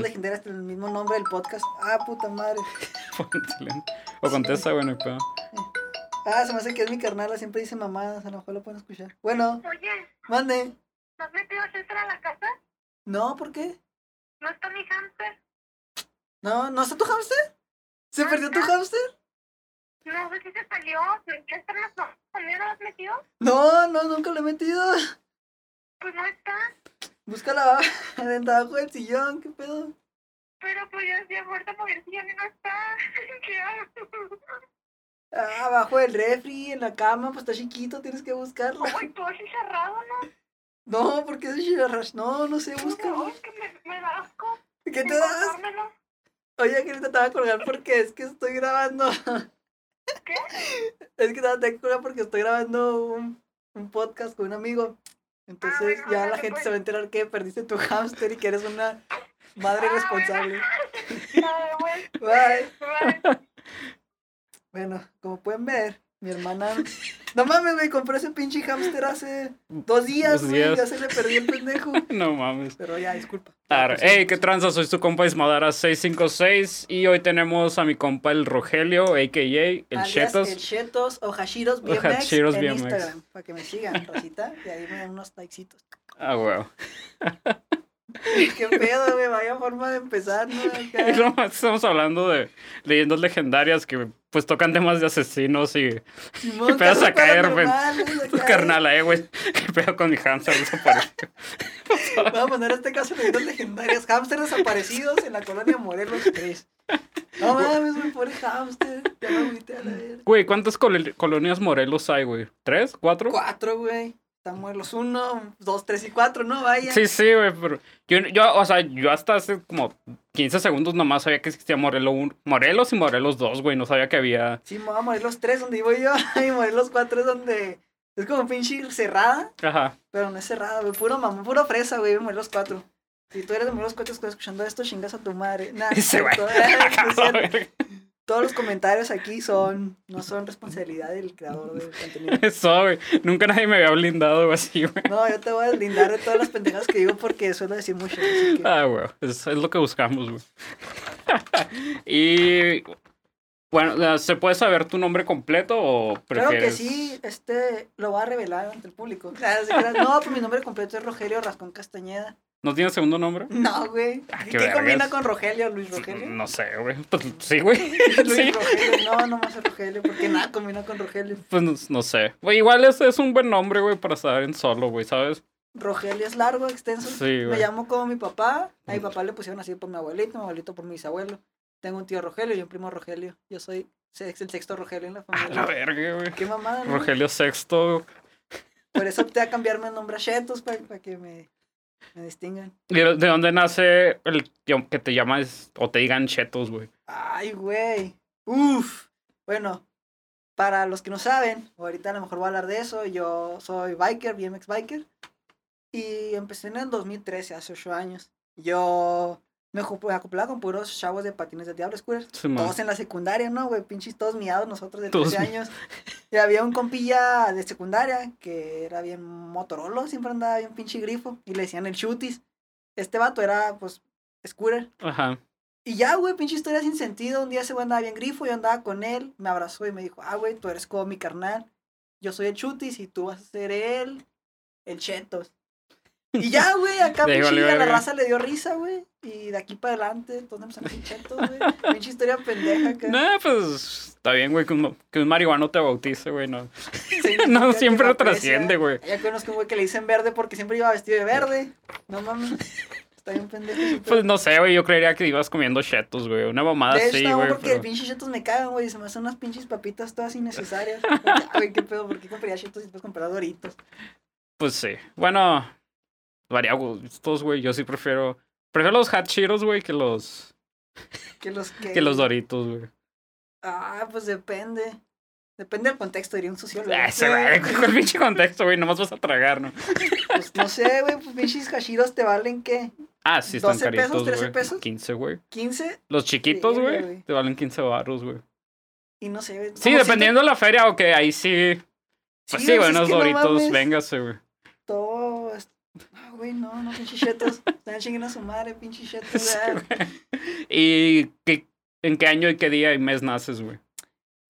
legendarias tienen el mismo nombre del podcast. Ah, puta madre. O contesta, güey, no hay pedo. Ah, se me hace que es mi carnala, siempre dice mamadas, a lo mejor lo pueden escuchar. Bueno, Oye, mande. ¿no has metido a César a la casa? No, ¿por qué? ¿No está mi hamster? No, ¿no está tu hamster? ¿Se perdió tu hamster? No sé si se salió. ¿César no, también lo has metido? No, no, nunca lo he metido. Pues no está. Búscala abajo del sillón, ¿qué pedo? Pero pues ya estoy muerta porque el sillón y no está. ¿Qué hago? Ah, abajo del refri, en la cama, pues está chiquito, tienes que buscarlo. Uy, todo así cerrado, ¿no? No, porque es Shirarash. No, no sé, No, búscalo. es que me, me da asco. ¿Qué te das? Oye, que ahorita te voy a colgar porque es que estoy grabando. ¿Qué? Es que te voy a colgar porque estoy grabando un, un podcast con un amigo. Entonces bueno, ya la gente pues. se va a enterar que perdiste tu hamster y que eres una madre Ah, responsable. Ah, bueno, Bye. bye. Bueno, como pueden ver, mi hermana. No mames, me compré ese pinche hamster hace dos días, güey. Ya se le perdió el pendejo. No mames. Pero ya, disculpa. Claro. Hey, qué tranza, soy tu compa Ismadara656 y hoy tenemos a mi compa el Rogelio, a.k.a. el Alias Chetos. El Chetos o Hashiros O BMX Hashiros en BMX. Instagram. Para que me sigan, Rosita. Y ahí me dan unos likecitos. Ah, weón. Qué pedo, güey. Vaya forma de empezar, ¿no? Acá. Y Estamos hablando de leyendas legendarias que pues tocan temas de asesinos y Simón, Empiezas a caer, güey. paranormales, acá. carnal, eh, güey. ¿Qué pedo con mi hamster desapareció? Voy a poner este caso de leyendas legendarias. Hamsters desaparecidos en la colonia Morelos 3. No mames, güey, pobre hamster. Ya me agüité a la verga. Güey, ¿cuántas col- colonias Morelos hay, güey? ¿Tres? ¿Cuatro? Cuatro, güey. Están Morelos 1, 2, 3 y 4, ¿no? Vaya. Sí, sí, güey, pero yo, yo, o sea, yo hasta hace como 15 segundos nomás sabía que existía Morelos 1, Morelos y Morelos 2, güey, no sabía que había... Sí, Morelos 3, donde vivo yo. Y Morelos 4 es donde. Es como pinche cerrada. Ajá. Pero no es cerrada, güey. Puro mamá, puro fresa, güey. Morelos 4. Si tú eres de Morelos 4 estás escuchando esto, chingas a tu madre. Nah, Ese güey. Todos los comentarios aquí son. No son responsabilidad del creador del contenido. Eso, güey. Nunca nadie me había blindado así, güey. No, yo te voy a deslindar de todas las pendejas que digo porque suelo decir mucho. Que... Ah, güey. Es, es lo que buscamos, güey. y... Bueno, ¿se puede saber tu nombre completo o Claro prefieres...? que sí, este lo voy a revelar ante el público. Claro, claro. No, pues mi nombre completo es Rogelio Rascón Castañeda. ¿No tienes segundo nombre? No, güey. Ah, qué ¿Qué, vergas. combina con Rogelio, Luis Rogelio? No sé, güey. Pues sí, güey. Luis sí. Rogelio, no, no más es Rogelio, porque nada combina con Rogelio. Pues no, no sé. Güey, igual ese es un buen nombre, güey, para estar en solo, güey, ¿sabes? Rogelio es largo, extenso. Sí, Me güey. llamo como mi papá. A mi papá le pusieron así por mi abuelito, mi abuelito por mi bisabuelo. Tengo un tío Rogelio y un primo Rogelio. Yo soy el sexto Rogelio en la A la familia. verga, güey. Qué mamada, ¿no? Rogelio Sexto. Por eso opté a cambiarme el nombre a Chetos para que me, me distingan. ¿De de dónde nace el que te llamas o te digan chetos, güey? Ay, güey. Uf. Bueno, para los que no saben, ahorita a lo mejor voy a hablar de eso. Yo soy biker, BMX biker. Y empecé en el 2013, hace 8 años. Yo me me acoplaba con puros chavos de patines de Diablo Scooter. Sí. Todos en la secundaria, ¿no, güey? Pinches todos miados nosotros de Todos 13 años. Y había un compilla de secundaria que era bien motorolo, siempre andaba bien pinche grifo. Y le decían el chutis. Este vato era, pues, scooter. Ajá. Y ya, güey, pinche historia sin sentido. Un día ese güey andaba bien grifo, yo andaba con él, me abrazó y me dijo, ah, güey, tú eres como mi carnal. Yo soy el chutis y tú vas a ser él, el chetos. Y ya, güey, acá pinche a la raza le dio risa, güey. Y de aquí para adelante, todos empezamos a decir chetos, güey. Pinche historia pendeja acá. Nah, pues está bien, güey, que un, que un marihuano te bautice, güey, no. Sí, No, siempre lo trasciende, güey. Ya conozco un güey que le dicen verde porque siempre iba vestido de verde. No mames. Está bien pendejo. Pues no sé, güey, yo creería que ibas comiendo chetos, güey. Una mamada De hecho, así, no, güey. porque pero- pinches chetos me cagan, güey. Se me hacen unas pinches papitas todas innecesarias. Güey, qué pedo, ¿por qué compraría chetos y después comprar doritos? Pues sí. Bueno, varía gustos, güey. Yo sí prefiero. Prefiero los hot Cheetos, güey, que los, Que los que. que los doritos, güey. Ah, pues depende. Depende del contexto, diría un sociólogo. Ah, Ese, güey, con el pinche contexto, güey, nomás vas a tragar, ¿no? Pues no sé, güey, pues pinches hashiros te valen, ¿qué? Ah, sí, están 12 pesos, caritos, 13 güey. pesos. 15, güey. ¿15? Los chiquitos, güey, te valen 15 baros, güey. Y no sé, güey. Sí, no, dependiendo de la feria, ok, ahí sí. Pues sí, güey, es unos no doritos, mames. véngase, güey. Todo, No, güey, no, no, pinches chetos. Están chingando a su madre, pinches chetos. Sí. ¿Y qué, en qué año y qué día y mes naces, güey?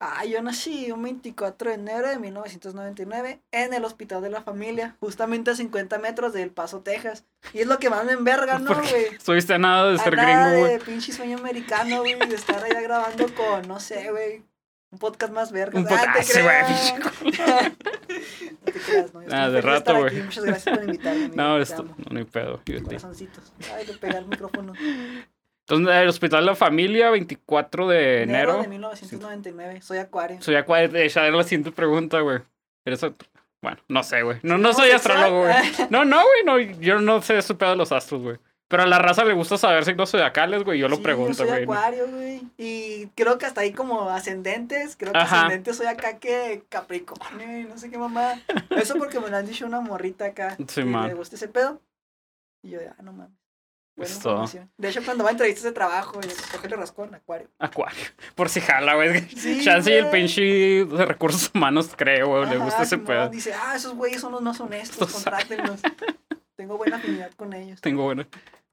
Ah, yo nací un 24 de enero de 1999 en el Hospital de la Familia, justamente a 50 metros de El Paso, Texas. Y es lo que más me enverga, ¿no, güey? Estuviste a nada de A ser nada gringo, de güey. pinche sueño americano, güey, de estar allá grabando con, no sé, güey, un podcast más verga. Un podcast, sí, güey, no te creas, no. Ah, de rato, güey. Muchas gracias por invitarme. No, te esto, no, no hay pedo. te- Corazoncitos. Ay, le pegué al micrófono. Entonces, el Hospital de la Familia, 24 de enero. de 1999. Soy acuario. Soy acuario. De hecho, era la siguiente pregunta, güey. ¿Eres ot- Bueno, no sé, güey. No, no soy astrólogo, güey. No, no, güey. No, yo no sé ese pedo de los astros, güey. Pero a la raza le gusta saber signos zodiacales, güey. Yo lo Sí, pregunto, Yo soy güey. acuario, güey. Y creo que hasta ahí como ascendentes. Creo que Ajá. ascendentes soy acá que Capricornio y no sé qué mamá. Eso porque me lo han dicho una morrita acá. Sí, que man. Le gusta ese pedo. Y yo, ah, no mames. Buena información. De hecho, cuando va a entrevistas de trabajo, yo cogerle rascón, acuario. Acuario. Por si jala, güey. Sí, Chance y el pinche de recursos humanos, creo, güey. Le gusta ese Simón, pedo. Dice, ah, esos güeyes son los más honestos, Estos- contrátenlos. Tengo buena afinidad con ellos. Tengo bueno.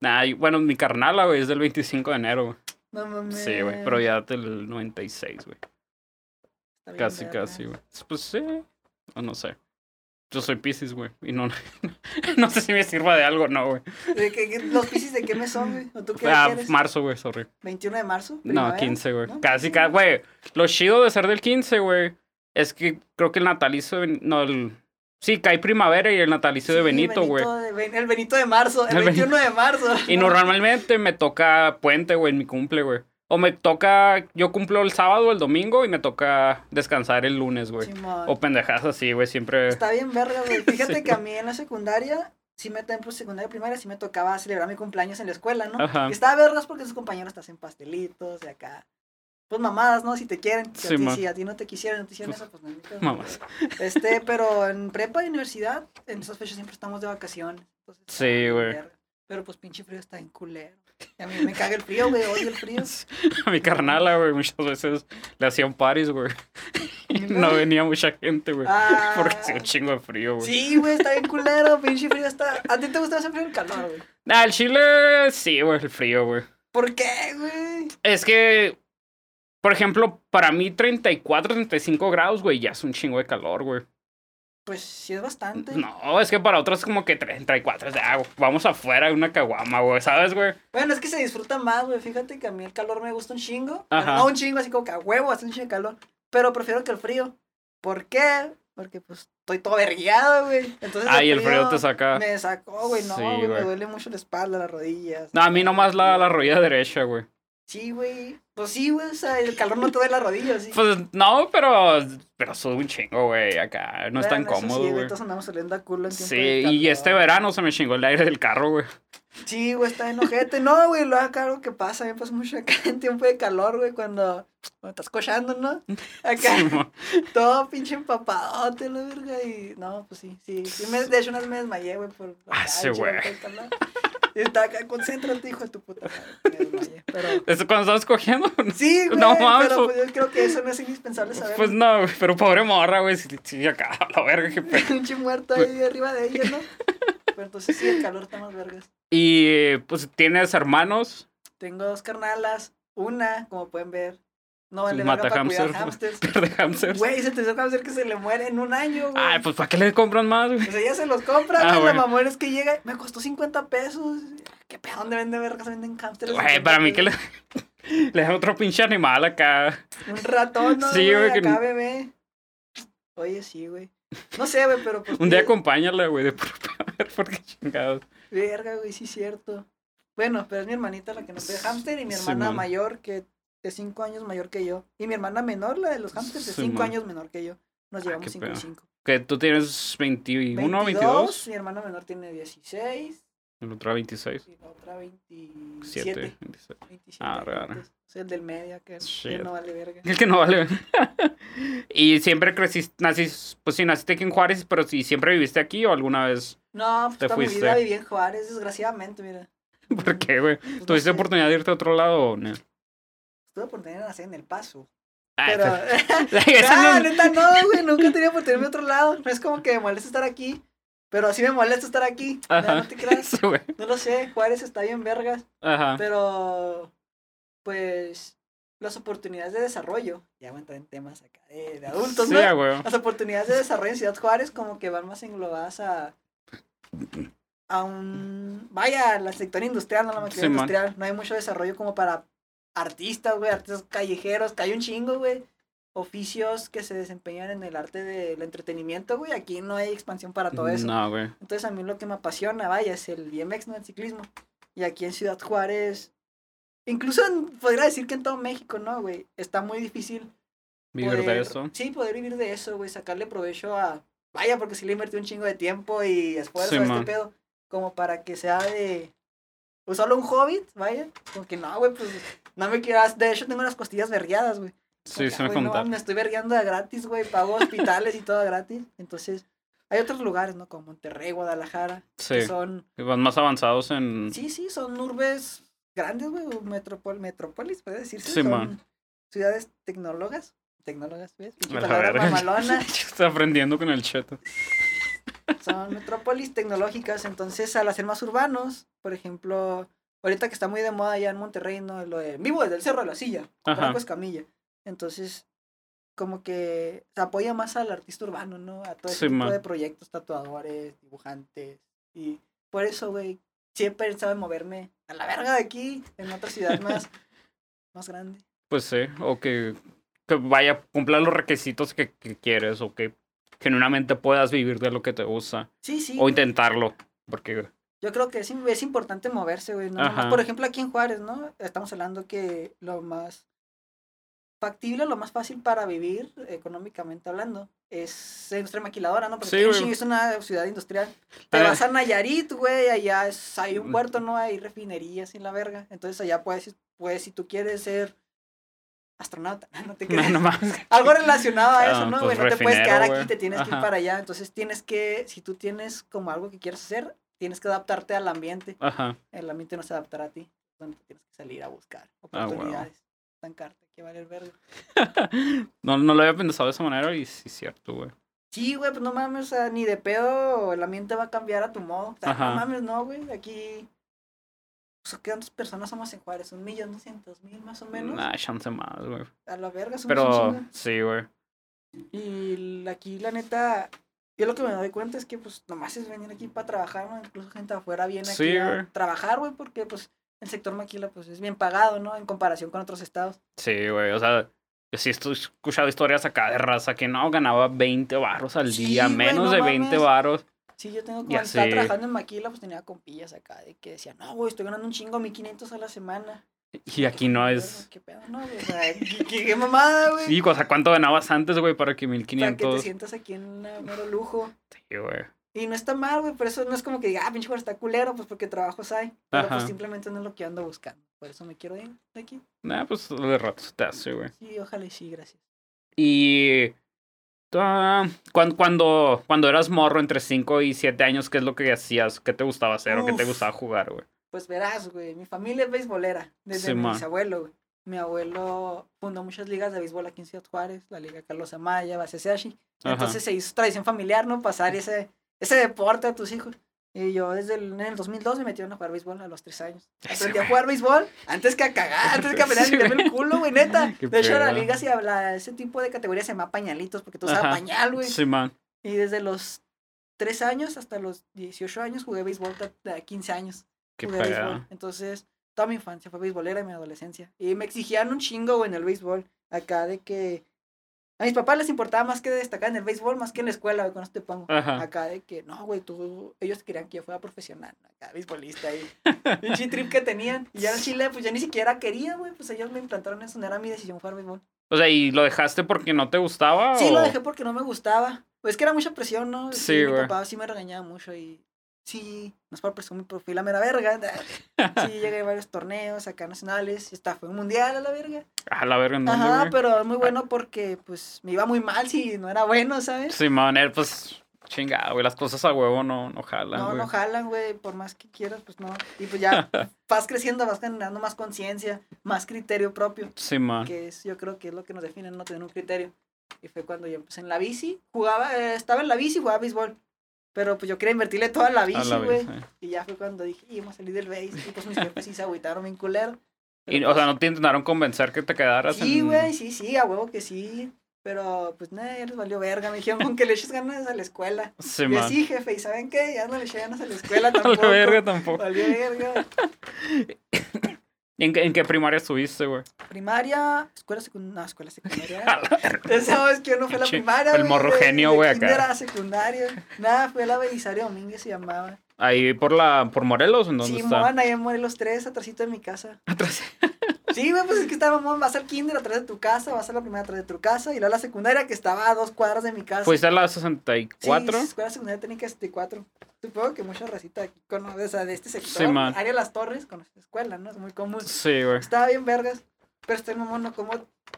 Nah, bueno, mi carnala, güey, es del 25 de enero, güey. No mames. Sí, güey. Pero ya del 96, güey. Casi, casi, güey. Pues sí. O no sé. Yo soy Pisces, güey. Y no, no sé si me sirva de algo, no, güey. ¿De qué- qué- ¿Los piscis de qué mes son, güey? ¿O tú qué Ah, marzo, güey, sorry. ¿21 de marzo? No, ¿Primavera? 15, güey. ¿No? Casi, casi, güey. Lo chido de ser del 15, güey, es que creo que el natalicio, Ben- no, el... Sí, cae primavera y el natalicio de Benito, güey. el Benito de marzo, el, El 21 de marzo. Y normalmente me toca puente, güey, en mi cumple, güey. O me toca, yo cumplo el sábado o el domingo y me toca descansar el lunes, güey. O pendejadas así, güey, siempre... Está bien verga, güey. Fíjate Sí. que a mí en la secundaria, sí me pues secundaria primaria, sí me tocaba celebrar mi cumpleaños en la escuela, ¿no? Ajá. Y estaba vergas porque sus compañeros te hacen pastelitos y acá. Pues mamadas, ¿no? Si te quieren. Si, a, ti, Simón. si a ti no te quisieran, no te hicieron Pues, eso, pues no. Mamás. Este, pero en prepa y universidad, en esas fechas siempre estamos de vacaciones. entonces Sí, güey. Pero pues pinche frío está en culero. Y a mí me caga el frío, güey, odio el frío. A mi carnala, güey, muchas veces le hacían paris, güey. No venía mucha gente, güey. Ah, Porque hacía un chingo de frío, güey. Sí, güey, está bien culero, pinche frío está. ¿A ti te gusta o el calor, güey? Ah, el chile, sí, güey, el frío, güey. ¿Por qué, güey? Es que, por ejemplo, para mí 34, 35 grados, güey, ya es un chingo de calor, güey. Pues sí es bastante. No, es que para otros es como que 34, o sea, vamos afuera de una caguama, güey, ¿sabes, güey? Bueno, es que se disfruta más, güey. Fíjate que a mí el calor me gusta un chingo. Ajá. No un chingo, así como que a huevo, hace un chingo de calor. Pero prefiero que el frío. ¿Por qué? Porque pues estoy todo vergueado, güey. Entonces Ay, el frío te saca. Me sacó, güey. No, Sí, güey, me duele mucho la espalda, las rodillas. No, a mí nomás la, la rodilla derecha, güey. Sí, güey. Pues sí, güey. O sea, el calor no te duele las rodillas, sí. Pues no, pero, pero sube un chingo, güey, acá. No es tan cómodo, Sí, güey. Todos andamos saliendo a culo en Sí, y este verano se me chingó el aire del carro, güey. Sí, güey, está enojete. No, güey, lo acá algo que pasa, me pasa mucho acá en tiempo de calor, güey, cuando, cuando estás cochando, ¿no? Acá, todo pinche empapadote, la verga, y no, pues sí, sí. sí me, de hecho, una vez me desmayé, güey, por... Ah, sí, güey. Y está acá, concéntrate, hijo de tu puta madre. Desmayé, pero... ¿Eso cuando estabas cogiendo? Sí, güey, No mames, pero pues- yo creo que eso no es indispensable saber. Pues no, güey, pero pobre morra, güey. Sí, sí, acá, a la verga, qué pedo. pinche muerto ahí arriba de ella, ¿no? Pero entonces sí, el calor está más vergas. Y pues tienes hermanos. Tengo dos carnalas, una, como pueden ver, no vale Mata verga para cuidar hamsters. de. Güey, se te hizo hamster que se le muere en un año, güey. Ay, pues ¿para qué le compran más, güey? Pues ella se los compra, Ah, bueno. La mamón es que llega, me costó 50 pesos. ¿Qué pedo? ¿Dónde vende vergas? Venden hamsters. Güey, para mí que le, le dan otro pinche animal acá. Un ratón, ¿no? Sí, güey, que- Acá, bebé. Oye, sí, güey. No sé, güey, pero pues. Un día acompáñala, güey, de puro a ver por qué chingados. Verga, güey, sí, cierto. Bueno, pero es mi hermanita la que nos pide hamster y mi hermana mayor, que es 5 años mayor que yo. Y mi hermana menor, la de los hamsters, es 5 Simón. años menor que yo. Nos llevamos qué 5 y pedo. 5. Que tú tienes 21, 22. Mi hermana menor tiene 16 El otro 26. y la otra 27. 7. 26. 27 Ah, añitos. Es el del medio, que, que Shit. no vale verga. El que no vale. y siempre creciste, naciste, pues sí, naciste aquí en Juárez, pero si siempre viviste aquí o alguna vez. No, pues Te toda mi fuiste. vida viví en Juárez, desgraciadamente, mira. ¿Por qué, güey? Pues no ¿Tuviste sé, oportunidad de irte a otro lado o no? Tuve oportunidad de nacer en El Paso. Ay, Pero. pero- Esa Ah, no- neta, no, güey, nunca he tenido oportunidad de otro lado. No es como que me molesta estar aquí. Pero sí me molesta estar aquí. No te creas. Sí, güey. No lo sé, Juárez está bien vergas. Ajá. Pero, pues, las oportunidades de desarrollo, ya voy a entrar en temas acá de, de adultos, Sí, ¿no? huevo. Las oportunidades de desarrollo en Ciudad Juárez como que van más englobadas a, a un, vaya, al sector industrial, no la maquinaria industrial. No hay mucho desarrollo como para artistas, güey, artistas callejeros, que hay un chingo, güey. Oficios que se desempeñan en el arte del entretenimiento, güey. Aquí no hay expansión para todo eso. No, güey. Entonces a mí lo que me apasiona, vaya, es el BMX, no el ciclismo. Y aquí en Ciudad Juárez, incluso en- podría decir que en todo México, ¿no, güey? Está muy difícil. Vivir de eso. Sí, poder vivir de eso, güey, sacarle provecho a... Vaya, porque sí le invertí un chingo de tiempo y esfuerzo Sí, a este man. pedo. Como para que sea de... Pues solo un hobbit, vaya. Como que no, güey, pues no me quieras... De hecho, tengo las costillas berriadas, güey. Sí, se me "Ah, güey, no, me estoy vergueando de gratis, güey. Pago hospitales y todo gratis. Entonces, hay otros lugares, ¿no? Como Monterrey, Guadalajara. Sí. Que son... que Van más avanzados en. Sí, sí, son urbes grandes, güey. Metropol, metrópolis, puede decirse. Sí, son man. ciudades tecnólogas. Tecnólogas, ¿ves? Estoy aprendiendo con el cheto. Son metrópolis tecnológicas. Entonces, al hacer más urbanos, por ejemplo, ahorita que está muy de moda allá en Monterrey, ¿no? Lo de vivo desde el Cerro de la Silla. Franco Escamilla. Entonces, como que se apoya más al artista urbano, ¿no? A todo ese Sí, tipo man. de proyectos, tatuadores, dibujantes. Y por eso, güey, siempre he pensado en moverme a la verga de aquí, en otra ciudad más, más grande. Pues sí. O que, que vaya, cumpla los requisitos que, que quieres. O que genuinamente puedas vivir de lo que te gusta. Sí, sí. O intentarlo. Porque. Yo creo que es, es importante moverse, güey. No, Ajá. Nomás, por ejemplo, aquí en Juárez, ¿no? Estamos hablando que lo más factible, lo más fácil para vivir, económicamente hablando, es industria maquiladora, ¿no? Porque Sí, en es una ciudad industrial. Te vas a Nayarit, güey, allá es, hay un Mm. puerto, ¿no? Hay refinerías y la verga. Entonces allá puedes, puedes si tú quieres ser astronauta, no te creas. No, nomás. Algo relacionado a eso, Ah, ¿no? pues, güey? no te puedes quedar aquí, te tienes que ir para allá. Entonces tienes que, si tú tienes como algo que quieres hacer, tienes que adaptarte al ambiente. Ajá. El ambiente no se adaptará a ti. Donde tienes que salir a buscar Ah, huevo. oportunidades. Estancarte, que vale el verga. No, no lo había pensado de esa manera y sí es cierto, güey. Sí, güey, pues no mames, o sea, ni de pedo el ambiente va a cambiar a tu modo. O sea, no mames, no, güey, aquí... ¿Cuántas personas somos en Juárez? ¿Un millón doscientos mil más o menos? Nah, chance más, güey. A la verga, somos un Pero sí, güey. Y aquí, la neta, yo lo que me doy cuenta es que, pues, nomás es venir aquí para trabajar, ¿no? Incluso gente afuera viene aquí Sí, a trabajar, güey, porque, pues, el sector maquila, pues, es bien pagado, ¿no? En comparación con otros estados. Sí, güey. O sea, yo sí estoy escuchado historias acá de raza que no ganaba 20 barros al Sí, día, menos no de 20 mames. Sí, yo tengo Ya cuando estaba trabajando en Maquila, pues tenía compillas acá de que decían, no, güey, estoy ganando un chingo, 1500 a la semana. Y aquí no es. ¿Qué pedo? No, güey, o sea, ¿qué, qué- qué mamada, güey. Sí, o sea, ¿cuánto ganabas antes, güey, para que Para que te 1500? sientas aquí en un mero lujo. Sí, güey. Y no está mal, güey, por eso no es como que diga, ah, pinche Juárez está culero, pues porque trabajos hay. Pero pues simplemente no es lo que ando buscando. Por eso me quiero ir de aquí. Nah, pues de rato se te hace, güey. Sí, ojalá y sí, gracias. Y. ah, cuan- cuando, cuando eras morro entre 5 y 7 años, ¿qué es lo que hacías? ¿Qué te gustaba hacer o qué te gustaba jugar, güey? Pues verás, güey, mi familia es beisbolera, desde Sí, mi bisabuelo, güey. Mi abuelo fundó muchas ligas de béisbol aquí en Ciudad Juárez, la Liga Carlos Amaya, Baseseashi. Ajá. Entonces se hizo tradición familiar, ¿no? Pasar ese, ese deporte a tus hijos. Y yo desde el, en el 2002 me metieron a jugar béisbol a los 3 años. Aprendí a jugar béisbol antes que a cagar, antes que a pelear Sí, el culo, güey, neta. Qué De hecho, la liga habla, ese tipo de categoría se llama pañalitos, porque tú Ajá. pañal, güey. Sí, man. Y desde los 3 años hasta los 18 años jugué béisbol de de 15 años. Qué jugué béisbol. Entonces, toda mi infancia fue beisbolera y mi adolescencia. Y me exigían un chingo, güey, en el béisbol. Acá de que... A mis papás les importaba más que destacar en el béisbol, más que en la escuela, güey, con esto te pongo. Ajá. Acá de que, no, güey, tú... Ellos querían que yo fuera profesional, acá, beisbolista. Y pinche trip que tenían. Y ya en Chile, pues yo ni siquiera quería, güey. Pues ellos me implantaron eso, no era mi decisión jugar béisbol. O sea, ¿y lo dejaste porque no te gustaba? Sí, o- lo dejé porque no me gustaba. Pues es que era mucha presión, ¿no? Sí, mi güey. papá sí me regañaba mucho y sí, no es por presumir, pero fui la mera verga. Sí, llegué a varios torneos acá nacionales, y hasta fue un mundial a la verga. A la verga, ¿en dónde, Ajá, güey? pero muy bueno porque pues me iba muy mal si no era bueno, ¿sabes? Sí, man, eh, pues chingado, güey. Las cosas a huevo no, no jalan, No, güey. no jalan, güey, por más que quieras, pues no. Y pues ya vas creciendo, vas generando más conciencia, más criterio propio. Sí, man. que es, yo creo que es lo que nos define, no tener un criterio. Y fue cuando yo empecé en la bici, jugaba, eh, estaba en la bici y jugaba béisbol. Pero pues yo quería invertirle toda la bici, güey. eh. Y ya fue cuando dije, y vamos a salir del base. Y pues mis jefes sí se agüitaron bien culero. Y, o sea, pues, no te intentaron convencer que te quedaras Sí, en- güey, sí, sí, a huevo que sí. Pero pues nada, ya les valió verga. Me dijeron con que le eches ganas a la escuela. Sí, y así, jefe, ¿y saben qué? Ya no le eché ganas a la escuela tampoco. la verga tampoco. Valió verga. ¿En qué, en qué primaria estuviste, güey? Primaria, escuela secundaria. No, escuela secundaria. Vez que no fue la primaria, el morro genio, güey, acá. a secundaria. Nada, fue la Belisario Domínguez se llamaba. Ahí por la por Morelos, ¿en dónde Sí, está? Simón, ahí en Morelos 3, atrásito de mi casa. Atrás. Sí, güey, pues es que estaba, mamón, vas al kinder atrás de tu casa, vas a la primaria atrás de tu casa, y luego la secundaria que estaba a dos cuadras de mi casa. ¿Fuiste a la 64? Sí, escuela secundaria técnica 64. Supongo que mucha racita aquí conoce, o sea, de este sector. Sí, man. Área Las Torres, conoce la escuela, ¿no? Es muy común. Sí, güey. Estaba bien vergas, pero está mamón, ¿no? Como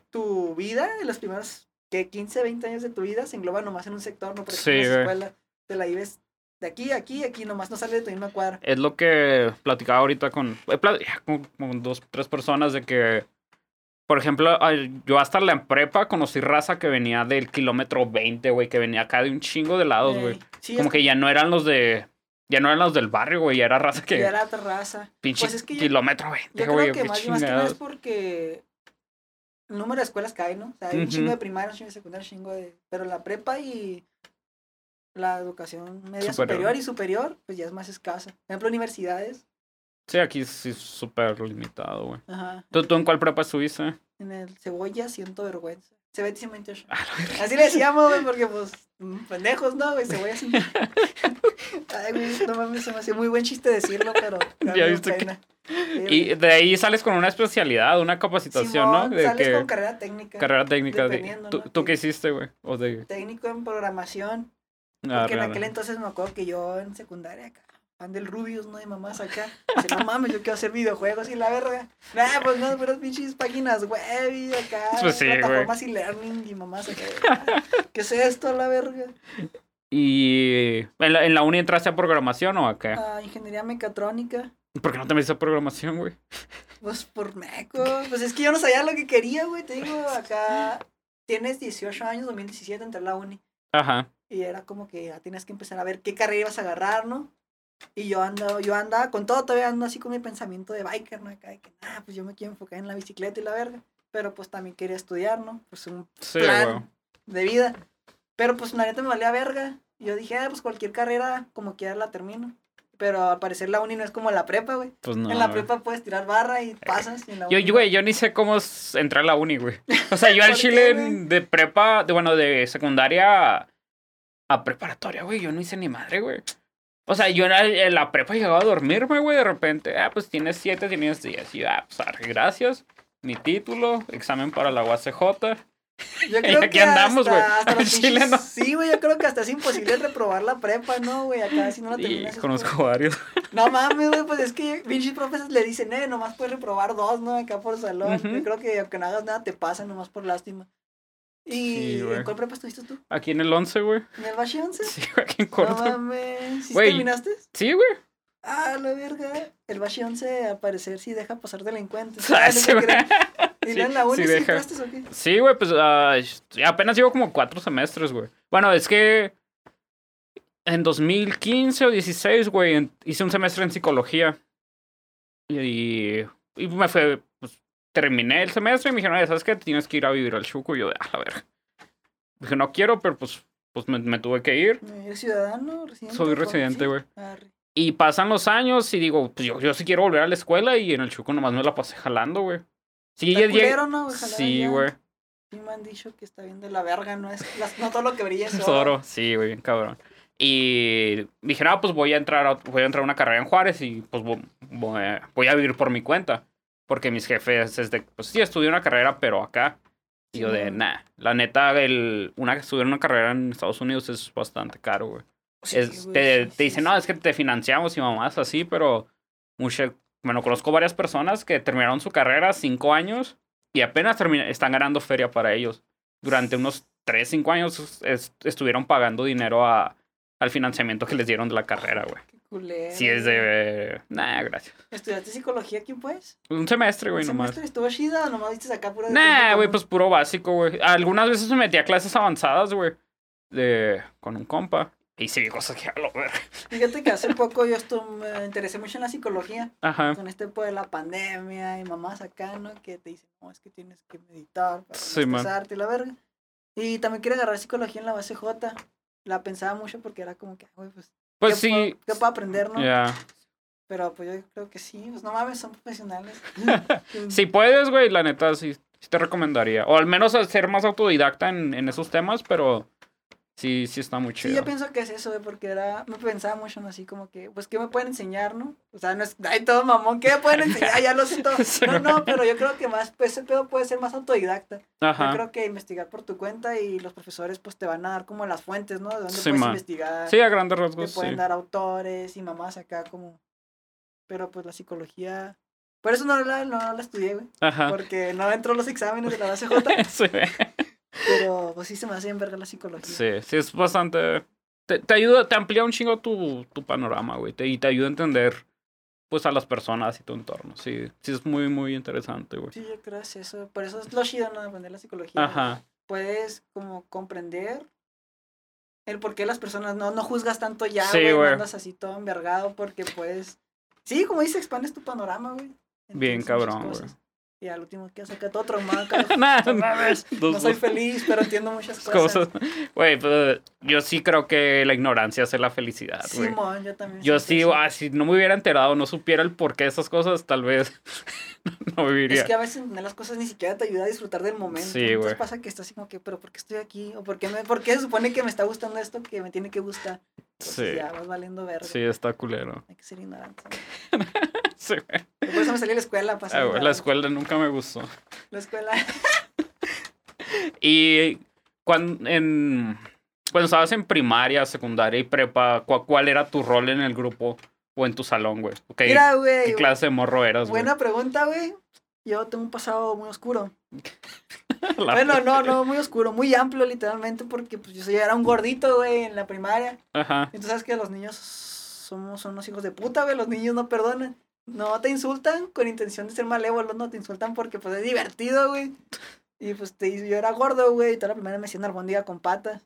tu vida, en los primeros, que 15, 20 años de tu vida, se engloba nomás en un sector, ¿no? Por Sí, en la escuela, te la vives de aquí a aquí, aquí, nomás no sale de tu misma cuadra. Es lo que platicaba ahorita con, plat- ya con, con dos, tres personas de que, por ejemplo, yo hasta la prepa conocí raza que venía del kilómetro 20, güey, que venía acá de un chingo de lados, güey. Ey, sí, Como es que ya no eran los de, ya no eran los del barrio, güey, ya era raza que, ya era otra raza. pinche Pues es que kilómetro 20, Yo güey, creo que más, más que nada es porque el número de escuelas cae, ¿no? O sea, hay un Ujú. chingo de primaria, un chingo de secundaria, un chingo de... Pero la prepa y la educación media Superior. superior. y superior, pues ya es más escasa. Por ejemplo, universidades. Sí, aquí sí es súper limitado, güey. Ajá. ¿Tú, ¿Tú en cuál prepa estuviste? En el cebolla siento vergüenza. 128. Ah. Así le decíamos, güey, porque pues mm, pendejos, ¿no? Güey, cebolla 128. Ay, güey, no mames, se me hacía muy buen chiste decirlo, pero... Ya viste pena. Y de ahí sales con una especialidad, una capacitación, ¿no? De sales que con carrera técnica. carrera técnica. de- ¿Tú, ¿no? ¿Tú Que- qué hiciste, güey? O de... técnico en programación. Ah, Porque en aquel entonces me acuerdo que yo en secundaria acá, fan del Rubius, ¿no? De mamás acá. Dice, no mames, yo quiero hacer videojuegos y la verga. Nah, pues no, pero pinches páginas web y acá. Pues sí, plataformas y learning y mamás acá. ah, ¿Qué es esto, la verga? ¿Y en la, en la uni entraste a programación o acá? Ah, ingeniería mecatrónica. ¿Por qué no te metiste a programación, güey? Pues por meco. Pues es que yo no sabía lo que quería, güey. Te digo, acá tienes 18 años, 2017, entré a la uni. Ajá. Y era como que ya tienes que empezar a ver qué carrera ibas a agarrar, ¿no? Y yo ando, yo andaba con todo, todavía ando así con mi pensamiento de biker, ¿no? Acá de que, nah, pues yo me quiero enfocar en la bicicleta y la verga. Pero pues también quería estudiar, ¿no? Pues un Sí, plan de vida. Pero pues la neta me valía verga. Y yo dije, ah, pues cualquier carrera, como quiera la termino. Pero al parecer la uni no es como la prepa, güey. Pues no. en la prepa puedes tirar barra y pasas. y en la Yo, uni yo, no. güey, yo ni sé cómo entrar a la uni, güey. O sea, yo al ¿Por qué, chile güey? de prepa, de, bueno, de secundaria a, preparatoria, güey, yo no hice ni madre, güey. O sea, yo en la, en la prepa llegaba a dormirme, güey, de repente, ah, pues tienes siete, tienes diez. Y yo, ah, pues arre, gracias. Mi título, examen para la UACJ. Yo Y aquí andamos, güey. no. Sí, güey, yo creo que hasta es imposible reprobar la prepa, ¿no, güey? Acá si no la Y terminas. conozco por- varios. No mames, güey, pues es que pinches profesores le dicen, eh, nomás puedes reprobar dos, ¿no? Acá por salón. Yo creo que aunque no hagas nada te pasa, nomás por lástima. ¿Y Sí, en cuál prepa estuviste tú? Aquí en el 11, güey. ¿En el Bashi 11? Sí, güey, aquí en No corto. mames. ¿Sí Güey. terminaste? Sí, güey. Ah, la verga. El Bashi 11 al parecer sí deja pasar delincuentes. Ah, no sí, güey. ¿Y Sí, en la uni sí sí, deja. entraste o qué? Sí, güey, pues ah, apenas llevo como cuatro semestres, güey. Bueno, es que en 2015 o 16, güey, hice un semestre en psicología. Y, y me fue, pues, terminé el semestre y me dijeron, "Oye, ¿sabes qué? Tienes que ir a vivir al Chuco. Y yo, de, a ver. Dije, no quiero, pero pues, pues me, me tuve que ir. ¿Eres ciudadano? ¿Residente? Soy residente, güey. Y pasan los años y digo, pues yo, yo sí quiero volver a la escuela y en el Chuco nomás me la pasé jalando, güey. Sí, ya culero, ¿no, güey? Sí, güey. Sí me han dicho que está bien de la verga, no es las- no todo lo que brilla es oro. oro, sí, güey, bien cabrón. Y dije, no, pues voy a entrar a, voy a entrar a una carrera en Juárez y pues vo- voy, voy a vivir por mi cuenta. Porque mis jefes es de, pues sí, estudié una carrera, pero acá. Y yo de, nah, la neta, el, una, estudiar una carrera en Estados Unidos es bastante caro, güey. Sí, Es- güey, te, sí, te dicen, no, es que te financiamos y mamás así, pero mucha, bueno, conozco varias personas que terminaron su carrera cinco años y apenas termina- están ganando feria para ellos. Durante unos tres, cinco años es- estuvieron pagando dinero a, al financiamiento que les dieron de la carrera, güey. Culero. Si es de... Nah, gracias. ¿Estudiaste psicología aquí, pues? Un semestre, güey, ¿Un nomás. semestre estuvo chida o nomás viste acá pura de Nah, güey, pues puro básico, güey. Algunas veces me metí a clases avanzadas, güey. De... Con un compa. Y sí, cosas que a lo ver. Fíjate que hace poco yo estuve, me interesé mucho en la psicología. Ajá. Con este pues de la pandemia y mamás acá, ¿no? Que te dicen, no, es que tienes que meditar para Sí, no y la verga. Y también quiero agarrar psicología en la base J. La pensaba mucho porque era como que, güey, pues, Pues ¿qué sí. puedo, ¿qué puedo aprender, no? Ya. Pero pues yo creo que sí, pues no mames, son profesionales. Si puedes, güey, la neta, sí, sí te recomendaría. O al menos ser más autodidacta en, en esos temas, pero sí, sí está muy Sí, chido. yo pienso que es eso, porque era, me pensaba mucho así como que, pues, ¿qué me pueden enseñar, no? O sea, no es, ay, todo mamón, ¿qué me pueden enseñar? Ya lo siento. Sí, No, no, pero yo creo que más, pues, ese pedo puede ser más autodidacta. Yo Ajá. creo que investigar por tu cuenta y los profesores, pues, te van a dar como las fuentes, ¿no? De dónde Sí, puedes man. investigar. Sí, a grandes te rasgos, pueden sí. dar autores y mamás acá como... Pero, pues, la psicología... Por eso no la, no la estudié, güey. Ajá. Porque no entró los exámenes de la base J. Sí, pero, pues, sí se me hace en verga la psicología. sí, sí, es bastante... Te, te ayuda, te amplía un chingo tu, tu panorama, güey. te- y te ayuda a entender, pues, a las personas y tu entorno. Sí, sí es muy, muy interesante, güey. Sí, yo creo que es eso. Por eso es lo chido, ¿no? Aprender la psicología. Ajá. Puedes como comprender el por qué las personas no, no juzgas tanto ya, Sí, güey. no güey. andas así todo envergado porque puedes... Sí, como dice, expandes tu panorama, güey. Bien cabrón, güey. Y al último que acá todo traumado. no soy feliz, pero entiendo muchas cosas. Güey, pues, yo sí creo que la ignorancia hace la felicidad. Simón, yo también. Yo sí, ah, si no me hubiera enterado, no supiera el porqué de esas cosas, tal vez no viviría. Es que a veces entender las cosas ni siquiera te ayuda a disfrutar del momento. Sí, Entonces pasa que estás así como que, pero ¿por qué estoy aquí? ¿O por qué, me, por qué se supone que me está gustando esto que me tiene que gustar? Pues Sí. Ya vas valiendo verde. Sí, está culero. Hay que ser ignorante. Sí, güey. Por eso me salí de la escuela. Ser Ah, la escuela nunca me gustó. La escuela. Y cuando, en, cuando estabas en primaria, secundaria y prepa, ¿cu- ¿cuál era tu rol en el grupo o en tu salón, güey? Ok, Mira, güey. ¿Qué clase de morro eras, güey? Buena pregunta, güey. Yo tengo un pasado muy oscuro. Bueno, no, no, muy oscuro, muy amplio literalmente, porque pues yo era un gordito, güey, en la primaria. Ajá. Entonces sabes que los niños somos son unos hijos de puta, güey, los niños no perdonan. No te insultan con intención de ser malévolos, no te insultan porque pues es divertido, güey. Y pues te, yo era gordo, güey, y toda la primaria me hacían albóndiga con patas.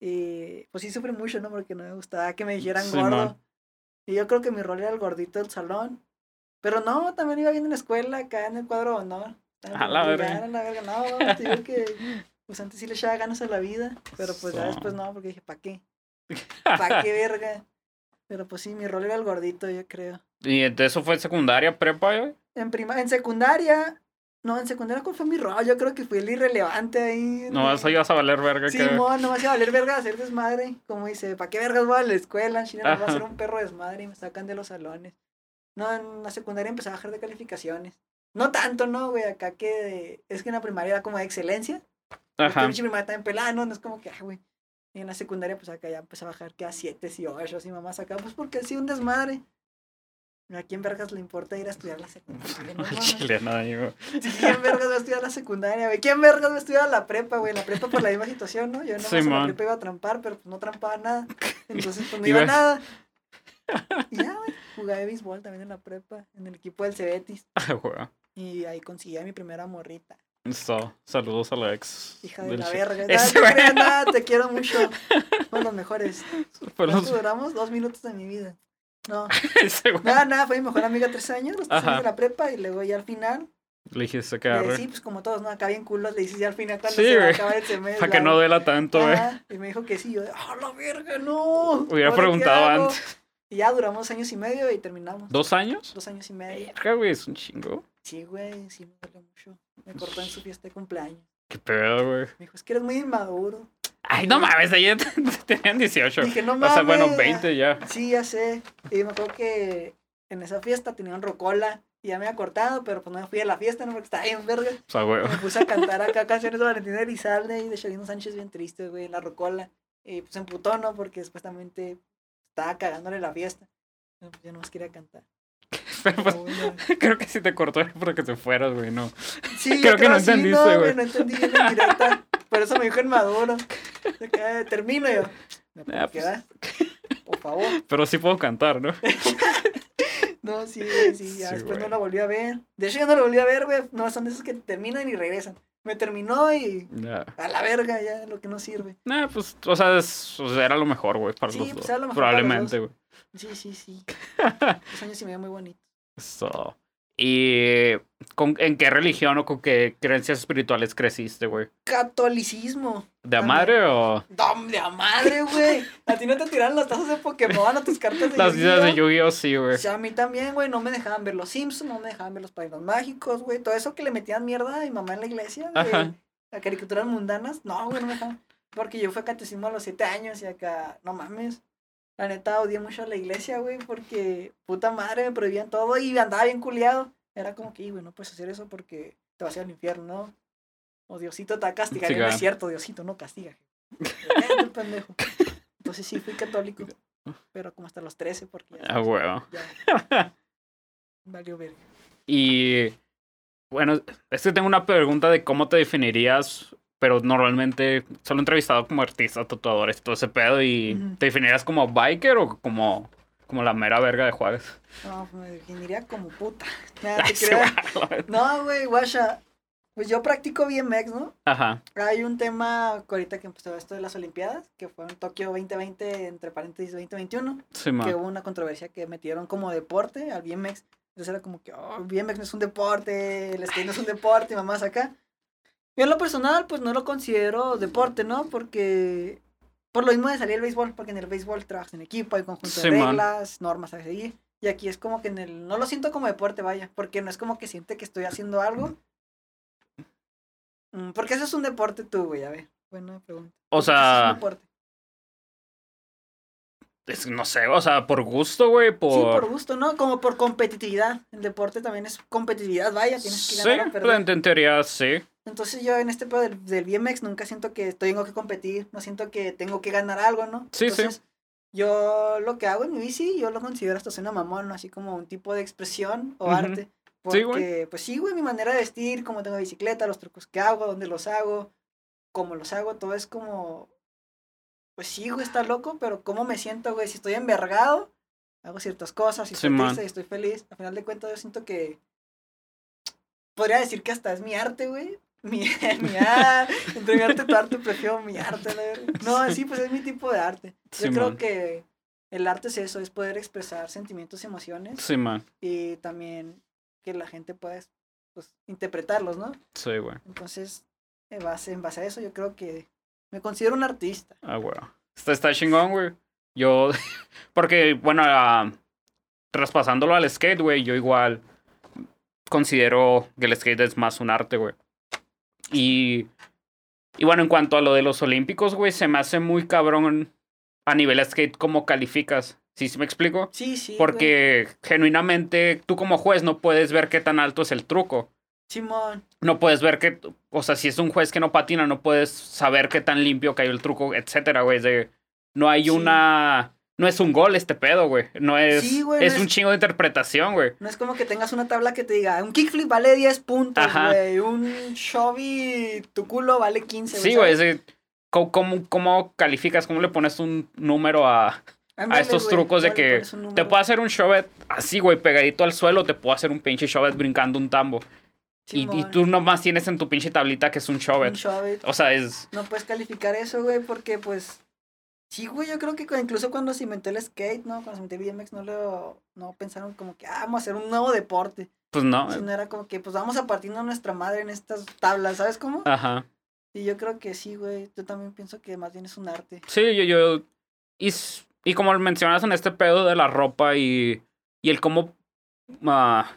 Y pues sí sufrí mucho, ¿no? Porque no me gustaba que me dijeran Sí, gordo. man. Y yo creo que mi rol era el gordito del salón. Pero no, también iba bien en la escuela, acá en el cuadro de honor. A la en verga. la verga. No, digo que pues antes sí le echaba ganas a la vida. Pero pues ya después no, porque dije, ¿para qué? ¿Para qué verga? Pero pues sí, mi rol era el gordito, yo creo. ¿Y entonces eso fue secundaria, prepa, güey? En prima, en secundaria, no, en secundaria, ¿cuál fue mi rol? Yo creo que fui el irrelevante ahí. No vas a ibas a valer verga Sí, que... mo, no me hacía valer verga hacer desmadre. Como dice, ¿para qué vergas voy a la escuela? En China me voy a hacer un perro desmadre y me sacan de los salones. No, en la secundaria empecé a bajar de calificaciones. No tanto, no, güey, acá que es que en la primaria era como de excelencia. Ajá. Ajá. pinche primaria también pelada, no, no es como que, ah, güey. Y en la secundaria, pues acá ya empecé a bajar que a 7 y 8 y mamás acá, pues porque sí, un desmadre. ¿A quién vergas le importa ir a estudiar la secundaria? No, chile, no, digo. ¿Quién vergas va a estudiar la secundaria, güey? ¿Quién vergas va a estudiar la prepa, güey? La prepa por la misma situación, ¿no? Yo no Sí, la prepa iba a trampar, pero pues no trampaba nada. Entonces, pues no Iba- a nada. Y ya, güey, jugaba béisbol también en la prepa, en el equipo del Cebetis. Ah, güey. Y ahí conseguí a mi primera morrita. So, saludos a la ex. Hija de la verga. Nada, te quiero mucho. Fueron los mejores. ¿Cuánto duramos? Dos minutos de mi vida. No, nada, nada, fue mi mejor amiga tres años, los tres años de la prepa, y luego ya al final, Le dijiste le- sí, pues como todos, ¿no? Acá bien culos, le dices ya al final cuando Sí, se va a acabar el semestre. Para que no duela tanto, güey. Y me dijo que sí, yo, de, ¡ah, la verga, no! Hubiera ¿ahora qué preguntado hago?". antes. Y ya duramos años y medio y terminamos. ¿Dos años? Dos años y medio. Verga, güey, es un chingo. Sí, güey, sí, me dolió mucho. Me cortó en su fiesta de cumpleaños. Qué pedo, güey. Me dijo, es que eres muy inmaduro. Ay, no mames, ayer tenían 18. Dije, no O mames. sea, bueno, 20 ya. Sí, ya sé. Y me acuerdo que en esa fiesta tenían rocola y ya me había cortado, pero pues no me fui a la fiesta, ¿no? Porque estaba bien verga. O sea, güey. Me puse a cantar acá canciones de Valentina Elizalde y de Shalino Sánchez bien tristes, güey, en la rocola. Y pues se emputó, ¿no? Porque supuestamente estaba cagándole la fiesta. Pero, pues, yo no más quería cantar. Pero, pues, creo que si te cortó para que te fueras, güey, no. Sí, Creo yo que no sí, entendiste, no, güey. No entendí en directa. Por eso me dijo en Maduro. Eh, Termino yo. ¿Me puedo Ah, pues. Por favor. Pero sí puedo cantar, ¿no? No, sí, sí, ya Sí, después no la volví a ver. De hecho, yo no la volví a ver, güey. No, son de esos que terminan y regresan. Me terminó y Ya. a la verga ya, lo que no sirve. Nah, pues, o sea, es- o sea, era lo mejor, güey, para Sí, los pues, dos. era lo mejor para los Probablemente, dos. güey. Sí, sí, sí. Los años y medio muy bonitos. So, ¿Y con, en qué religión o con qué creencias espirituales creciste, güey? Catolicismo. ¿De a madre o ¡Dom de a madre, güey! A ti no te tiraron las tazas de Pokémon a tus cartas de las islas de Yu-Gi-Oh? Sí, güey. O sea, a mí también, güey, no me dejaban ver los Simpsons, no me dejaban ver los Padrinos Mágicos, güey. Todo eso que le metían mierda a mi mamá en la iglesia, güey. A caricaturas mundanas. No, güey, no me dejaban. Porque yo fui a catecismo a los siete años y acá, no mames. La neta odié mucho a la iglesia, güey, porque puta madre me prohibían todo y andaba bien culiado. Era como que, "Ey, güey, no puedes hacer eso porque te vas a ir al infierno, ¿no? O Diosito te va a castigar. Sí, Y no es claro. cierto, Diosito no castiga. Pendejo. Entonces sí, fui católico. Pero como hasta los 13, porque ya, Ah, huevo. ya valió verga. Y bueno, es que tengo una pregunta de cómo te definirías, pero normalmente solo he entrevistado como artista, tatuadores, todo ese pedo, y. ¿te definirías como biker o como, como la mera verga de Juárez? No, pues me definiría como puta. Nada, te. No, güey, guacha. Pues yo practico BMX, ¿no? Ajá, Hay un tema que ahorita que empezó esto de las Olimpiadas, que fue en Tokio 2020, entre paréntesis 2021, sí, que hubo una controversia que metieron como deporte al BMX. Entonces era como que, oh, BMX no es un deporte, el skate no es un deporte, y mamás acá. Yo en lo personal, pues no lo considero deporte, ¿no? Porque, por lo mismo de salir el béisbol, porque en el béisbol trabajas en equipo, hay conjunto Sí, de man. reglas, normas a seguir. Y aquí es como que en el, no lo siento como deporte, vaya, porque no es como que siente que estoy haciendo algo. Mm, Porque eso es un deporte tú, güey, a ver. Buena pregunta. O ¿Por qué eso es un sea, deporte? Es- no sé, o sea, por gusto, güey, por... Sí, por gusto, ¿no? Como por competitividad. El deporte también es competitividad, vaya, tienes que Sí, ganar pues, perder. en, en teoría sí. Entonces yo en este pedo del, del BMX nunca siento que tengo que competir, no siento que tengo que ganar algo, ¿no? Sí, sí. Entonces, Yo lo que hago en mi bici, yo lo considero hasta una mamón, ¿no? así como un tipo de expresión o arte. Sí, Porque, güey. pues sí, güey, mi manera de vestir, cómo tengo bicicleta, los trucos que hago, dónde los hago, cómo los hago, todo es como, pues sí, güey, está loco, pero cómo me siento, güey, si estoy envergado, hago ciertas cosas, si estoy Sí, man. triste y estoy feliz, al final de cuentas yo siento que, podría decir que hasta es mi arte, güey. Mi, mi arte, entre mi arte y tu arte prefiero mi arte. No, sí, pues es mi tipo de arte. Yo Sí, creo man. que el arte es eso, es poder expresar sentimientos y emociones Sí, man. y también que la gente pueda pues, interpretarlos, ¿no? Sí, güey. Entonces, en base, en base a eso, yo creo que me considero un artista. Ah, güey. Está, está chingón, güey. Yo, porque, bueno, ah, traspasándolo al skate, güey, yo igual considero que el skate es más un arte, güey. Y, y bueno, en cuanto a lo de los olímpicos, güey, se me hace muy cabrón a nivel skate cómo calificas. ¿Sí, sí me explico? Sí, sí. güey. Porque genuinamente tú como juez no puedes ver qué tan alto es el truco. Simón, No puedes ver que, o sea, si es un juez que no patina, no puedes saber qué tan limpio cayó el truco, etcétera, güey. De, no hay Sí. una, no es un gol este pedo, güey. No es, Sí, güey, es no un es- chingo de interpretación, güey. no es como que tengas una tabla que te diga, un kickflip vale 10 puntos, Ajá. güey, un shovey, tu culo vale 15, Sí, güey. es ¿sabes? de, ¿cómo, cómo, cómo calificas? ¿Cómo le pones un número a, a estos güey, trucos de ¿cómo le que te puedo hacer un shovet así, güey, pegadito al suelo, te puedo hacer un pinche shovet brincando un tambo. Y, y tú nomás tienes en tu pinche tablita que es un shove. O sea, es... No puedes calificar eso, güey, porque pues. Sí, güey, yo creo que incluso cuando se inventó el skate, ¿no? Cuando se inventó el BMX, no lo. No pensaron como que, ah, vamos a hacer un nuevo deporte. Pues no. Sino era como que, pues vamos a partirnos nuestra madre en estas tablas, ¿sabes cómo? Ajá. Y yo creo que sí, güey. Yo también pienso que más bien es un arte. Sí, yo, yo, y, y como mencionas en este pedo de la ropa y, y el cómo, ah,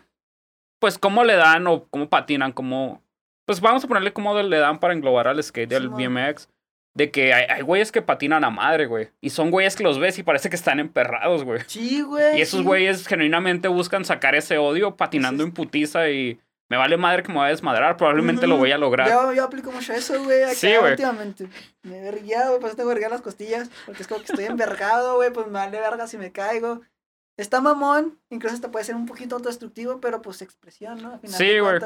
pues cómo le dan o cómo patinan, cómo, pues vamos a ponerle cómo le dan para englobar al skate, al Simón. BMX, de que hay, hay güeyes que patinan a madre, güey, y son güeyes que los ves y parece que están emperrados, güey. Sí, güey. Y esos sí. güeyes genuinamente buscan sacar ese odio patinando en putiza y me vale madre que me voy a desmadrar, probablemente lo voy a lograr. Yo, yo aplico mucho eso, güey. acá Sí, güey. Últimamente. Me he vergueado, güey. Por eso tengo vergueado las costillas. Porque es como que estoy envergado, güey. Pues me vale verga si me caigo. Está mamón. Incluso hasta puede ser un poquito autodestructivo, pero pues expresión, ¿no? Al final Sí, güey.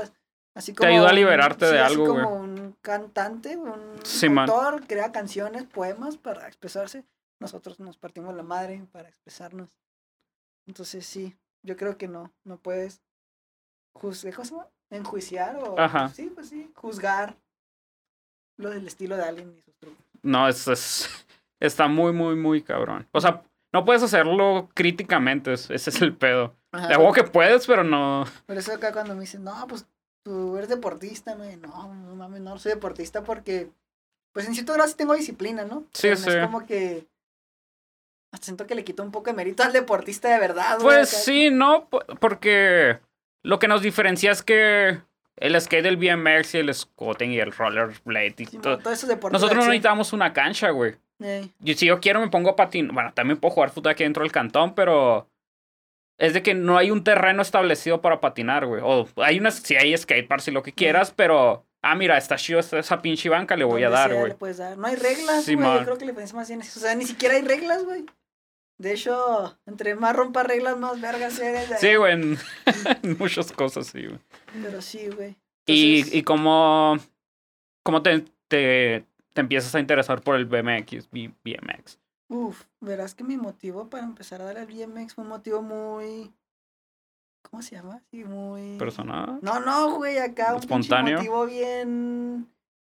Así Te ayuda a un- liberarte de sí, algo, güey. como un cantante, un Sí, man. autor, crea canciones, poemas para expresarse. Nosotros nos partimos la madre para expresarnos. Entonces sí. yo creo que no, no puedes juzgar, ¿cómo se llama? Enjuiciar o, Ajá. sí, pues sí, juzgar lo del estilo de alguien y sus trucos. No, es, es- está muy, muy, muy cabrón. O sea, no puedes hacerlo críticamente, es- ese es el pedo. Ajá, De huevo que puedes, pero no. Por eso acá cuando me dicen, no, pues tú eres deportista, ¿no? Y no, no mames, no soy deportista porque, pues en cierto grado sí tengo disciplina, ¿no? Sí, Pero no sí. Es como que siento que le quito un poco de mérito al deportista de verdad, Pues sí, no, po- porque lo que nos diferencia es que el skate del BMX y el scooting y el rollerblade y Sí, todo. todos esos deportes. Nosotros no necesitamos una cancha, güey. Ey, Y si yo quiero me pongo a patinar. Bueno, también puedo jugar fútbol aquí dentro del cantón, pero es de que no hay un terreno establecido para patinar, güey. O hay unas, si hay skateparks y lo que quieras, pero ah, mira, está chido esa pinche banca, le voy a dar, güey. le. No hay reglas, Sí, güey. man. Yo creo que la diferencia más bien es eso. O sea, ni siquiera hay reglas, güey. De hecho, entre más rompa reglas, más vergas eres. Sí, güey, en, en muchas cosas, sí, güey. Pero sí, güey. Y, Entonces- y cómo, cómo te, te, te empiezas a interesar por el BMX, B- BMX. Uf, verás que mi motivo para empezar a dar al BMX fue un motivo muy. ¿Cómo se llama? Sí, muy. ¿Persona? No, no, güey, acá un Espontáneo. motivo bien.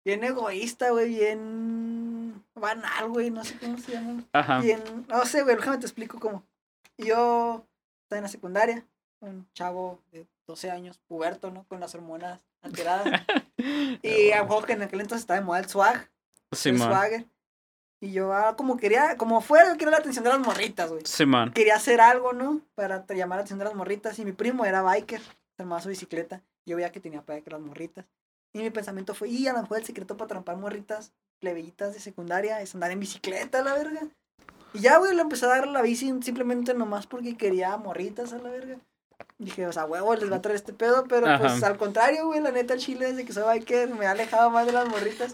Bien egoísta, güey, bien. banal, güey, no sé cómo se llama. Ajá. Bien. No sé, güey, déjame te explico cómo. Yo estaba en la secundaria, un chavo de 12 años, puberto, ¿no? Con las hormonas alteradas. y a que en aquel entonces estaba de moda el swag, el swagger. Y yo, ah, como quería, como fuera, yo quería la atención de las morritas, güey. Quería hacer algo, ¿no? Para llamar la atención de las morritas. Y mi primo era biker, armaba su bicicleta. Yo veía que tenía para que las morritas. Y mi pensamiento fue, y a lo mejor el secreto para trampar morritas plebeyitas de secundaria es andar en bicicleta, la verga. Y ya, güey, le empecé a dar la bici simplemente nomás porque quería morritas a la verga. Dije, o sea, huevo, les va a traer este pedo, pero pues al contrario, güey, la neta, el chile desde que soy biker me ha alejado más de las morritas.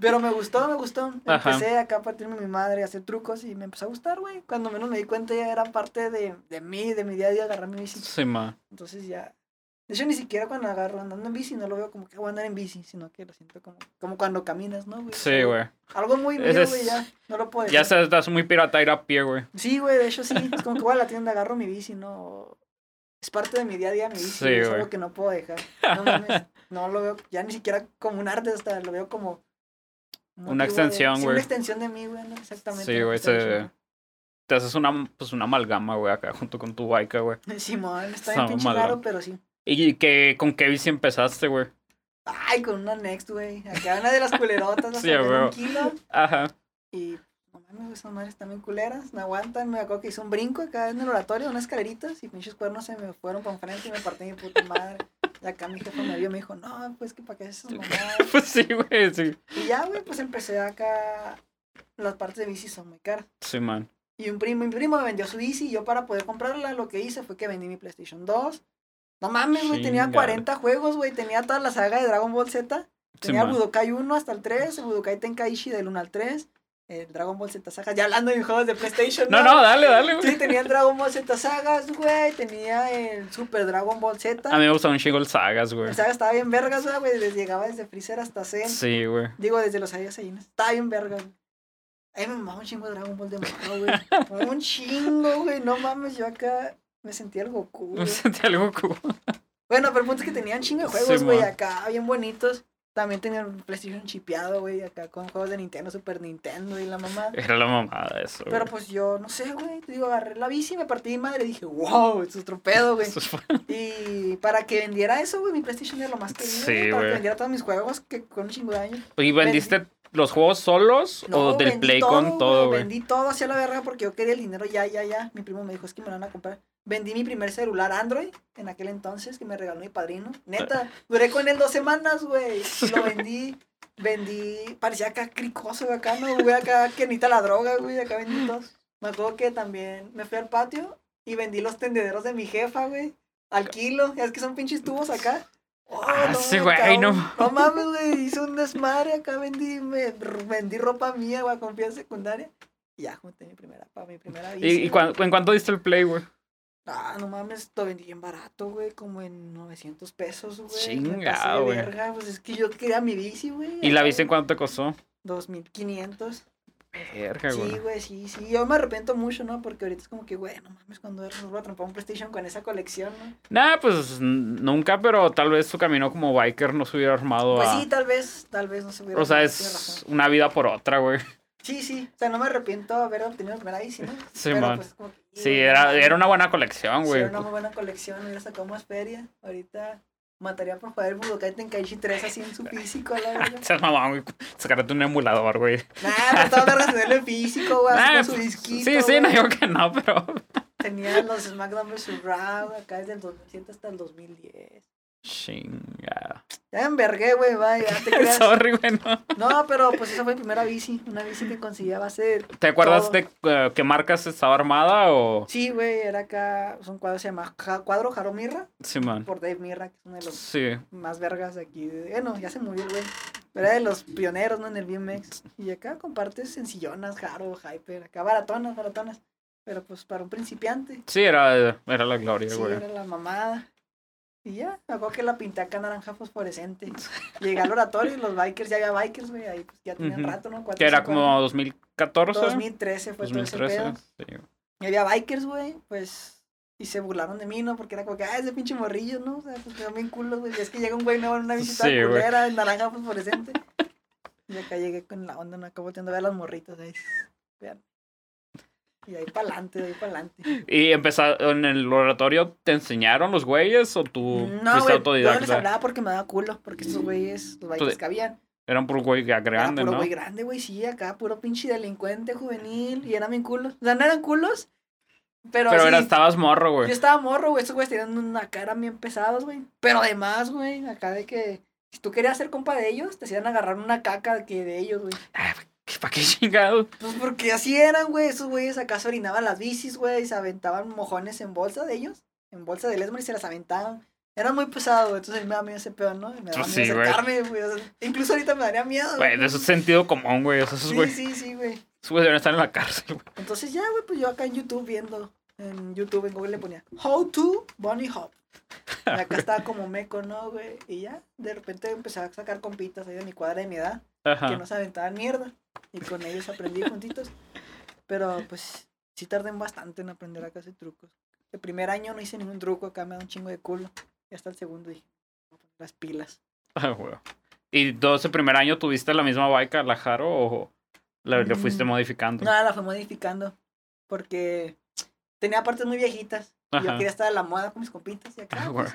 Pero me gustó, me gustó. Ajá. Empecé acá a partirme mi madre a hacer trucos y me empezó a gustar, güey. Cuando menos me di cuenta ya era parte de, de mí, de mi día a día agarrar mi bici. Simón. Entonces ya. De hecho, ni siquiera cuando agarro andando en bici no lo veo como que voy a andar en bici, sino que lo siento como, como cuando caminas, ¿no, güey? Sí, güey. Algo muy mío, güey, ya. No lo puedo Ya dejar. se estás muy pirata ir a pie, güey. Sí, güey, de hecho sí. Es como que voy a la tienda, agarro mi bici, ¿no? Es parte de mi día a día mi bici, Sí, es algo que no puedo dejar. No mames, no lo veo, ya ni siquiera como un arte, hasta lo veo como... un Una extensión, sí, güey. Una extensión de mí, güey, ¿no? Exactamente. Sí, güey, se-. Te haces una, pues una amalgama, güey, acá junto con tu bike, güey. Simón, está Está bien pinche raro, pero sí. ¿Y que, con qué bici empezaste, güey? Ay, con una Next, güey. Acá una de las culerotas, Sí, hasta un kilo. Ajá. Y mames, esas madres también culeras, no aguantan. Me acuerdo que hice un brinco acá en el oratorio, unas escaleritas, y pinches cuernos se me fueron para enfrente y me partí mi puta madre. Y acá mi jefe me vio y me dijo, no, pues que para qué haces esas mamadas. Pues sí, güey, sí. Y ya, güey, pues empecé acá. Las partes de bici son muy caras. Sí, man. Y un primo, mi primo me vendió su bici y yo para poder comprarla lo que hice fue que vendí mi PlayStation 2. No mames, güey, tenía Chinga. 40 juegos, güey, tenía toda la saga de Dragon Ball Z. Sí, Tenía man. Budokai 1 hasta el 3, el Budokai Tenkaichi del 1 al 3, el Dragon Ball Z Saga, ya hablando de juegos de PlayStation. No, no, dale, dale, güey. Sí, tenía el Dragon Ball Z Sagas, güey, tenía el Super Dragon Ball Z. A mí me gustan un chingo el sagas, güey. El Saga estaba bien vergas, güey, les llegaba desde Freezer hasta Zen. Sí, güey. Digo, desde los Saiyajines. Estaba bien vergas, güey. A mí me mamaba un chingo de Dragon Ball de morro, güey. Un chingo, güey. No mames, yo acá me sentía el Goku, Me güey. sentí algo cool. Bueno, pero el punto es que tenían chingo de juegos, Sí, güey, acá bien bonitos. También tenían un PlayStation chipeado, güey, acá con juegos de Nintendo, Super Nintendo y la mamá. Era la mamada eso, güey. Pero pues yo, no sé, güey, te digo, agarré la bici, me partí mi madre y dije, wow, es otro pedo, güey. Eso Y para que vendiera eso, güey, mi PlayStation era lo más querido, Sí, güey, para que vendiera todos mis juegos que con un chingo de años. ¿Y vendiste los juegos solos o del Play con todo, güey? Vendí todo hacia la verga porque yo quería el dinero ya, ya, ya. Mi primo me dijo, es que me lo van a comprar. Vendí mi primer celular Android en aquel entonces que me regaló mi padrino. Neta, duré con él dos semanas, güey. Lo vendí, vendí, parecía acá cricoso, güey, acá, no, güey, acá que necesita la droga, güey, acá vendí todo. Me acuerdo que también me fui al patio y vendí los tendederos de mi jefa, güey. Al kilo, es que son pinches tubos acá. Oh, Ah, sí, güey, no. No mames, güey, hice un desmadre acá, vendí, me, vendí ropa mía, güey, con en secundaria. Y ya junté mi primera, para mi primera bici. ¿Y, y en cuánto diste el Play, güey? Ah, no mames, lo vendí bien barato, güey, como en 900 pesos, güey. Chinga, güey. Pues es que yo quería mi bici, güey. ¿Y la viste en cuánto te costó? 2500. Verga, güey. Sí, güey, sí, sí. Yo me arrepiento mucho, ¿no? Porque ahorita es como que, güey, no mames, cuando nos voy a un PlayStation con esa colección, ¿no? Nah, pues nunca, pero tal vez su camino como biker no se hubiera armado Pues a... sí, tal vez, tal vez no se hubiera. O sea, es una vida por otra, güey. Sí, sí. O sea, no me arrepiento de haber obtenido la primera bici, ¿no? Sí, Pero, man. pues, como que, Sí, era, era una buena colección, Sí, güey. era una muy buena colección, hubiera sacado más feria. Ahorita mataría por jugar el Budokai Tenkaichi 3 así en su físico, a la verdad. Seas mamá, güey. Sacarte un emulador, güey. Nah, pero estaba de tenerlo en físico, güey, así Nah, con su pues, disquito. sí, sí, güey. no digo que no, pero... Tenía los SmackDown vs. Raw acá desde el 2007 hasta el 2010. Chinga. Ya envergué, güey, vaya, te creas. Sorry, güey, no. No, pero pues esa fue mi primera bici, una bici que conseguí a base. ¿Te acuerdas Todo. de eh, qué marcas estaba armada o...? Sí, güey, era acá, es un cuadro, se llama Ja- Cuadro Jaro Mirra, Sí, man. por Dave Mirra, que es uno de los Sí. más vergas de aquí. Bueno, ya se murió el güey. Pero era de los pioneros, ¿no? En el BMX. Y acá compartes sencillonas, Jaro, Hyper, acá baratonas, baratonas. Pero pues para un principiante, Sí, era, era la gloria, sí, güey. era la mamada. Y ya, me acuerdo que la pinté acá naranja fosforescente. Llegué al oratorio y los bikers, ya había bikers, güey, ahí pues ya tenían rato, ¿no? Que era como años. 2014. 2013 fue todo ese 2013. pedo. Sí. Y había bikers, güey, pues. Y se burlaron de mí, ¿no? Porque era como que, ah, ese pinche morrillo, ¿no? O sea, pues quedó bien culo, güey. Y es que llega un güey nuevo en una visita Sí, culera, en naranja fosforescente. Y acá llegué con la onda, ¿no? Acá volteando a ver a los morritos ahí. Vean. Y de ahí para adelante, de ahí para adelante. ¿Y empezar en el oratorio te enseñaron los güeyes o tú No, fuiste güey, yo no les autodidacta? hablaba porque me daba culo. Porque esos güeyes, los que habían. Eran por güey ya Era grande, puro ¿no? güey grande, güey, sí, acá, puro pinche delincuente juvenil. Y eran bien culos. O sea, no eran culos. Pero, Pero era, estabas morro, Yo güey. estaba morro, güey. Esos güeyes tenían una cara bien pesados, güey. Pero además, güey, acá de que si tú querías ser compa de ellos, te hacían agarrar una caca que de ellos, güey. ¿Para qué chingado? Pues porque así eran, güey. Esos güeyes acá se orinaban las bicis, güey. y Se aventaban mojones en bolsa de ellos. En bolsa de lesmo y se las aventaban. Eran muy pesados, güey. Entonces me daba miedo ese pedo, ¿no? Y me daba Pues miedo sí, güey. acercarme, güey. o sea, incluso ahorita me daría miedo, Güey, de eso es sentido común, güey. Esos Sí, güey sí, sí, güey. esos güeyes deben estar en la cárcel, güey. Entonces ya, güey, pues yo acá en YouTube viendo. En YouTube, en Google le ponía How to Bunny Hop. Y acá estaba como meco, ¿no, güey? Y ya, de repente empecé a sacar compitas ahí de mi cuadra de mi edad, Ajá. no se aventaban mierda. Y con ellos aprendí juntitos. Pero pues sí tardé bastante en aprender acá hacer trucos. El primer año no hice ningún truco, acá me da un chingo de culo. Y hasta el segundo dije, poner las pilas. Ah. ¿Y todo ese primer año tuviste la misma bike la Jaro o la, fuiste Mm, modificando? Nada, la fui modificando. Porque tenía partes muy viejitas. Y yo quería estar a la moda con mis compitas. Y acá, Ah, pues.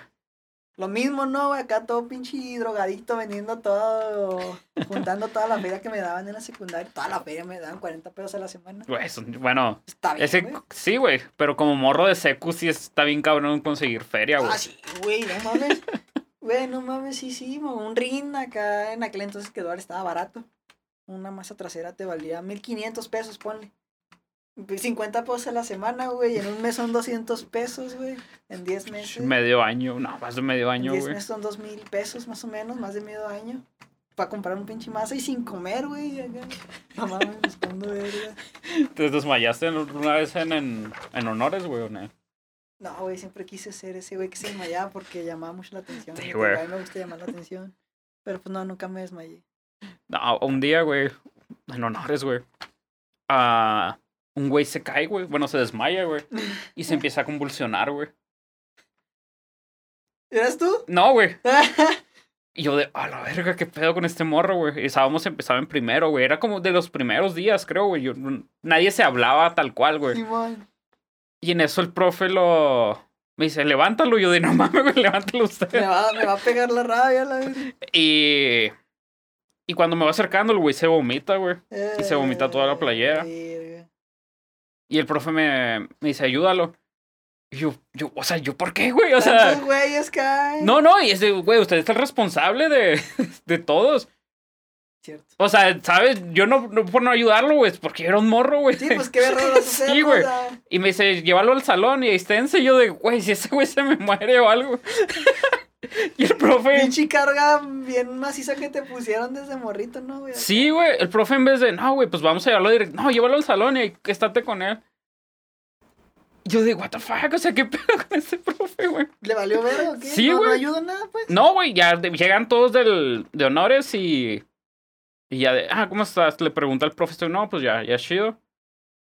Lo mismo, ¿no? güey? Acá todo pinche drogadicto vendiendo todo, juntando toda la feria que me daban en la secundaria. Toda la feria me daban 40 pesos a la semana. Güey, bueno, Está bien, ese, güey. sí, güey, pero como morro de secu sí está bien cabrón conseguir feria, güey. Ah, sí, güey, no mames. Güey, no mames, sí, sí, un ring acá en aquel entonces que dólar estaba barato. Una masa trasera te valía 1500 pesos, ponle. 50 pesos a la semana, güey. y En un mes son 200 pesos, güey. En 10 meses. Medio año, no, más de medio En año, 10 güey. meses son 2 mil pesos más o menos, más de medio año. Para comprar un pinche masa y sin comer, güey. mames, me escondo verga. ¿Te desmayaste en- una vez en, en, en honores, güey, o no? No, güey, siempre quise ser ese güey que se desmayaba porque llamaba mucho la atención. Sí, güey. A mí me gusta llamar la atención. Pero pues no, nunca me desmayé. No, un día, güey, en honores, güey. ah, un güey se cae, güey. Bueno, se desmaya, güey. Y se empieza a convulsionar, güey. ¿Eras tú? No, güey. Y yo de, a la verga, qué pedo con este morro, güey. Estábamos empezando en primero, güey. Era como de los primeros días, creo, güey. Yo, nadie se hablaba tal cual, güey. Y en eso el profe lo... Me dice, levántalo. Y yo de, no mames, güey, levántalo Me usted. va, me va a pegar la rabia, la verga. Y... Y cuando me va acercando, el güey se vomita, güey. Y se vomita toda la playera. Verga. Y el profe me, me dice, ayúdalo. Y yo, yo, o sea, ¿yo por qué, güey? O sea, güeyes caen. no, no, y es de, güey, usted es el responsable de, de todos. Cierto. O sea, ¿sabes? Yo no, no por no ayudarlo, güey, es porque era un morro, güey. Sí, pues qué hacer. Sí, güey. Y me dice, llévalo al salón y esténse. Y yo de, güey, si ese güey se me muere o algo. y el profe, Pinche carga bien maciza que te pusieron desde morrito, ¿no, güey? sí, güey, el profe en vez de, no, güey, pues vamos a llevarlo directo. No, llévalo al salón y estate con él. Yo de, what the fuck, o sea, ¿qué pedo con ese profe, güey? ¿Le valió verga o qué? Sí, no, güey. No ayuda en nada, pues. No, güey, ya llegan todos del, de honores y. Y ya de, ah, ¿cómo estás? Le pregunta al profesor, no, pues ya, ya chido.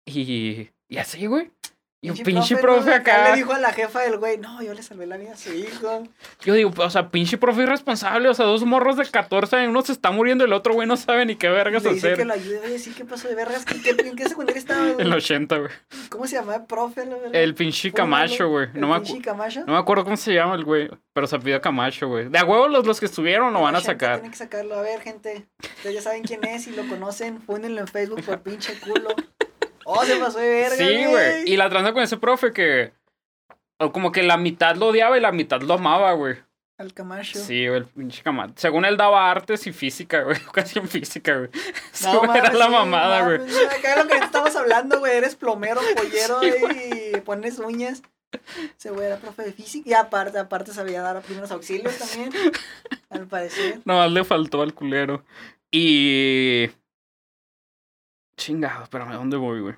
Y, y así, güey. Y un pinche ¿no? profe acá. Le dijo a la jefa del güey, no, yo le salvé la vida a su hijo. Yo digo, o sea, pinche profe irresponsable. O sea, dos morros de 14 años, uno se está muriendo, el otro güey no sabe ni qué vergas Le dice hacer. que lo ayude, oye, sí, ¿qué pasó de vergas? ¿Qué, qué, ¿En qué secundaria estaba, güey? El 80, güey. ¿Cómo se llamaba el profe? la verdad? El pinche. Camacho, güey. ¿El No, me pinche Camacho? no me acuerdo cómo se llama el güey, pero se pidió Camacho, güey. De a huevo los, los que estuvieron lo van a sacar. Tienen que sacarlo. A ver, gente. Ustedes ya saben quién es y lo conocen. Pónenlo en Facebook por pinche culo. Oh, se pasó de verga. Sí, güey. Y la tranza con ese profe que. o Como que la mitad lo odiaba y la mitad lo amaba, güey. Al Camacho. Sí, güey, el pinche Camacho. Según él daba artes y física, güey. Educación física, güey. Sí, No, güey, era mames, la mamada, güey. mames, Acá es lo que estamos hablando, güey. Eres plomero, pollero Sí, y pones uñas. Ese güey era profe de física. Y aparte, aparte sabía dar primeros auxilios también. Al parecer. Nomás le faltó al culero. Y. Chingado, espérame, ¿dónde voy, güey?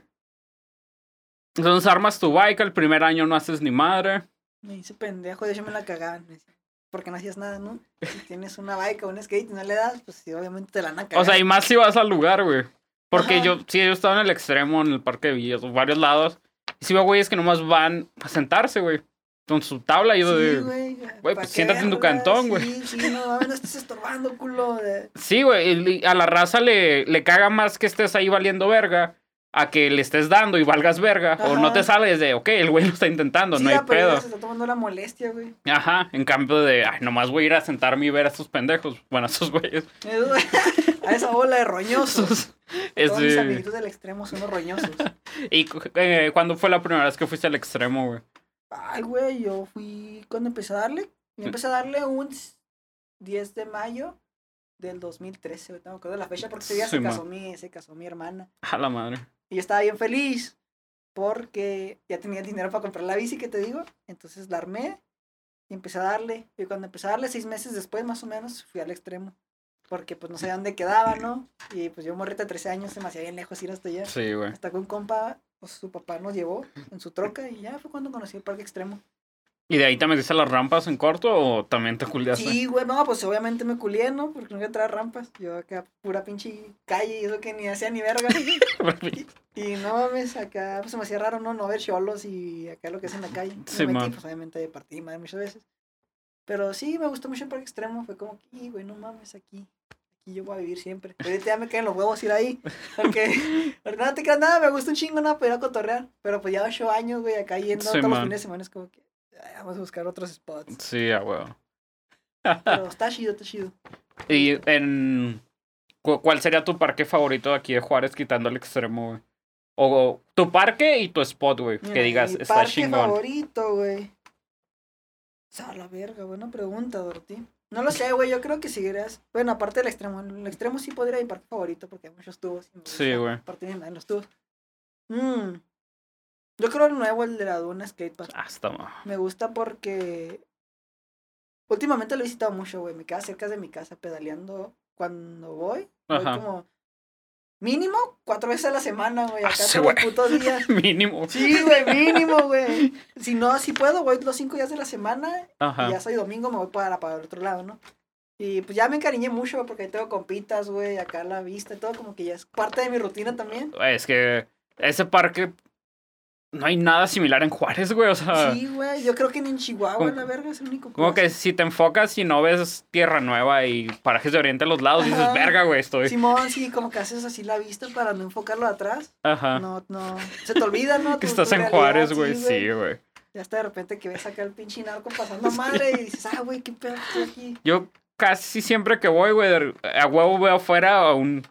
Entonces armas tu bike, el primer año no haces ni madre. Me hice pendejo. De hecho, me la cagaban. Porque no hacías nada, ¿no? Si tienes una bike o un skate y no le das, pues sí, obviamente te la van a cagar. O sea, y más si vas al lugar, güey. Porque Ajá. yo, sí, yo estaba en el extremo, en el parque de Villas, o varios lados. Y sí veo güeyes que nomás van a sentarse, güey. Con su tabla y yo Sí, de. güey. güey, ¿pa' pues siéntate en tu cantón, güey. Sí, no no estés estorbando, culo. De... Sí, güey. A la raza le, le caga más que estés ahí valiendo verga a que le estés dando y valgas verga. O no te sales de, ok, el güey lo está intentando, sí, no hay pero ya pedo. se está tomando la molestia, güey. Ajá, en cambio de, ay, nomás voy a ir a sentarme y ver a estos pendejos. Bueno, a esos güeyes. a esa bola de roñosos. Es Todos mis amiguitos del extremo son los roñosos. ¿Y eh, cuándo fue la primera vez que fuiste al extremo, güey? Ay, güey, yo fui cuando empecé a darle. Yo empecé a darle un 10 de mayo del 2013, güey. No me acuerdo de la fecha porque ese día Sí, se, casó mi, se casó mi hermana. A la madre. Y yo estaba bien feliz porque ya tenía el dinero para comprar la bici que te digo. Entonces la armé y empecé a darle. Y cuando empecé a darle, seis meses después más o menos, fui al extremo. Porque pues no sabía dónde quedaba, ¿no? Y pues yo morrita de 13 años, se me hacía bien lejos ir hasta allá. Sí, güey. Hasta que un compa, pues su papá nos llevó en su troca y ya fue cuando conocí el parque extremo. ¿Y de ahí te metiste a las rampas en corto o también te culiaste? Sí, güey, no, pues obviamente me culié, ¿no? Porque no iba a traer rampas. Yo acá, pura pinche calle, y eso que ni hacía ni verga. Y no mames, acá pues se me hacía raro, ¿no? No ver cholos y acá lo que es en la calle. Me Sí, metí, man. pues obviamente partí madre muchas veces. Pero sí, me gustó mucho el parque extremo. Fue como, "Y, güey, no mames, aquí. Aquí yo voy a vivir siempre. Ahorita ya me caen los huevos ir ahí. Porque, porque no te creas nada, me gusta un chingo, no, pero a cotorrear. Pero pues ya ocho años, güey, acá yendo Sí, todos los fines de semana. Es como que, "Ay, vamos a buscar otros spots. Sí, a huevo. Pero está chido, está chido. ¿Y en cu- cuál sería tu parque favorito de aquí de Juárez quitando el extremo, güey? O tu parque y tu spot, güey. Que digas, mi está parque chingón. favorito, güey. A la verga, buena pregunta, Dorothy. No lo sé, güey, yo creo que seguirás. Bueno, aparte del extremo, el extremo sí podría ser mi parque favorito porque hay muchos tubos. Sí, güey. partirme en los tubos. Mm. Yo creo el nuevo, el de la Duna Skatepark. Ah, está ma- Me gusta porque últimamente lo he visitado mucho, güey. Me queda cerca de mi casa pedaleando cuando voy. Voy Ajá. como mínimo cuatro veces a la semana, güey. Ah, Acá todos los putos días. Mínimo. Sí, güey, mínimo, güey. Si no, si puedo, voy los cinco días de la semana y Ajá. ya soy domingo, me voy para, para el otro lado, ¿no? Y pues ya me encariñé mucho güey, porque ahí tengo compitas, güey, acá la vista y todo, como que ya es parte de mi rutina también. Es que ese parque no hay nada similar en Juárez, güey. O sea, Sí, güey, yo creo que ni en Chihuahua, Como- la verga, es el único. como que si te enfocas y no ves Tierra Nueva y parajes de Oriente a los lados, dices, Ajá. verga, güey, estoy. Simón, sí, como que haces así la vista para no enfocarlo atrás. Ajá. No, no, se te olvida, ¿no? que Tu- estás tu en realidad, Juárez, güey. Sí, güey. Ya hasta de repente que ves acá el pinche narco pasando madre y dices, ah, güey, qué pedo estoy aquí. Yo casi siempre que voy, güey, a huevo veo afuera a un,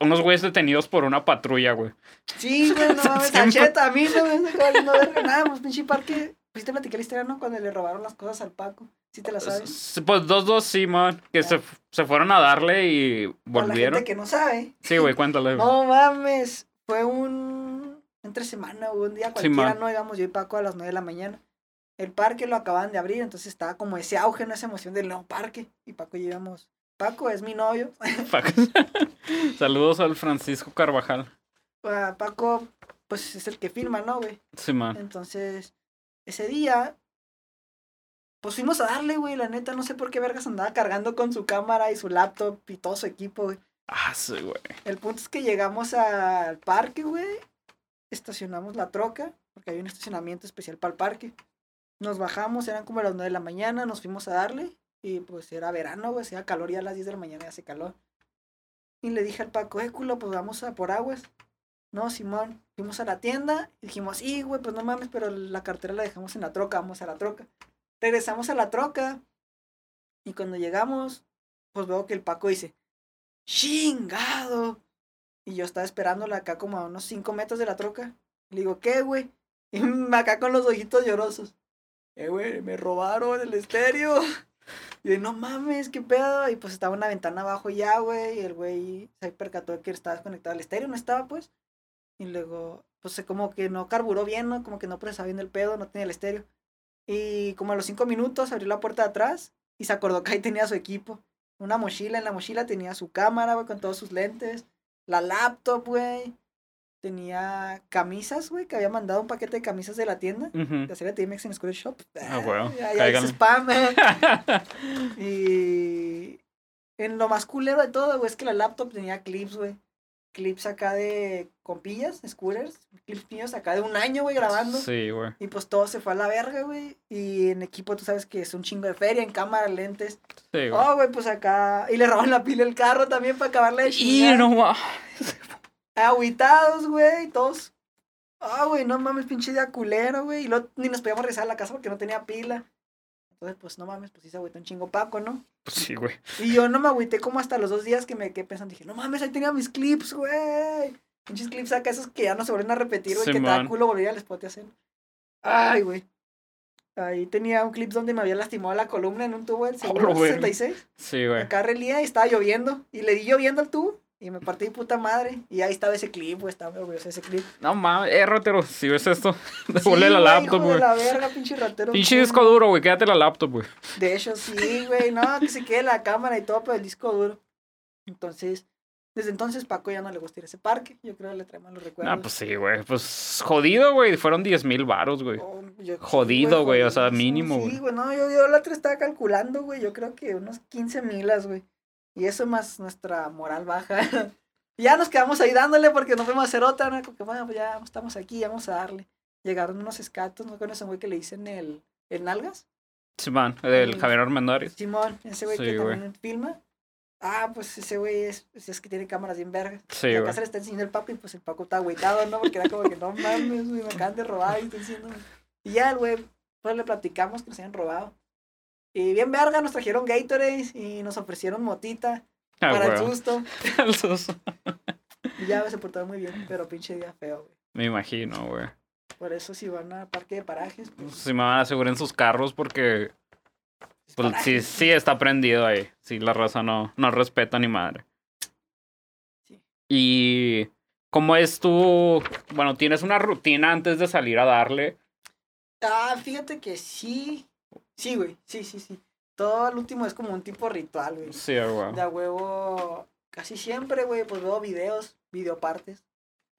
unos güeyes detenidos por una patrulla, güey. Sí, güey, no mames. Sancheta, a mí no me verga nada, pues pinche parque. Pues te platiqué la historia, ¿no? Cuando le robaron las cosas al Paco. Sí te la sabes. Pues dos, dos, sí, man. Que se, se fueron a darle y Para la volvieron. gente que no sabe. Sí, güey, cuéntale. No mames, fue un... Entre semana o un día cualquiera, man. ¿no? Íbamos yo y Paco a las 9 de la mañana. El parque lo acaban de abrir, entonces estaba como ese auge, ¿no? Esa emoción del nuevo parque. Y Paco y íbamos... Paco es mi novio. Fuck. Saludos al Francisco Carvajal. Paco, pues es el que firma, ¿no, güey? Sí, man. Entonces, ese día, pues fuimos a darle, güey, la neta, no sé por qué vergas andaba cargando con su cámara y su laptop y todo su equipo, güey. Ah, sí, güey. El punto es que llegamos al parque, güey. Estacionamos la troca, porque hay un estacionamiento especial para el parque. Nos bajamos, eran como las 9 de la mañana, nos fuimos a darle. Y pues era verano, güey, hacía calor ya a las 10 de la mañana, hace calor. Y le dije al Paco, eh, culo, pues vamos a por aguas. No, Simón. Fuimos a la tienda y dijimos, sí, güey, pues no mames, pero la cartera la dejamos en la troca, vamos a la troca. Regresamos a la troca. Y cuando llegamos, pues veo que el Paco dice, chingado. Y yo estaba esperándola acá como a unos 5 metros de la troca. Le digo, ¿qué, güey? Y acá con los ojitos llorosos. Eh, güey, me robaron el estéreo. Y yo, no mames, qué pedo. Y pues estaba una ventana abajo ya, güey. Y el güey se percató de que estaba desconectado al estéreo, no estaba, pues. Y luego, pues como que no carburó bien, ¿no? Como que no procesaba bien el pedo, no tenía el estéreo. Y como a los cinco minutos abrió la puerta de atrás y se acordó que ahí tenía su equipo. Una mochila, en la mochila tenía su cámara, güey, con todos sus lentes. La laptop, güey. Tenía camisas, güey, que había mandado un paquete de camisas de la tienda. Ujú. De serie TMX en School Shop. Ah, bueno, spam, eh. Y en lo más culero de todo, güey, es que la laptop tenía clips, güey. Clips acá de compillas, scooters. Clips míos acá de un año, güey, grabando. Sí, güey. Y pues todo se fue a la verga, güey. Y en equipo, tú sabes que es un chingo de feria, en cámara, lentes. Sí, güey. Oh, güey, pues acá. Y le roban la pila el carro también para acabarle de y chingar. no Agüitados, güey, todos. Ah, güey, no mames, pinche día culero, güey. Y luego ni nos podíamos regresar a la casa porque no tenía pila. Entonces, pues no mames, pues sí se agüitó un chingo Paco, ¿no? Pues sí, güey. Y yo no me agüité como hasta los dos días que me quedé pensando. Dije, no mames, ahí tenía mis clips, güey. Pinches clips acá, esos que ya no se vuelven a repetir, güey, que Simón. culo volver al spot y hacer. Ay, güey. Ahí tenía un clip donde me había lastimado la columna en un tubo del seguro Oh, verga. 66. Sí, güey. Acá relía y estaba lloviendo. Y le di lloviendo al tubo. Y me partí puta madre. Y ahí estaba ese clip, güey. Estaba orgulloso ese clip. No mames, eh, ratero, si ves esto, Sí, devuelve la laptop, güey. la verga, pinche ratero. Pinche Sí, disco duro, güey, quédate la laptop, güey. De hecho, sí, güey. No, que se quede la cámara y todo, pero el disco duro. Entonces, desde entonces Paco ya no le gusta ir a ese parque. Yo creo que le trae malos recuerdos. Ah, pues sí, güey. Pues jodido, güey. Fueron 10 mil varos, güey. Oh, Jodido, güey, o sea, mínimo, güey. Sí, güey, no, yo, yo la otra estaba calculando, güey. Yo creo que unos 15 milas, güey. Y eso más nuestra moral baja. Ya nos quedamos ahí dándole porque no podemos hacer otra, ¿no? Como que, bueno, pues ya estamos aquí, vamos a darle. Llegaron unos escatos, ¿no conocen, güey, que le dicen el, el nalgas? Simón, el. Javier Armendáriz. Simón, ese güey Sí, que güey. también filma. Ah, pues ese güey es, es es que tiene cámaras bien vergas. Sí, y acá güey. se le está enseñando el papi, y pues el Paco está agüitado, ¿no? Porque era como que no mames, me acaban de robar y estoy diciendo. Y ya el güey, pues le platicamos que nos habían robado. Y bien verga, nos trajeron Gatorade y nos ofrecieron motita Ah, para el güey. susto. El susto. Y ya se portaron muy bien, pero pinche día feo, güey. Me imagino, güey. Por eso si van a parque de parajes, pues. Si me van a asegurar en sus carros porque es pues, sí está prendido ahí. Sí, la raza no, no respeta ni madre. Sí. Y ¿cómo es tu... Bueno, tienes una rutina antes de salir a darle? Ah, fíjate que sí. Sí, güey, sí, sí, sí. Todo el último es como un tipo ritual, güey. Sí, güey. De a huevo, casi siempre, güey, pues veo videos, videopartes.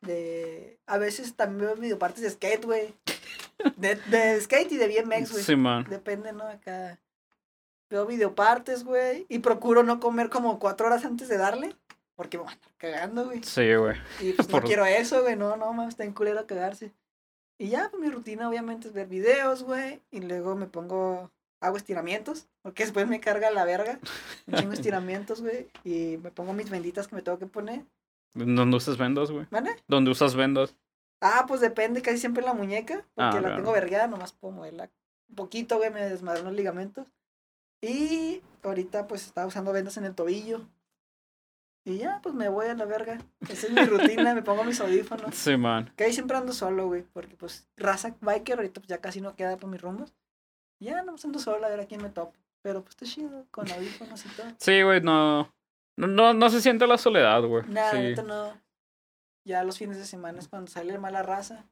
De. A veces también veo videopartes de skate, güey. De, de skate y de BMX, güey. Sí, man. Depende, ¿no? Acá. Veo videopartes, güey. Y procuro no comer como cuatro horas antes de darle. Porque me van a estar cagando, güey. Sí, güey. Y pues no Por- quiero eso, güey. No, no, mames, está en culero cagarse. Y ya, pues mi rutina obviamente es ver videos, güey. Y luego me pongo. Hago estiramientos. Porque después me carga la verga. Chingo de estiramientos, güey. Y me pongo mis benditas que me tengo que poner. ¿Dónde usas vendas, güey? ¿Vale? ¿Dónde usas vendas? Ah, pues depende casi siempre la muñeca. Porque Ah, la claro. tengo vergueada, nomás puedo moverla un poquito, güey. Me desmadran los ligamentos. Y ahorita, pues estaba usando vendas en el tobillo. Y ya, pues me voy a la verga. Esa es mi rutina. me pongo mis audífonos. Sí, man. Que ahí siempre ando solo, güey. Porque pues raza biker ahorita pues ya casi no queda por mis rumbos. Y Ya no ando solo a ver a quién me topo. Pero pues está chido, con audífonos y todo. Sí, güey, no... No, no, no se siente la soledad, güey. Nada, Sí. ahorita no. Ya los fines de semana es cuando sale mala raza.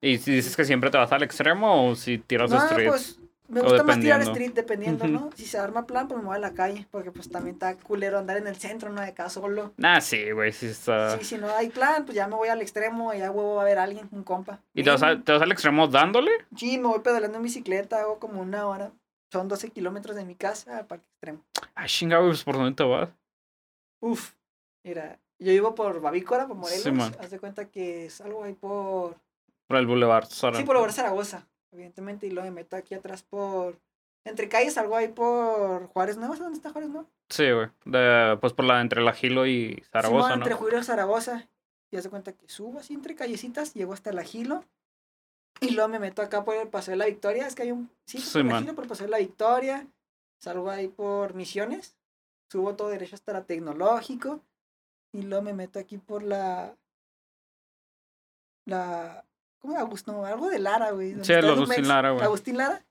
¿Y si dices que siempre te vas al extremo o si tiras No, street? pues me gusta más tirar street dependiendo. ¿no? Si se arma plan, pues me voy a la calle. Porque pues también está culero andar en el centro, ¿no? De acá solo. Nah, sí, güey, sí está... Sí, si no hay plan, pues ya me voy al extremo y ya huevo va a haber alguien, un compa. ¿Y te vas, a- te vas al extremo dándole? Sí, me voy pedaleando en bicicleta, hago como una hora. Son 12 kilómetros de mi casa al parque extremo. Ay, chinga, güey, pues ¿por dónde te vas? Uf. Mira, yo vivo por Babícora, por Morelos. Simón. Haz de cuenta que es algo ahí por... Por el Boulevard. Zara. Sí, por Obrar Zaragoza, evidentemente. Y luego me meto aquí atrás por... Entre calles, algo ahí por Juárez Nuevo. ¿Sabes dónde está Juárez Nuevo? Sí, güey. Pues por la entre la Gilo y Zaragoza, ¿no? entre Julio y Zaragoza. Y haz de cuenta que subo así entre callecitas, llego hasta la Gilo. Y luego me meto acá por el Paseo de la Victoria. Es que hay un. Sí, por la Simón. Gilo, por el Paseo de la Victoria. Salgo ahí por Misiones. Subo todo derecho hasta la Tecnológico. Y luego me meto aquí por la. La. ¿Cómo? No, algo de Lara, güey. Sí, el. Agustín Lara, güey. Agustín Lara.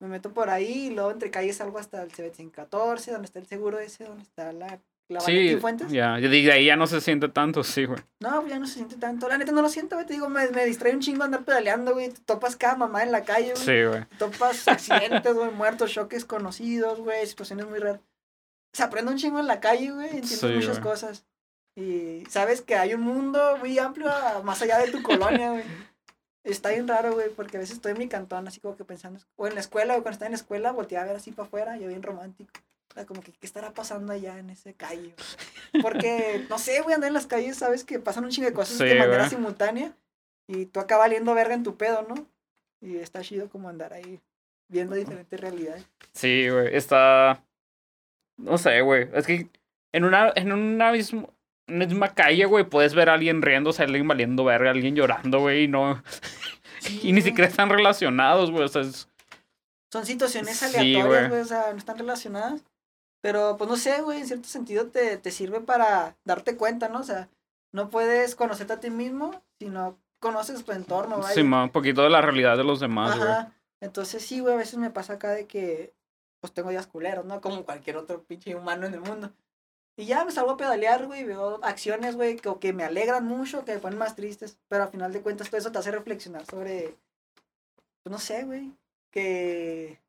Me meto por ahí. Y luego entre calles salgo hasta el CB114, donde está el seguro ese, donde está la. Sí, ya. Yo digo, ahí ya no se siente tanto, sí, güey. No, pues ya no se siente tanto. La neta no lo siento, güey. Te digo, me, me distrae un chingo andar pedaleando, güey. Te topas cada mamá en la calle, güey. Sí, güey. Topas accidentes, güey, muertos, choques conocidos, güey, situaciones muy raras. Se aprende un chingo en la calle, güey. Entiendes Sí, muchas güey. cosas. Y sabes que hay un mundo muy amplio más allá de tu colonia, güey. Está bien raro, güey, porque a veces estoy en mi cantón así como que pensando, o en la escuela, o cuando estaba en la escuela, volteaba a ver así para afuera, yo bien romántico. O sea, como que, ¿qué estará pasando allá en ese calle? güey? Porque, no sé, güey, andar en las calles, sabes que pasan un chingo de cosas Sí, de manera güey. simultánea y tú acabas valiendo verga en tu pedo, ¿no? Y está chido como andar ahí viendo diferentes realidades. Sí, güey. Está. No sé, güey. Es que en una, en una misma, misma calle, güey, puedes ver a alguien riéndose, a alguien valiendo verga, a alguien llorando, güey, y no. y ni siquiera están relacionados, güey. O sea, es- Son situaciones Sí, aleatorias, güey. güey, o sea, no están relacionadas. Pero, pues no sé, güey, en cierto sentido te, te sirve para darte cuenta, ¿no? O sea, no puedes conocerte a ti mismo, sino conoces tu entorno, vaya. sí, un poquito de la realidad de los demás, güey. Entonces sí, güey, a veces me pasa acá de que pues tengo días culeros, ¿no? Como cualquier otro pinche humano en el mundo. Y ya me salgo a pedalear, güey, veo acciones, güey, que, que me alegran mucho, que me ponen más tristes, pero al final de cuentas todo eso te hace reflexionar sobre, pues no sé, güey, que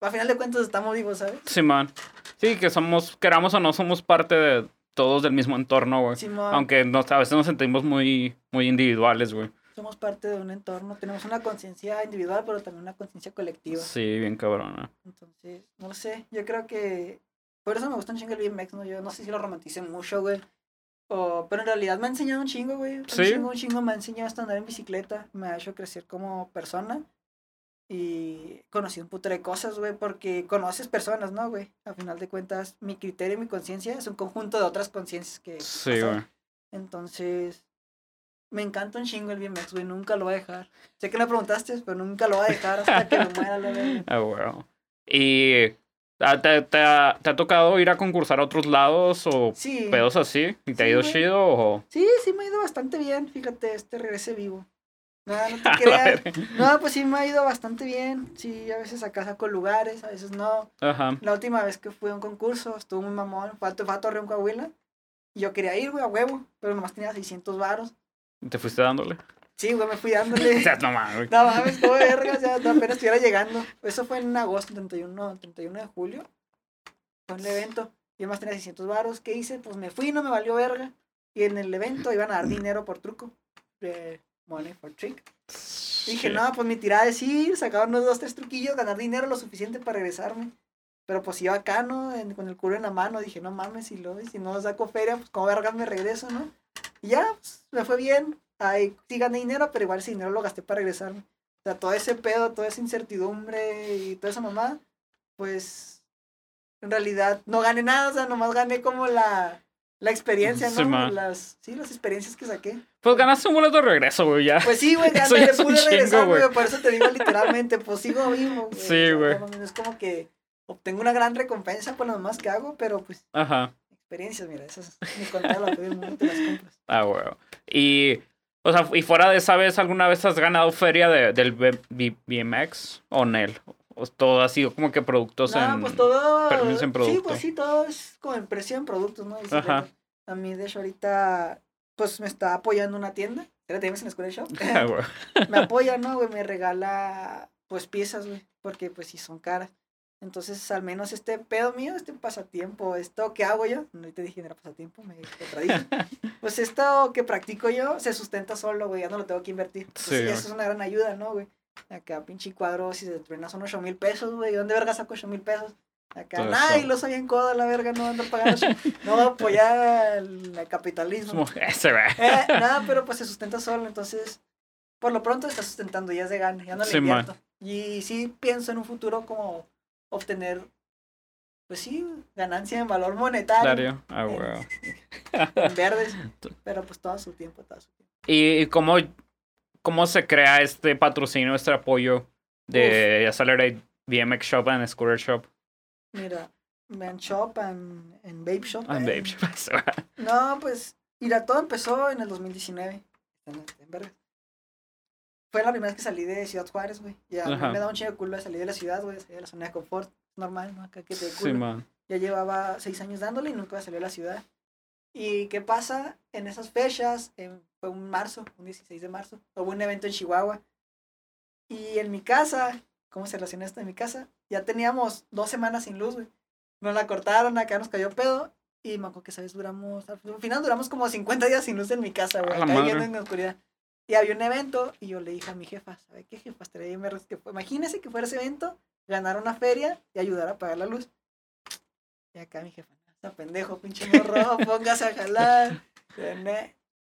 al final de cuentas estamos vivos, ¿sabes? Sí, man. Sí, que somos, queramos o no, somos parte de todos del mismo entorno, güey. Simón, Aunque nos, a veces nos sentimos muy, muy individuales, güey. somos parte de un entorno, tenemos una conciencia individual, pero también una conciencia colectiva. Sí, bien cabrona. Entonces, no sé, yo creo que por eso me gusta un chingo el BMX, ¿no? Yo no sé si lo romanticé mucho, güey. O, pero en realidad me ha enseñado un chingo, güey. Un Sí. chingo, un chingo me ha enseñado hasta andar en bicicleta. Me ha hecho crecer como persona. Y conocí un puto de cosas, güey, porque conoces personas, ¿no, güey? A final de cuentas, mi criterio y mi conciencia es un conjunto de otras conciencias que... Sí, güey. Entonces, me encanta un chingo el BMX, güey, nunca lo voy a dejar. Sé que me preguntaste, pero nunca lo voy a dejar hasta que me muera, la. Ah, güey. Y ah, ¿te, te, ha, te ha tocado ir a concursar a otros lados o Sí. pedos así? ¿Y te ha Sí, ido güey. chido o...? Sí, sí me ha ido bastante bien, fíjate, este regrese vivo. No, no te creas. No, pues sí me ha ido bastante bien. Sí, a veces acá saco lugares, a veces no. Ajá. La última vez que fui a un concurso estuvo muy mamón, fue a, fue a Torreón, Coahuila. Y yo quería ir, güey, a huevo, pero nomás tenía 600 varos. ¿Te fuiste dándole? Sí, güey, me fui dándole. O sea, no mames. No mames, todo verga, ya no, apenas estuviera llegando. Eso fue en agosto, 31, 31 de julio. Fue el evento. Yo más tenía 600 varos. ¿Qué hice? Pues me fui, no me valió verga. Y en el evento iban a dar dinero por truco. De money for trick. Dije, Shit. no, pues mi tirada es ir, sacar unos dos, tres truquillos, ganar dinero lo suficiente para regresarme. Pero pues iba acá, ¿no? En- con el culo en la mano, dije, no mames, si, lo, si no saco feria, pues como vergas me regreso, ¿no? Y ya, pues, me fue bien. Ahí sí gané dinero, pero igual ese dinero lo gasté para regresarme. O sea, todo ese pedo, toda esa incertidumbre y toda esa mamá, pues en realidad no gané nada, o sea, nomás gané como la, la experiencia, Sí, ¿no? ma. las, sí, las experiencias que saqué. Pues ganaste un boleto de regreso, güey, ya. Pues sí, güey, ya me le pude regresar, güey. Por eso te digo literalmente, pues sigo vivo, güey. Sí, o sea, güey. no mames, Es como que obtengo una gran recompensa por lo demás que hago, pero pues Ajá. experiencias, mira, esas ni contar la del mundo te las compras. Ah, güey. Y, o sea, y fuera de esa vez, ¿alguna vez has ganado feria de, del B- B- BMX o NEL? ¿O todo ha sido como que productos No, en... pues todo. permiso en Sí, producto. pues sí, todo es como en precio en productos, ¿no? Bicicletas. A mí, de hecho, ahorita, pues me está apoyando una tienda. ¿Era en la escuela de shop? Ah, me apoya, ¿no, güey? Me regala, pues, piezas, güey, porque, pues, sí son caras. Entonces, al menos este pedo mío, este pasatiempo, esto que hago yo, no te dije que era pasatiempo, me contradije. pues esto que practico yo se sustenta solo, güey, ya no lo tengo que invertir. Entonces, Sí, eso es una gran ayuda, ¿no, güey? Acá, pinche cuadro, si se truena son 8 mil pesos, güey, ¿dónde verga saco 8 mil pesos? Acá, eso. y lo sabía en coda, la verga, no ando pagando. no apoyar el, el capitalismo. Ese, güey. Eh, nada, pero pues se sustenta solo, entonces, por lo pronto está sustentando, ya es de gana, ya no le Sí, man. invierto. Y sí pienso en un futuro como obtener, pues sí, ganancia en valor monetario, Claro. Ah, güey. en verdes, pero pues todo su tiempo, todo su tiempo. ¿Y cómo, cómo se crea este patrocinio, este apoyo de Accelerate BMX Shop and Scooter Shop? Mira, Man Shop and, and Babe Shop. Ah, eh, babe shop. No, pues, mira, todo empezó en el 2019, en, en verdes. Fue la primera vez que salí de Ciudad Juárez, güey. Ya Ajá. me da un chingo de culo de salir de la ciudad, güey, de la zona de confort. Normal, ¿no? Acá que te dé Sí, culo. man. Ya llevaba seis años dándole y nunca salió a la ciudad. ¿Y qué pasa? En esas fechas, en- fue un marzo, un 16 de marzo, hubo un evento en Chihuahua. Y en mi casa, ¿cómo se relaciona esto en mi casa? Ya teníamos dos semanas sin luz, güey. Nos la cortaron, acá nos cayó pedo. Y me acuerdo que esa vez duramos, al final duramos como 50 días sin luz en mi casa, güey. Acá viviendo en la oscuridad. Y había un evento y yo le dije a mi jefa, ¿sabe qué jefa? Estaría fue- Imagínese que fuera ese evento, ganar una feria y ayudar a pagar la luz. Y acá mi jefa, está pendejo, pinche morro, póngase a jalar.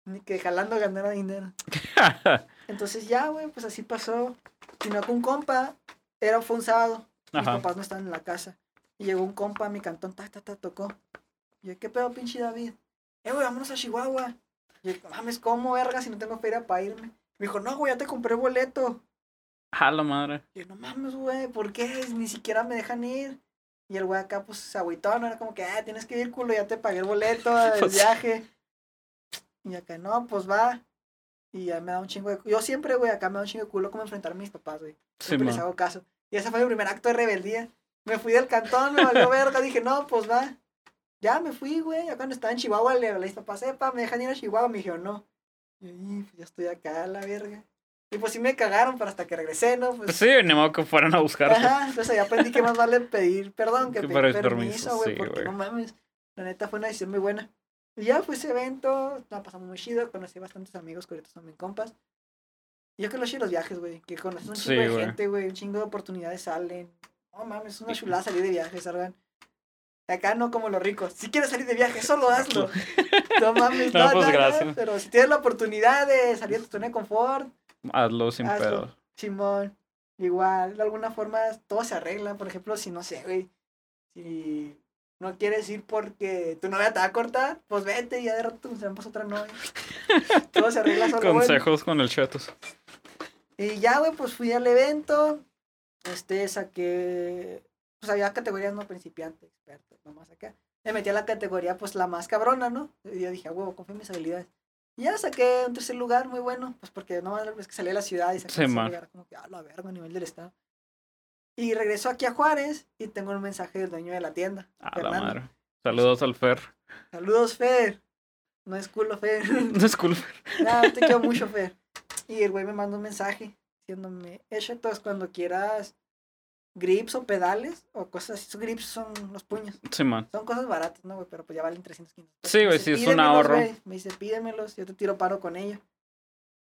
Ni que jalando ganara dinero. Entonces ya, güey, pues así pasó. Sino que un compa, era, fue un sábado, mis Ajá. papás no estaban en la casa. Y llegó un compa a mi cantón, ta, ta, ta, tocó. Y yo, ¿qué pedo, pinche David? Eh, güey, vámonos a Chihuahua. Y yo, mames, ¿cómo, verga, si no tengo feria para irme? Me dijo, no, güey, ya te compré boleto. A la madre. Y yo, no mames, güey, ¿por qué? Ni siquiera me dejan ir. Y el güey acá, pues, se agüitó, ¿no? Era como que, ah, tienes que ir, culo, ya te pagué el boleto, el Pues- viaje. Y acá, no, pues va. Y ya me da un chingo de... Yo siempre, güey, acá me da un chingo de culo como enfrentar a mis papás, güey. Sí, Siempre les man. hago caso. Y ese fue mi primer acto de rebeldía. Me fui del cantón, me valió verga, dije, no, pues va. Ya me fui, güey. Ya cuando estaba en Chihuahua le hablé a mis papás, epa, me dejan ir a Chihuahua. Me dijeron, no. Y yo, "Y, pues ya estoy acá, la verga. Y pues sí me cagaron, pero hasta que regresé, ¿no? Pues, Pues sí, ni modo que fueran a buscarte. Ajá, entonces ahí aprendí que más vale pedir perdón que Que pedir permiso, güey, sí, porque güey. no mames, la neta fue una decisión muy buena. Y ya fue ese evento, la pasamos muy chido, conocí bastantes amigos que ahorita son mis compas. Y yo que lo chido los viajes, güey, que conoces un Sí, chingo de gente, güey, un chingo de oportunidades salen. No mames, es una chulada salir de viaje, salgan. Acá no como los ricos. Si quieres salir de viaje, solo hazlo. No mames, No, no, pues, pero si tienes la oportunidad de salir de tu zona de confort, Hazlo sin Hazlo. pedo. Simón, igual, de alguna forma todo se arregla. Por ejemplo, si no sé, güey, si no quieres ir porque tu novia te va a cortar, pues vete y ya de rato otra novia. todo se arregla solo. güey. Consejos con el Chetos. Y ya, güey, pues fui al evento. Este, saqué. Pues había categorías no principiante, experto, nomás acá. Me metí a la categoría, pues la más cabrona, ¿no? Y yo dije, "A huevo, confío en mis habilidades. Y ya saqué un tercer lugar muy bueno, pues porque no es que salí de la ciudad y saqué Sí, un lugar, como que, a la verga, a nivel del estado. Y regreso aquí a Juárez y tengo un mensaje del dueño de la tienda. A la madre. Saludos al Fer. Saludos, Fer. No es culo, Fer. Disculpe. Nada, te quiero mucho, Fer. Y el güey me manda un mensaje diciéndome, Echeto, es cuando quieras grips o pedales o cosas así. Grips son los puños. Sí, man. Son cosas baratas, ¿no, güey? Pero pues ya valen 300, 500 pesos. Sí, güey, sí, es un "Pídemelos, ahorro". güey". Me dice, pídemelos, yo te tiro paro con ellos.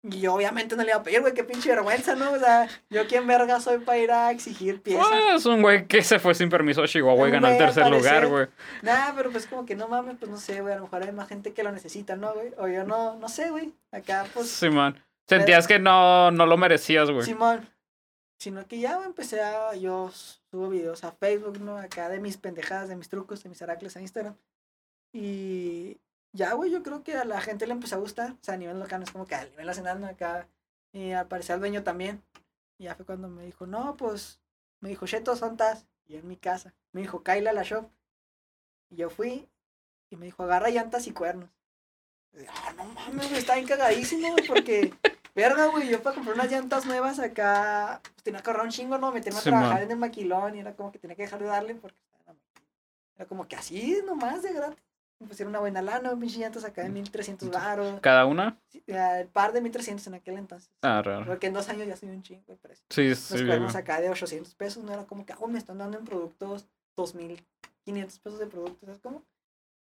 Y yo obviamente no le iba a pedir, güey, qué pinche vergüenza, ¿no? O sea, yo quién verga soy para ir a exigir piezas. Ah, es un güey que se fue sin permiso a Chihuahua y ganó el tercer lugar, güey. Nah, pero pues como que no mames, pues no sé, güey, a lo mejor hay más gente que lo necesita, ¿no, güey? O yo no, no sé, güey. Acá, pues, Sí, man. Sentías que no, no lo merecías, güey. Simón. Sino que ya empecé a. Yo subo videos a Facebook, ¿no? Acá de mis pendejadas, de mis trucos, de mis aracles a Instagram. Y ya, güey, yo creo que a la gente le empezó a gustar. O sea, a nivel local, es como que a nivel nacional, ¿no? Acá. Y al parecer al dueño también. Y ya fue cuando me dijo, no, pues. Me dijo, Cheto, son tas. Y en mi casa. Me dijo, Kaila la shop. Y yo fui. Y me dijo, agarra llantas y cuernos. Ah, no mames, está bien porque. Verga, güey, yo para comprar unas llantas nuevas acá, pues tenía que ahorrar un chingo, ¿no? Meterme a Sí, trabajar man. en el maquilón y era como que tenía que dejar de darle porque. Era como que así, nomás, de gratis. Me pusieron una buena lana, pinche llantas acá de 1300 baros. ¿Cada una? Sí, ya, El par de 1300 en aquel entonces. Ah, raro. Porque en dos años ya subió un chingo el precio. Sí, sí, cuernos güey. acá de 800 pesos, no era como que, güey, me están dando en productos 2500 pesos de productos, ¿sabes cómo?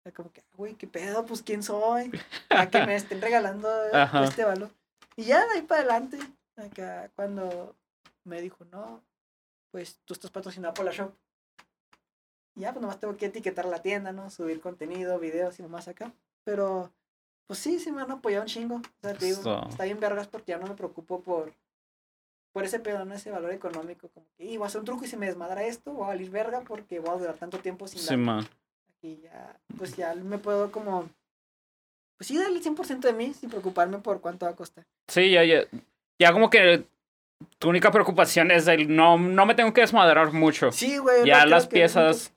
Era como que, ah, güey, qué pedo, pues quién soy, a que me estén regalando este valor. Y ya de ahí para adelante, acá cuando me dijo, no, pues tú estás patrocinado por la shop. Y ya, pues nomás tengo que etiquetar la tienda, ¿no? Subir contenido, videos y nomás acá. Pero, pues sí, sí me han apoyado un chingo. O sea, te digo, está bien vergas porque ya no me preocupo por, por ese pedo, ¿no? Ese valor económico. Como que, y voy a hacer un truco y si me desmadra esto, voy a valer verga porque voy a durar tanto tiempo sin Sí, dar man. Aquí ya, pues ya me puedo como, pues sí, darle el 100% de mí sin preocuparme por cuánto va a costar. Sí, ya, ya. Ya como que tu única preocupación es el no, no me tengo que desmadrar mucho. Sí, güey. ya no las que piezas.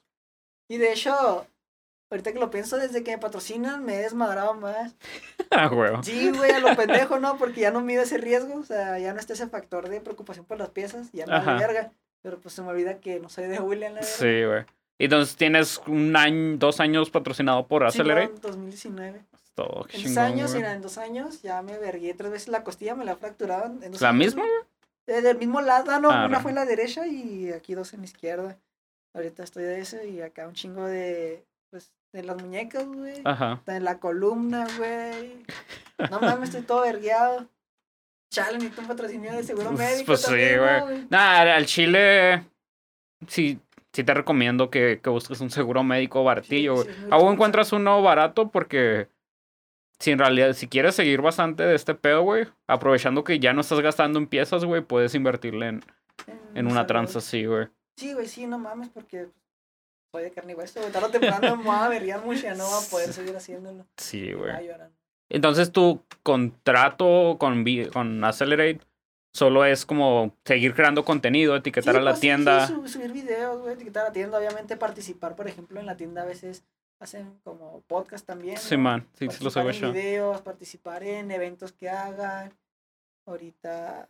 Y de hecho, ahorita que lo pienso, desde que me patrocinan me he desmadrado más. Ah, huevo. Sí, güey, a lo pendejo, ¿no? Porque ya no mido ese riesgo, o sea, ya no está ese factor de preocupación por las piezas, ya no vale verga. Pero pues se me olvida que no soy de William, la verdad. Sí, güey. Y entonces tienes un año, dos años patrocinado por Accelerate. Simón, 2019. Todo En dos años, mira, en dos años ya me vergué tres veces la costilla, me la fracturaron. En dos ¿La años, misma? Eh, del mismo lado, ah, no, Ah, una no. fue en la derecha y aquí dos en la izquierda. Ahorita estoy de eso y acá un chingo de, pues, de las muñecas, güey. Ajá. Está en la columna, güey. No mames, estoy todo vergueado. Chale, ni un patrocinio de seguro médico. pues sí, también, ¿no, güey. Nah, al chile. Sí, sí te recomiendo que, que busques un seguro médico baratillo, Sí, güey. sí, Aún encuentras uno barato porque. Si en realidad, si quieres seguir bastante de este pedo, güey, aprovechando que ya no estás gastando en piezas, güey, puedes invertirle en, en una tranza así, güey. Sí, güey, sí, no mames, porque soy de carne y hueso, güey. Tarde o temprano me voy a verguiar mucho y ya no voy a poder seguir haciéndolo. Sí, güey. Entonces tu contrato con, con Accelerate solo es como seguir creando contenido, etiquetar Sí, a la pues, tienda. sí, subir videos, güey, etiquetar a la tienda, obviamente participar, por ejemplo, en la tienda a veces hacen como podcast también. Sí, ¿no? man. Sí, sí lo en güey. videos, participar en eventos que hagan. Ahorita.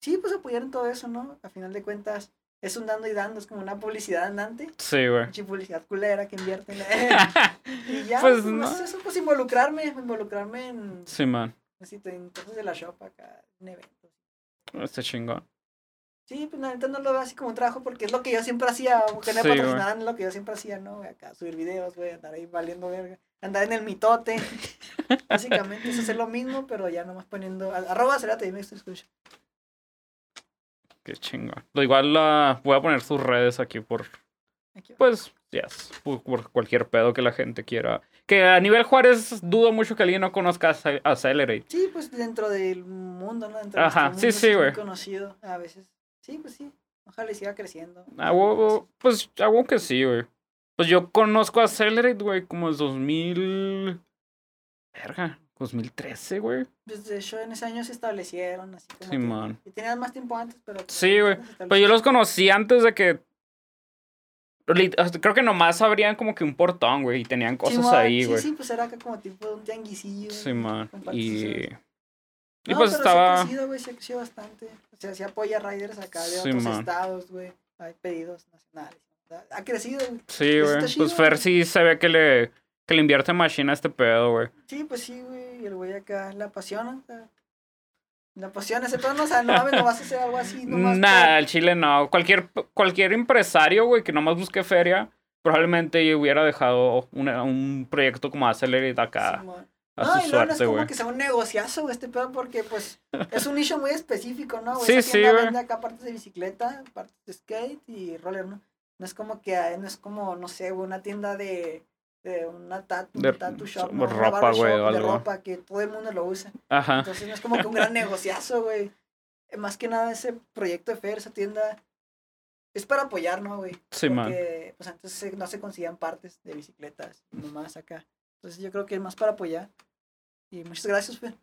Sí, pues apoyar en todo eso, ¿no? A final de cuentas, es un dando y dando, es como una publicidad andante. Sí, güey. Pinche publicidad culera que invierten. y ya, Pues, pues, no. es eso, pues involucrarme, involucrarme en, Sí, man. así, en cosas de la shop acá, en eventos. Está chingón. Sí, pues la neta no lo veo así como un trabajo porque es lo que yo siempre hacía, aunque no Sí, me patrocinaran, es lo que yo siempre hacía, ¿no? Acá subir videos, güey, andar ahí valiendo verga, andar en el mitote. Básicamente es hacer lo mismo, pero ya nomás poniendo. Arroba Cerate, esto escucha. Qué chingón. Lo igual la voy a poner sus redes aquí por, Aquí pues, yes, por, por cualquier pedo que la gente quiera. Que a nivel Juárez dudo mucho que alguien no conozca Acce- Accelerate. Sí, pues dentro del mundo, ¿no? Dentro de Ajá, nuestro sí, mundo sí, muy güey. conocido a veces. Sí, pues sí. Ojalá y siga creciendo. Ah, huevo, pues, hago que sí, güey. Pues yo conozco a Accelerate, güey, como es 2000... Verga, 2013, güey. Pues de hecho en ese año se establecieron, así como. Sí, que- man. Y tenían más tiempo antes, pero. pues, Sí, güey. Pues yo los conocí antes de que... Creo que nomás abrían como que un portón, güey, y tenían cosas Simón, ahí, sí, güey. Sí, pues era acá como tipo un tianguisillo. Sí, man. Y... Y No, pues pero estaba... Sí ha crecido, güey, sí ha crecido bastante. O sea, sí apoya riders acá de Sí, otros man. estados, güey. Hay pedidos nacionales. Ha crecido, güey. Sí, Eso güey. chido, Pues Fer sí se ve que le, que le invierte machine a este pedo, güey. Sí, pues sí, güey. Y el güey acá le apasiona. o sea, le apasiona ese tono. O sea, no mames, no vas a hacer algo así. Nomás Nah, al chile no. Cualquier, cualquier empresario, güey, que nomás busque feria, probablemente hubiera dejado una- un proyecto como Accelerate acá a No, su y luego no es suerte, como que sea un negociazo, güey, este pedo, porque pues es un nicho muy específico, ¿no? güey? Sí, Esa sí, güey. vende acá partes de bicicleta, partes de skate y roller, ¿no? No es como que, ah, no es como, no sé, güey, una tienda de, de una tatu, De tattoo shop, ¿no? Ropa, güey, de algo. ropa que todo el mundo lo usa. Ajá. Entonces no es como que un gran negociazo, güey. Eh, Más que nada ese proyecto de Fer, esa tienda, es para apoyar, ¿no, güey? Sí, man. Porque, pues antes no se conseguían partes de bicicletas, nomás acá. Entonces yo creo que es más para apoyar. Y muchas gracias, Fer.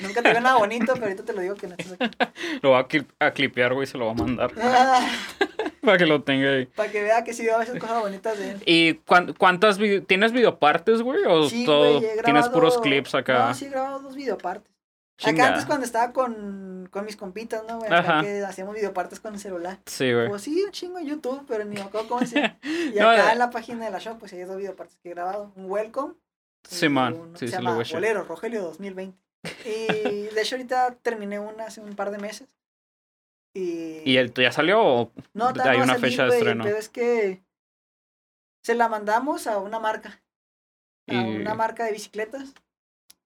Nunca te veo nada bonito, pero ahorita te lo digo que no estás aquí. Lo va a, cli- a clipear, güey, se lo va a mandar. Ah, para que lo tenga ahí. para que vea que sí veo a veces cosas bonitas de él. ¿Y cuán- cuántas vide- tienes videopartes, güey? ¿O Sí, todo? güey, he ¿Tienes puros grabado- clips acá? No, sí he grabado dos videopartes. Chinga. Acá antes cuando estaba con, con mis compitas, ¿no, güey? Acá que hacíamos videopartes con el celular. Sí, güey. Pues sí, un chingo en YouTube, pero ni me acuerdo cómo se Y acá eh. en la página de la shop, pues hay dos videopartes que he grabado. Un Welcome. Sí, man. uno Sí, que se sí lo llama voy a. Bolero, Rogelio 2020. Y de hecho ahorita terminé una hace un par de meses. Y... ¿Y el ya salió o No, hay no una salir, fecha de estreno? Pero es que se la mandamos a una marca. A Y- una marca de bicicletas.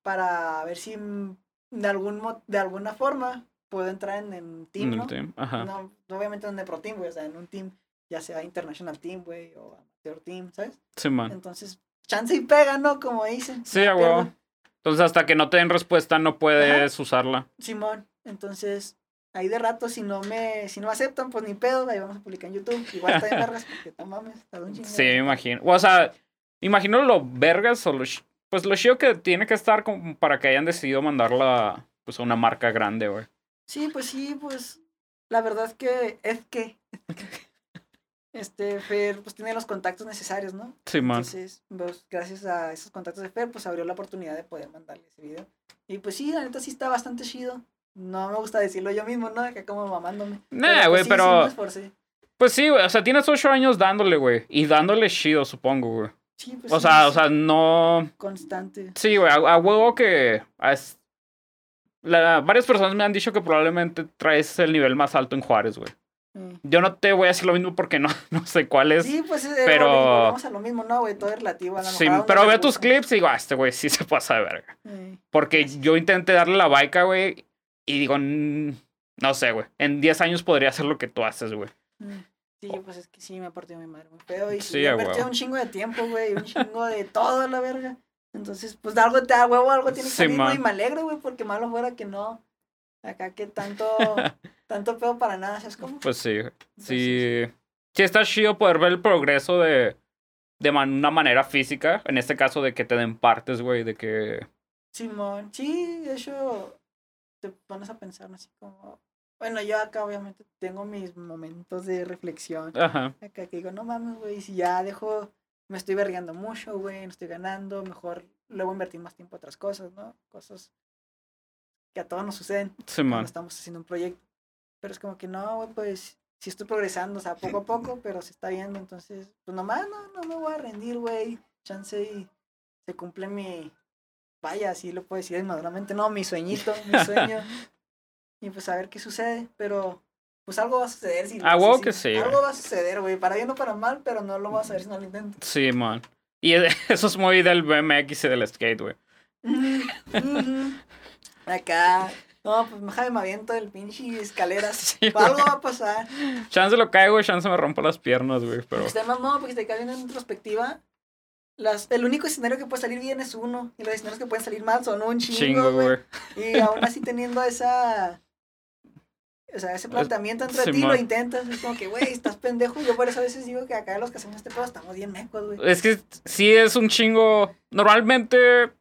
Para ver si mm, de, algún, de alguna forma puedo entrar en, en team, en ¿no? team? Ajá. No, obviamente en el Pro Team, güey. O sea, en un team, ya sea International Team, güey, o Your Team, ¿sabes? Sí, man. Entonces, chance y pega, ¿no? Como dicen. Sí, a. Entonces, hasta que no te den respuesta, no puedes usarla. Simón, entonces, ahí de rato, si no me, si no aceptan, pues ni pedo, ahí vamos a publicar en YouTube. Igual está en vergas, porque no mames, está un chingo. Sí, me imagino. O sea, imagino lo vergas o lo. Pues lo chido que tiene que estar como para que hayan decidido mandarla pues, a una marca grande, güey. Sí, pues sí, pues, la verdad es que, es que, este, Fer, pues tiene los contactos necesarios, ¿no? Sí, man. Entonces, pues, gracias a esos contactos de Fer, pues abrió la oportunidad de poder mandarle ese video. Y pues sí, la neta sí está bastante chido. No me gusta decirlo yo mismo, ¿no? Acá como mamándome. Nah, pues, güey, sí, pero- Sí. Pues sí, güey. O sea, tienes ocho años dándole, güey. Y dándole chido, supongo, güey. Sí, pues O sí, sea, o sea, no. Constante. Sí, güey, a, a huevo que. es- la- varias personas me han dicho que probablemente traes el nivel más alto en Juárez, güey. eh. Yo no te voy a decir lo mismo porque no, no sé cuál es. Sí, pues eh, pero- a lo mismo, ¿no, güey? Todo es relativo. A lo Sí, a pero le veo tus clips y digo, ah, este güey sí se pasa de verga. Eh, Porque yo intenté darle la baica, güey, y digo, "Mm, no sé, güey. En 10 años podría hacer lo que tú haces, güey. eh. Sí, pues es que sí me partió mi madre muy feo. Y Sí, invertido huevo. un chingo de tiempo, güey. Un chingo de todo la verga. Entonces, pues de algo te da huevo, algo tiene que Sí, salir, güey. Y me alegro, güey, porque malo fuera que no. Acá que tanto, tanto pedo para nada, ¿sabes cómo? Pues sí, güey. Entonces, Sí. Sí está chido poder ver el progreso de, de man- una manera física. En este caso de que te den partes, güey, de que... Simón, sí, de hecho, te pones a pensar así como. Bueno, yo acá obviamente tengo mis momentos de reflexión. Ajá. Acá que digo, no mames, güey, si ya dejo, me estoy berreando mucho, güey, no estoy ganando, mejor luego invertir más tiempo en otras cosas, ¿no? Cosas que a todos nos suceden Sí, cuando estamos haciendo un proyecto. Pero es como que no, güey, pues sí estoy progresando, o sea, poco a poco, pero se está viendo, entonces, pues nomás no, no me voy a rendir, güey. Chance y se cumple mi, vaya, así lo puedo decir maduramente, no, mi sueñito, mi sueño. y pues a ver qué sucede, pero pues algo va a suceder. Si, Ah, huevo si- que sí, Algo va a suceder, güey, para bien o para mal, pero no lo vas a ver si no lo intento. Sí, man. Y e- eso es muy del BMX y del skate, güey. Acá, no, pues déjame me aviento del pinche escaleras. Sí, algo va a pasar. Chance lo caigo, chance me rompo las piernas, güey, pero... Está mamón porque si te cae en retrospectiva. Las, el único escenario que puede salir bien es uno. Y los escenarios que pueden salir mal son un chingo, Chingo, güey. Y aún así teniendo esa. O sea, ese planteamiento entre ti lo intentas. Es como que, güey, estás pendejo. Yo por eso a veces digo que acá los que hacemos este pedo estamos bien mecos, güey. Es que sí es un chingo. Normalmente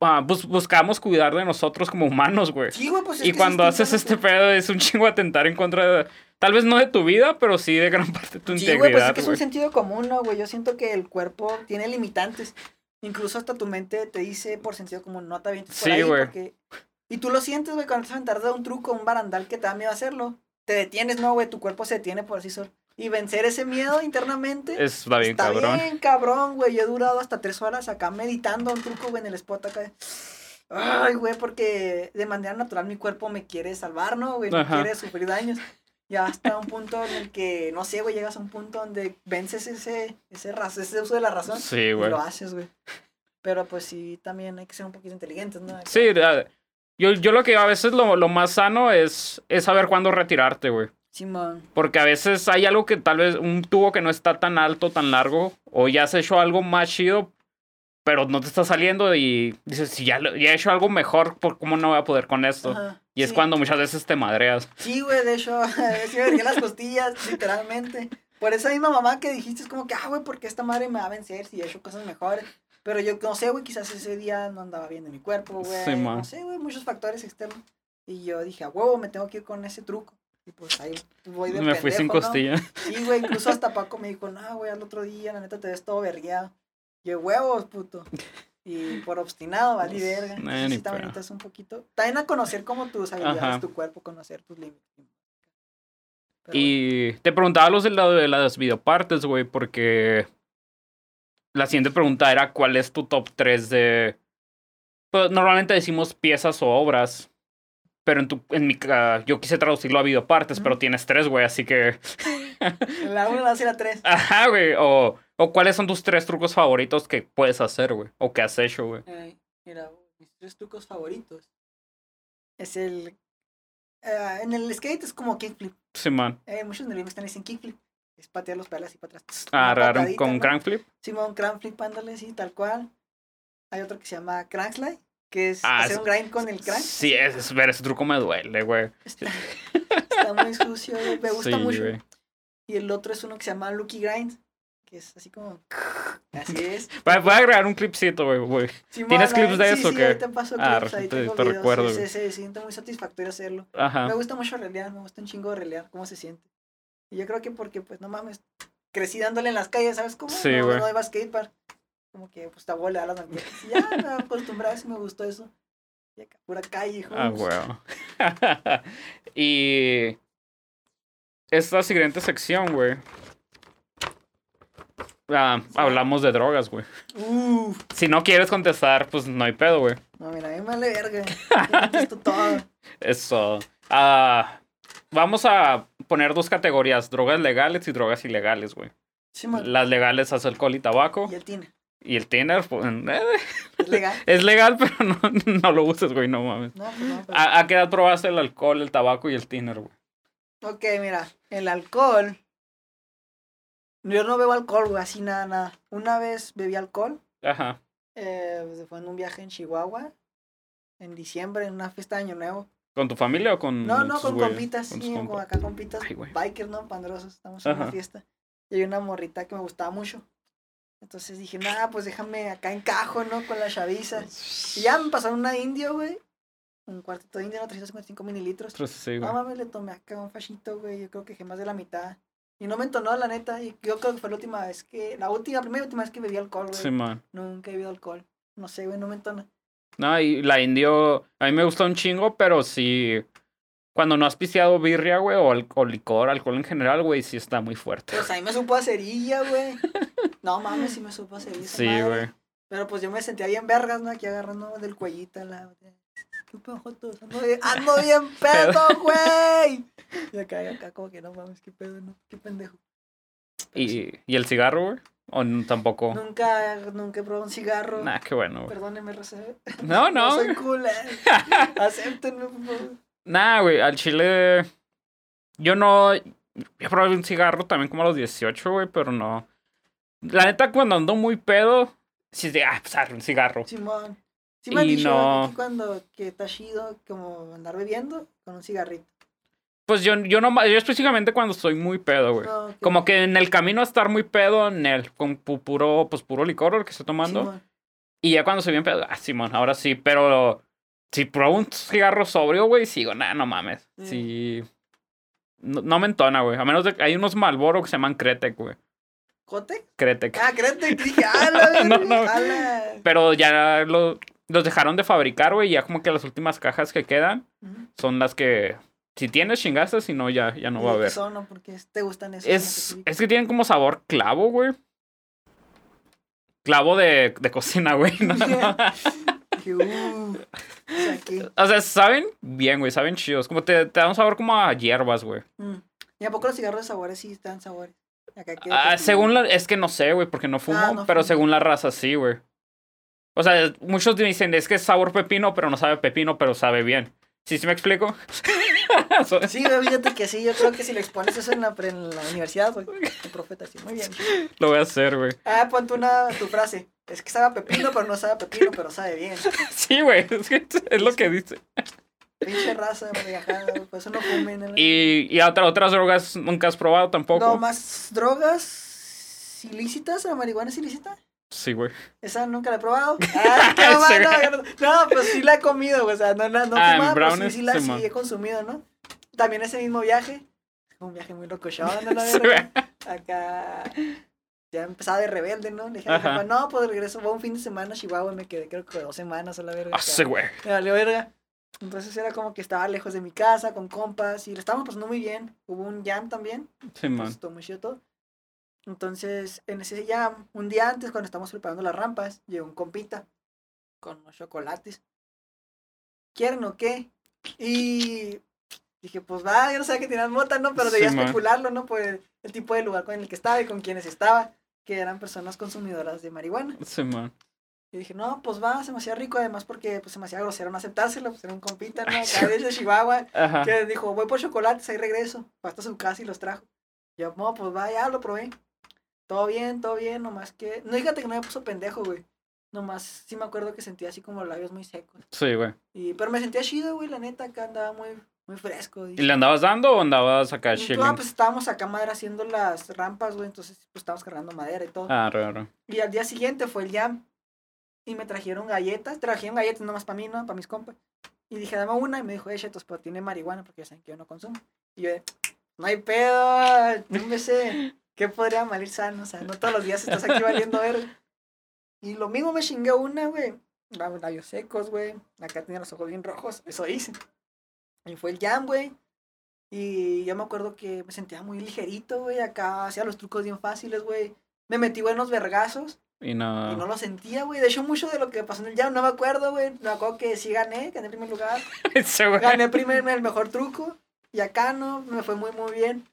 bus- buscamos cuidar de nosotros como humanos, güey. Sí, güey, pues es y que cuando haces este pedo es un chingo atentar en contra de. Tal vez no de tu vida, pero sí de gran parte de tu Sí, güey, pues es integridad, que es un sentido común, ¿no, güey? Yo siento que el cuerpo tiene limitantes. Incluso hasta tu mente te dice por sentido común, no te avientes por Sí, ahí güey. porque... Y tú lo sientes, güey, cuando te vas a aventar de un truco, un barandal que te da miedo hacerlo. Te detienes, ¿no, güey? Tu cuerpo se detiene por sí solo. Y vencer ese miedo internamente... Está bien, está cabrón. bien, cabrón, güey. Yo he durado hasta tres horas acá meditando un truco, güey, en el spot acá. Ay, güey, porque de manera natural mi cuerpo me quiere salvar, ¿no, güey? No Ajá. quiere sufrir daños. Ya hasta un punto en el que, no sé, güey, llegas a un punto donde vences ese, ese, ese uso de la razón Sí, y güey. lo haces, güey. Pero pues sí, también hay que ser un poquito inteligentes, ¿no? Sí, yo, yo lo que a veces lo, lo más sano es, es saber cuándo retirarte, güey. Simón. Porque a veces hay algo que tal vez, un tubo que no está tan alto, tan largo, o ya has hecho algo más chido, pero no te está saliendo y dices, si ya, ya he hecho algo mejor, ¿por cómo no voy a poder con esto? Ajá, Y es sí. cuando muchas veces te madreas. Sí, güey, de hecho, sí me vergué las costillas, literalmente. Por esa misma mamá que dijiste, es como que, ah, güey, ¿por qué esta madre me va a vencer si he hecho cosas mejores? Pero yo no sé, güey, quizás ese día no andaba bien de mi cuerpo, güey. Sí, no sé, güey, muchos factores externos. Y yo dije, a huevo, me tengo que ir con ese truco. Y pues ahí voy de Me fui sin pendejo, ¿no? costilla. Sí, güey, incluso hasta Paco me dijo, no, güey, al otro día, la neta, te ves todo vergueado. Yo, huevos, puto. Y por obstinado, vale verga. Nah, Entonces, ni sí, también necesitas un poquito. También a conocer como tus habilidades, Ajá. tu cuerpo, conocer tus límites. Pero bueno. Y te preguntaba los de, la- de las videopartes, güey, porque la siguiente pregunta era cuál es tu top 3 de... Pues, normalmente decimos piezas o obras, pero en, tu, en mi... ca- yo quise traducirlo a videopartes, Ujú. pero tienes tres, güey, así que... La 1, la 2 y la 3. Ajá, güey, o, o cuáles son tus tres trucos favoritos que puedes hacer, güey, o que has hecho, güey. mira, mis tres trucos favoritos. Es el. eh, en el skate es como kickflip. Sí, man. Eh, muchos BMX están dicen kickflip. Es patear los pedales así para atrás. Ah, Una raro, con ¿no? crank flip. Simón, crank flip, ándale, sí, tal cual. Hay otro que se llama crank slide, que es Ah, hacer un grind con el crank. Sí, es, es- ver, ese truco me duele, güey. Está, está muy sucio, güey, me gusta Sí, mucho. güey. Y el otro es uno que se llama Lucky Grind, que es así como... Así es. Voy a- agregar un clipcito, güey, güey. ¿Tienes clips de sí, eso o sí, qué? ahí te paso Ah, clips, ahí te- recuerdo, sí, sí, se siente muy satisfactorio hacerlo. Ajá. Me gusta mucho relear, me gusta un chingo de relear, cómo se siente. Y yo creo que porque, pues, no mames, crecí dándole en las calles, ¿sabes cómo? Sí, no, güey. no a skatepark. Como que, pues, te abuela a las mangueras. Y ya me acostumbré, sí me gustó eso. Y acá, pura calle, Ah, homes. güey. y esta siguiente sección, güey. ah, hablamos de drogas, güey. Si no quieres contestar, pues no hay pedo, güey. No, mira, a mí me vale verga. Yo todo. Eso. Ah, vamos a poner dos categorías, drogas legales y drogas ilegales, güey. Sí. Las legales es alcohol y tabaco. Y el tiene. Y el tiner, pues, eh, Es legal. es legal, pero no, no lo uses, güey, no mames. No, pues no. pero- ¿A, a qué edad probaste el alcohol, el tabaco y el tiner, güey? Ok, mira, el alcohol. Yo no bebo alcohol, güey, así nada, nada. Una vez bebí alcohol. Ajá. Eh, pues, fue en un viaje en Chihuahua. En diciembre, en una fiesta de Año Nuevo. ¿Con tu familia o con No, no, con güeyes? compitas, Con sí, con acá compitas. Ay, güey. Bikers, ¿no? Pandrosos. Estamos en una fiesta. Y hay una morrita que me gustaba mucho. Entonces dije, nada, pues déjame acá encajo, ¿no? Con la chaviza. Y ya me pasaron una indio, güey. Un cuartito de indio, ¿no? 355 mililitros. Sí. No mames, le tomé acá un fachito, güey. Yo creo que dejé más de la mitad. Y no me entonó, la neta. Y yo creo que fue la última vez que. La última, primera y última vez que bebí alcohol, güey. Sí, man. Nunca he bebido alcohol. No sé, güey, no me entona. No, y la indio, a mí me gusta un chingo, pero sí, cuando no has pisteado birria, güey, o, licor, alcohol en general, güey, sí está muy fuerte. Pues a mí me supo a cerilla, güey. No mames, sí me supo a cerilla. Sí, güey. Pero pues yo me sentía bien vergas, ¿no? Aquí agarrando del cuellito la. ¿Qué Jotos? Ando bien, ando bien pedo, güey. Y acá, y acá, como que no mames, qué pedo, no, qué pendejo. Pero sí, ¿Y, ¿Y el cigarro, güey? ¿O tampoco? Nunca, nunca he probado un cigarro. Nah, qué bueno, güey. Perdóneme, Rosé. No, no. soy cool, eh. Acéptenme, por favor. Nah, güey, al chile. Yo no. Yo probé un cigarro también como a los 18, güey, pero no. La neta, cuando ando muy pedo, sí es de, ah, pues un cigarro. Simón. Sí me han Y dicho no- cuando que está chido como andar bebiendo con un cigarrito. Pues yo, yo no, yo específicamente cuando estoy muy pedo, güey. No, que- Como que en el camino a estar muy pedo, en el, con pu- puro, pues puro licor el que estoy tomando. Simón. Y ya cuando soy bien pedo, ah, Simón, ahora sí, pero si pruebo un cigarro sobrio, güey, sigo, nah, no mames. Mm. Sí. No, no me entona, güey. A menos de que hay unos Malboro que se llaman Kretek, güey. ¿Cote? Kretek. Ah, créete, que dije, ah, No, no. ala. Pero ya lo- los dejaron de fabricar, güey. y Ya como que las últimas cajas que quedan son las que. Si tienes, chingaste. Si no, ya, ya no va a ¿Y qué haber. son, no? Porque te gustan esos. Es, es que tienen como sabor clavo, güey. Clavo de, de cocina, güey. No, no. Que, uh, saqué. O sea, saben bien, güey. Saben chidos. Como te, te dan un sabor como a hierbas, güey. Mm. ¿Y a poco los cigarros de sabores sí están sabores? Acá Ah, según la. Es que no sé, güey, porque no fumo. Ah, no pero fumo. según la raza, sí, güey. O sea, muchos dicen, es que es sabor pepino, pero no sabe pepino, pero sabe bien. ¿Sí, sí me explico? Sí, güey, fíjate que sí, yo creo que si le expones eso en la, en la universidad, güey, el profeta, sí, muy bien. Lo voy a hacer, güey. Ah, ponte una, tu frase, es que sabe a pepino, pero no sabe a pepino, pero sabe bien. Sí, güey. Es, que es lo que dice. Pinche raza, viajada, eso no fumen. ¿no? Y, y otra, otras drogas nunca has probado tampoco. No, más drogas ilícitas, la marihuana es ilícita. Sí, güey. Esa nunca la he probado. Ah, qué mamá, Sí, no, no, no, pues sí la he comido, güey, o sea, no, no, no Ah, fumaba, pero sí, brownies, sí la sí he consumido, ¿no? También ese mismo viaje, un viaje muy loco, ¿no? Sí, verga. güey. acá ya empezaba de rebelde, ¿no? Le dije, jefa, no, pues regreso, fue un fin de semana a Chihuahua y me quedé creo que dos semanas a la verga. Ah, sí, güey. Me valió verga. Entonces era como que estaba lejos de mi casa, con compas, y le estábamos pasando muy bien. Hubo un jam también, Sí, man. pues estuvo muy chido todo. Entonces, en ese jam, un día antes, cuando estábamos preparando las rampas, llegó un compita con unos chocolates. ¿Quieren o qué? Y dije, pues va, yo no sabía que tenían mota, ¿no? Pero Sí, man. especularlo, ¿no? Por el, el tipo de lugar con el que estaba y con quienes estaba, que eran personas consumidoras de marihuana. Sí, man. Y dije, no, pues va, se me hacía rico, además porque pues, se me hacía grosero no aceptárselo, pues era un compita, ¿no? Acá de Chihuahua, Ajá. que dijo, voy por chocolates, ahí regreso. Fue hasta su casa y los trajo. Yo, no, pues va, ya lo probé. Todo bien, todo bien, nomás que. No, fíjate que no me puso pendejo, güey. Nomás sí me acuerdo que sentía así como los labios muy secos. Sí, güey. Y, pero me sentía chido, güey, la neta, acá andaba muy, muy fresco. ¿Y le andabas dando o andabas acá chilling? pues estábamos acá madera haciendo las rampas, güey, entonces pues estábamos cargando madera y todo. Ah, raro. Y al día siguiente fue el jam. Y me trajeron galletas. Trajeron galletas nomás para mí, ¿no? Para mis compas. Y dije, dame una. Y me dijo, eh, chetos, pero tiene marihuana porque ya saben que yo no consumo. Y yo, no hay pedo. No me sé. ¿Qué podría malir sano? O sea, no todos los días estás aquí valiendo ver. Y lo mismo me chingué una, güey. Labios secos, güey. Acá tenía los ojos bien rojos. Eso hice. Y fue el jam, güey. Y yo me acuerdo que me sentía muy ligerito, güey. Acá hacía los trucos bien fáciles, güey. Me metí buenos vergazos. Y no. Y no lo sentía, güey. De hecho, mucho de lo que pasó en el jam no me acuerdo, güey. Me acuerdo que sí gané, gané primer lugar. Güey. Gané primer, el mejor truco. Y acá no, me fue muy, muy bien.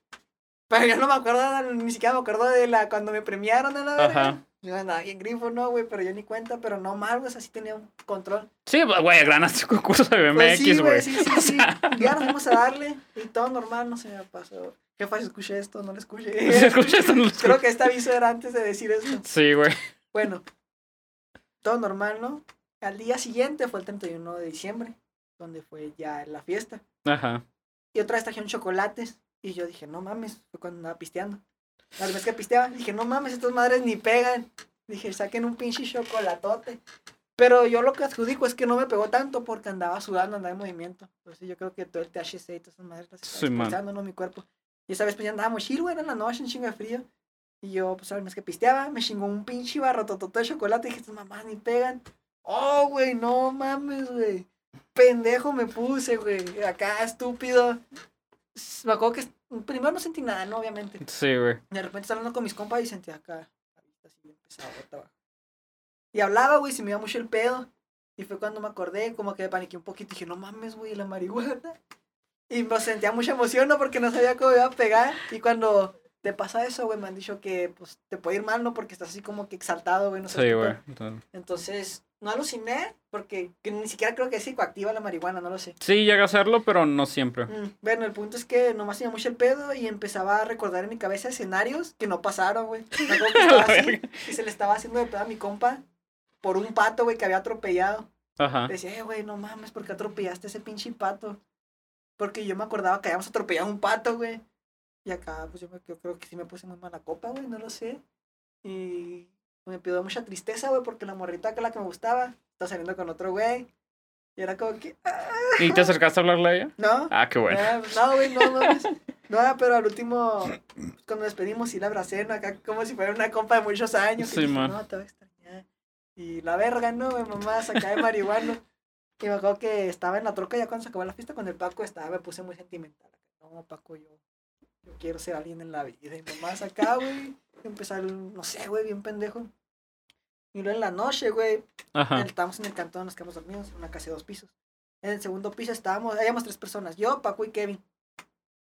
Pero yo no me acuerdo, ni siquiera me acuerdo de la cuando me premiaron de la verga. Yo andaba bien grifo, no, güey, pero yo ni cuenta, pero no mal, güey, así tenía un control. Sí, güey, ganaste un concurso de BMX, Pues sí, güey. sí, sí, O sí. sea, Ya nos fuimos a darle y todo normal, no se me pasó. Jefa, si escuché esto, no lo escuché. ¿Se escucha esto? No lo Creo escucho. que este aviso era antes de decir esto. Sí, güey. Bueno, todo normal, ¿no? Al día siguiente fue el 31 de diciembre, donde fue ya la fiesta. Ajá. Y otra vez trajeron chocolates. Y yo dije, no mames, fue cuando andaba pisteando. La vez que pisteaba, dije, no mames, estas madres ni pegan. Dije, saquen un pinche chocolatote. Pero yo lo que adjudico es que no me pegó tanto porque andaba sudando, andaba en movimiento. Entonces yo creo que todo el THC y todas esas madres las expulsando, ¿no? Mi cuerpo. Y esa vez pues ya andábamos chill, güey, era en la noche, en chinga de frío. Y yo, pues, al mes que pisteaba, me chingó un pinche barrototote de chocolate. Y dije, estas mamás ni pegan. Oh, güey, no mames, güey. Pendejo me puse, güey. Acá, estúpido. Me acuerdo que primero no sentí nada, ¿no? Obviamente. Sí, güey. De repente estaba hablando con mis compas y sentía acá. así bien abajo. Y hablaba, güey, se me iba mucho el pedo. Y fue cuando me acordé, como que me paniqué un poquito. Y dije, no mames, güey, la marihuana. Y me sentía mucha emoción, ¿no? Porque no sabía cómo iba a pegar. Y cuando te pasa eso, güey, me han dicho que pues te puede ir mal, ¿no? Porque estás así como que exaltado, güey, no sé Sí, güey. Entonces, no aluciné, porque que ni siquiera creo que es psicoactiva la marihuana, no lo sé. Sí, llega a hacerlo, pero no siempre. Mm, Bueno, el punto es que nomás tenía mucho el pedo y empezaba a recordar en mi cabeza escenarios que no pasaron, güey. Y se le estaba haciendo de pedo a mi compa por un pato, güey, que había atropellado. Ajá. Decía, eh, güey, no mames, ¿por qué atropellaste ese pinche pato? Porque yo me acordaba que habíamos atropellado un pato, güey. Y acá, pues yo, me- yo creo que sí me puse muy mala copa, güey, no lo sé. Y me pidió mucha tristeza, güey, porque la morrita que la que me gustaba está saliendo con otro güey. Y era como que, ah, ¿Y te acercaste a hablarle a ella? ¿no? Ah, qué bueno. Ah, No, güey, no mames. No, pero al último, cuando nos despedimos, sí la abracé, ¿no? Acá como si fuera una compa de muchos años. Sí, dije, man. no, te voy a extrañar. Y la verga, ¿no? Mi mamá sacaba de marihuana. Y me acuerdo que estaba en la troca ya cuando se acabó la fiesta con el Paco, estaba, me puse muy sentimental. No, Paco, yo, yo quiero ser alguien en la vida. Y mamá acá, güey, empezar, no sé, güey, bien pendejo. Y luego en la noche, güey. Estábamos en el cantón, nos quedamos dormidos, en una casa de dos pisos. En el segundo piso estábamos, habíamos tres personas, yo, Paco y Kevin.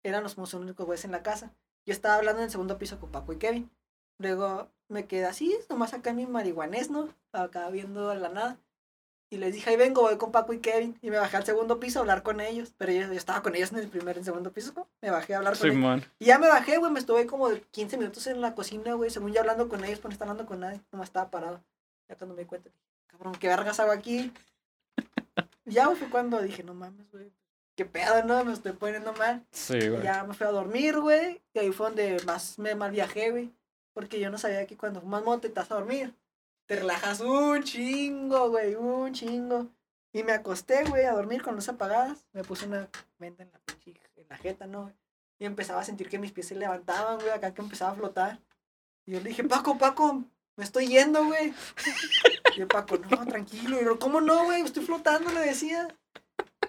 Éramos los únicos güeyes en la casa. Yo estaba hablando en el segundo piso con Paco y Kevin. Luego me quedé así, nomás acá en mi marihuanés, ¿no? Acá viendo a la nada. Y les dije, ahí vengo, voy con Paco y Kevin. Y me bajé al segundo piso a hablar con ellos. Pero yo, yo estaba con ellos en el primer y el segundo piso, ¿no? Me bajé a hablar con ellos. Y ya me bajé, güey, me estuve como de 15 minutos en la cocina, güey, según yo hablando con ellos, pero no estaba hablando con nadie, nomás estaba parado. Ya cuando me di cuenta, cabrón, ¿qué vergas hago aquí? Ya, fue cuando dije, no mames, güey, qué pedo, ¿no? Me estoy poniendo mal. Sí, güey. ya me fui a dormir, güey, y ahí fue donde más me mal viajé, güey, porque yo no sabía que cuando fumas mote te vas a dormir, te relajas un chingo, güey, un chingo. Y me acosté, güey, a dormir con luces apagadas. Me puse una venda en la en la jeta, ¿no? Y empezaba a sentir que mis pies se levantaban, güey, acá que empezaba a flotar. Y yo le dije, Paco, Paco, me estoy yendo, güey. Y el Paco, no, tranquilo. Y yo, ¿cómo no, güey? Estoy flotando, le decía.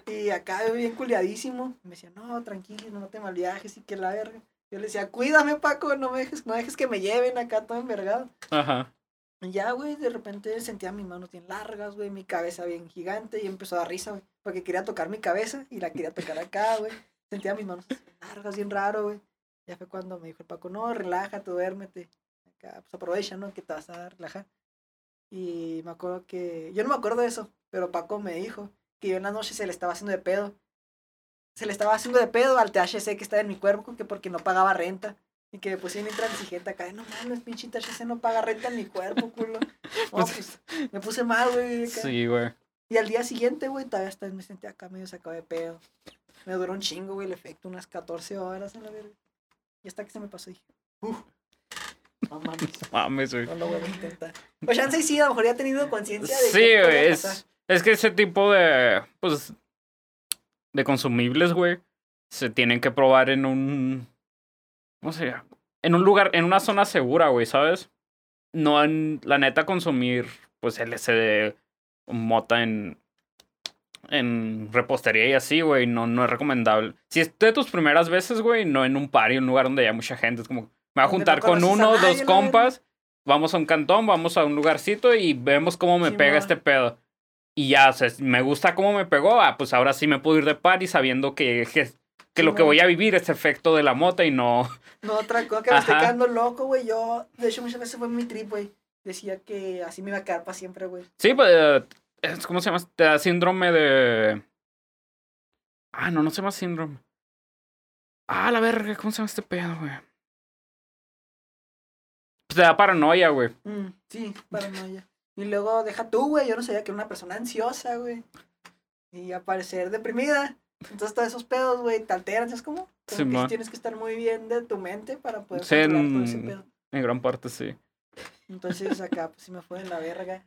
Y acá bien culiadísimo. Me decía, no, tranquilo, no te mal viajes y que la verga. Yo le decía, cuídame, Paco, no me dejes, no dejes que me lleven acá todo envergado. Ajá. Ya, güey, de repente sentía mis manos bien largas, güey, mi cabeza bien gigante y empezó a dar risa, güey, porque quería tocar mi cabeza y la quería tocar acá, güey. Sentía mis manos largas, bien raro, güey. Ya fue cuando me dijo el Paco, no, relájate, duérmete. Acá, pues aprovecha, ¿no? Que te vas a relajar. Y me acuerdo que, yo no me acuerdo de eso, pero Paco me dijo que yo en la noche se le estaba haciendo de pedo. Se le estaba haciendo de pedo al THC que estaba en mi cuerpo, que porque no pagaba renta. Y que puse bien intransigente acá, no mames, pinche THC no paga renta en mi cuerpo, culo. No, Pues- pues, me puse mal, güey. Sí, güey. Y al día siguiente, güey, todavía hasta me sentí acá medio sacado de pedo. Me duró un chingo, güey, el efecto, unas 14 horas en la verga. Y hasta que se me pasó, dije, uff, no mames, Mames, güey. no lo voy a intentar. Pues chance sí, a lo mejor ya he tenido conciencia de Sí, güey. Es, es que ese tipo de. Pues. De consumibles, güey. Se tienen que probar en un. ¿Cómo se llama? En un lugar, en una zona segura, güey, ¿sabes? No en. La neta, consumir, pues, LSD, mota en. En repostería y así, güey, no, no es recomendable. Si es de tus primeras veces, güey, no en un party, un lugar donde haya mucha gente. Es como, me voy a no juntar con uno, nadie, dos compas, vamos a un cantón, vamos a un lugarcito y vemos cómo me pega Simón. este pedo. Y ya, o sea, me gusta cómo me pegó, ah, pues ahora sí me puedo ir de party sabiendo que, que, que lo que voy a vivir es efecto de la mota y no... No, otra cosa que me estoy Ajá. quedando loco, güey. Yo, de hecho, muchas veces fue mi trip, güey. Decía que así me iba a quedar para siempre, güey. Sí, pues, eh, es- ¿cómo se llama? Te da síndrome de... Ah, no, no se llama síndrome. Ah, la verga, ¿cómo se llama este pedo, güey? Pues te da paranoia, güey. Mm, sí, paranoia. Y luego deja tú, güey. Yo no sabía que era una persona ansiosa, güey. Y aparecer deprimida. Entonces todos esos pedos, güey, te alteran, ¿sabes cómo? Como Simón. tienes que estar muy bien de tu mente para poder Sí, controlar todo ese en- pedo. En gran parte sí. Entonces acá, pues sí me fue en la verga.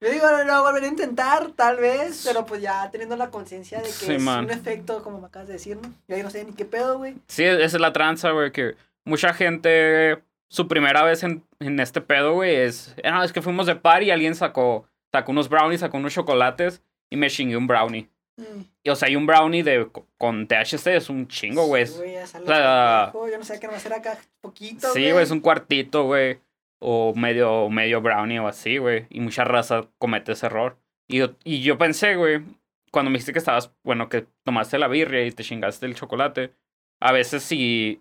Yo digo, no, no, volveré a intentar, tal vez, pero pues ya teniendo la conciencia de que Sí, es man. un efecto, como me acabas de decir, ¿no? Yo ahí no sé ni qué pedo, güey. Sí, esa es la tranza, güey, que mucha gente, su primera vez en, en este pedo, güey, es, no, es que fuimos de par y alguien sacó, sacó unos brownies, sacó unos chocolates y me chingué un brownie. Mm. Y, o sea, y un brownie de, con THC es un chingo, güey. Sí, güey, o sea, pendejo, Yo no sé qué no hacer acá poquito, Sí, güey, es un cuartito, güey. O medio, medio brownie o así, güey. Y mucha raza comete ese error. Y yo, y yo pensé, güey, cuando me dijiste que estabas, bueno, que tomaste la birria y te chingaste el chocolate. A veces si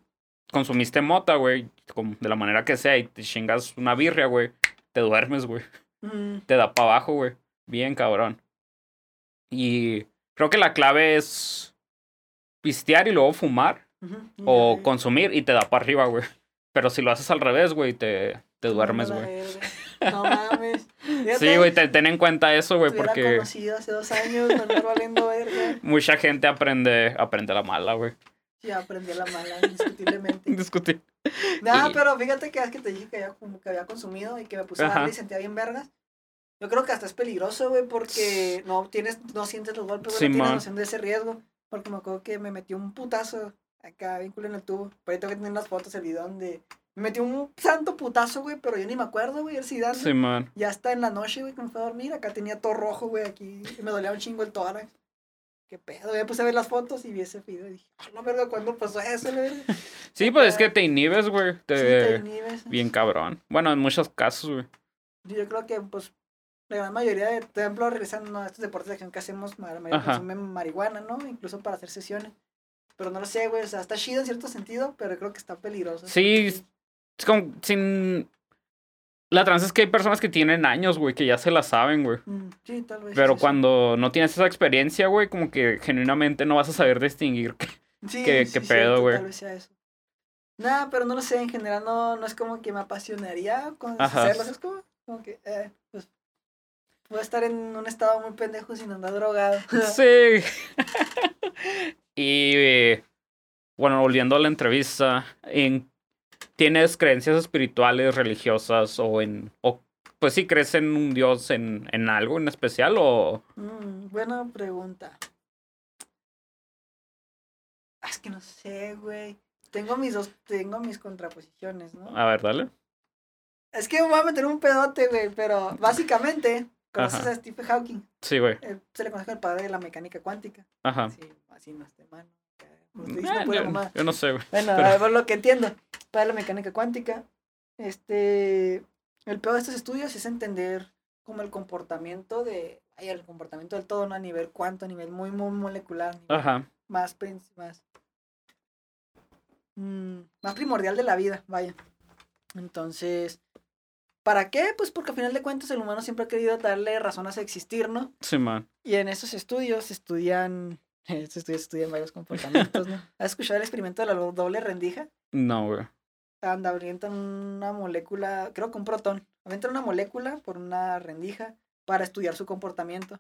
consumiste mota, güey, de la manera que sea, y te chingas una birria, güey, te duermes, güey. Mm, Te da para abajo, güey. Bien cabrón. Y creo que la clave es pistear y luego fumar o consumir y te da para arriba, güey. Pero si lo haces al revés, güey, te, te duermes, güey. No mames. Sí, güey, te- ten en cuenta eso, güey, porque conocido hace dos años, valiendo verga. mucha gente aprende, aprende la mala, güey. Ya aprendí la mala, indiscutiblemente. Discutir. No, Y- pero fíjate que es que te dije que había, como que había consumido y que me puse a darle y sentía bien vergas. Yo creo que hasta es peligroso, güey, porque no tienes, no sientes los golpes, güey, no Simón. tienes noción de ese riesgo. Porque me acuerdo que me metió un putazo acá, bien culo en el tubo. Por ahí tengo que tener las fotos, el video donde me metió un santo putazo, güey, pero yo ni me acuerdo, güey, el Zidane. Sí, man. Ya está en la noche, güey, que me fue a dormir. Acá tenía todo rojo, güey, aquí. Y me dolía un chingo el tórax. Qué pedo, güey. Me puse a ver las fotos y vi ese video y dije, ah, no, verga, ¿cuándo pasó eso, verga? Sí, pues es que te inhibes, güey. Sí, Te... te inhibes. Bien cabrón. Bueno, en muchos casos, güey. Yo creo que, pues, la gran mayoría de, por ejemplo, regresando a estos deportes de acción que hacemos, la mayoría Ajá. consumen marihuana, ¿no? Incluso para hacer sesiones. Pero no lo sé, güey, o sea, está chido en cierto sentido, pero creo que está peligroso. Sí, Es como sin... La tranza es que hay personas que tienen años, güey, que ya se la saben, güey. Mm, sí, tal vez. Pero sí, sí. cuando no tienes esa experiencia, güey, como que genuinamente no vas a saber distinguir. Qué- sí, qué cierto, pedo, güey. Tal vez sea eso. Nada, pero no lo sé, en general no, no es como que me apasionaría con hacerlo, es como, como que, eh, voy a estar en un estado muy pendejo sin andar drogado. Sí. y eh, bueno, volviendo a la entrevista, en, ¿tienes creencias espirituales, religiosas o en... O, pues sí, crees en un dios, en, en algo en especial o... Mm, buena pregunta. Ah, Es que no sé, güey. Tengo mis dos, tengo mis contraposiciones, ¿no? A ver, dale. Es que me voy a meter un pedote, güey, pero básicamente, conoces Ajá. a Stephen Hawking. Sí, güey. Se le conoce el padre de la mecánica cuántica. Ajá. Sí, así no esté mal. ¿no? Estoy Eh, diciendo pura yo, no sé, güey. Bueno, pero- ver lo que entiendo. Para la mecánica cuántica, este, el peor de estos estudios es entender como el comportamiento de, ay, el comportamiento del todo, ¿no? A nivel cuánto, a nivel muy, muy molecular, nivel Ajá. más, más, mm, más primordial de la vida, vaya. Entonces, ¿para qué? Pues porque al final de cuentas el humano siempre ha querido darle razones a existir, ¿no? Sí, man. Y en esos estudios estudian, estos estudios estudian varios comportamientos, ¿no? ¿Has escuchado el experimento de la do- doble rendija? No, güey. anda, avientan una molécula, creo que un protón, avientan una molécula por una rendija para estudiar su comportamiento.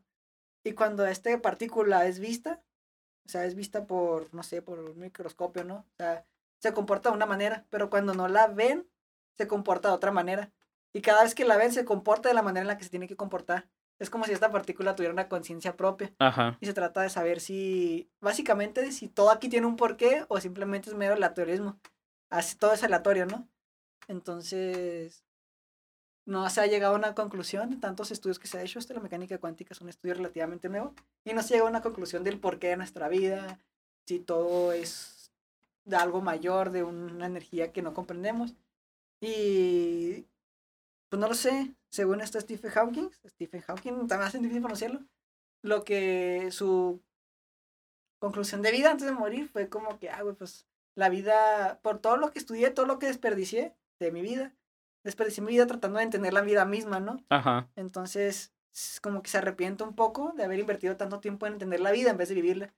Y cuando esta partícula es vista, o sea, es vista por, no sé, por un microscopio, ¿no? O sea, se comporta de una manera, pero cuando no la ven, se comporta de otra manera. Y cada vez que la ven, se comporta de la manera en la que se tiene que comportar. Es como si esta partícula tuviera una conciencia propia. Ajá. Y se trata de saber si, básicamente, si todo aquí tiene un porqué o simplemente es mero aleatorismo. Así, todo es aleatorio, ¿no? Entonces, no se ha llegado a una conclusión de tantos estudios que se ha hecho. Esto, la mecánica cuántica es un estudio relativamente nuevo. Y no se llega a una conclusión del porqué de nuestra vida, si todo es de algo mayor, de una energía que no comprendemos. Y pues no lo sé. Según esto Stephen Hawking, Stephen Hawking, también hace difícil pronunciarlo, lo que su conclusión de vida antes de morir fue como que, ah, güey, pues la vida, por todo lo que estudié, todo lo que desperdicié de mi vida, desperdicié mi vida tratando de entender la vida misma, ¿no? Ajá. Entonces, es como que se arrepiente un poco de haber invertido tanto tiempo en entender la vida en vez de vivirla.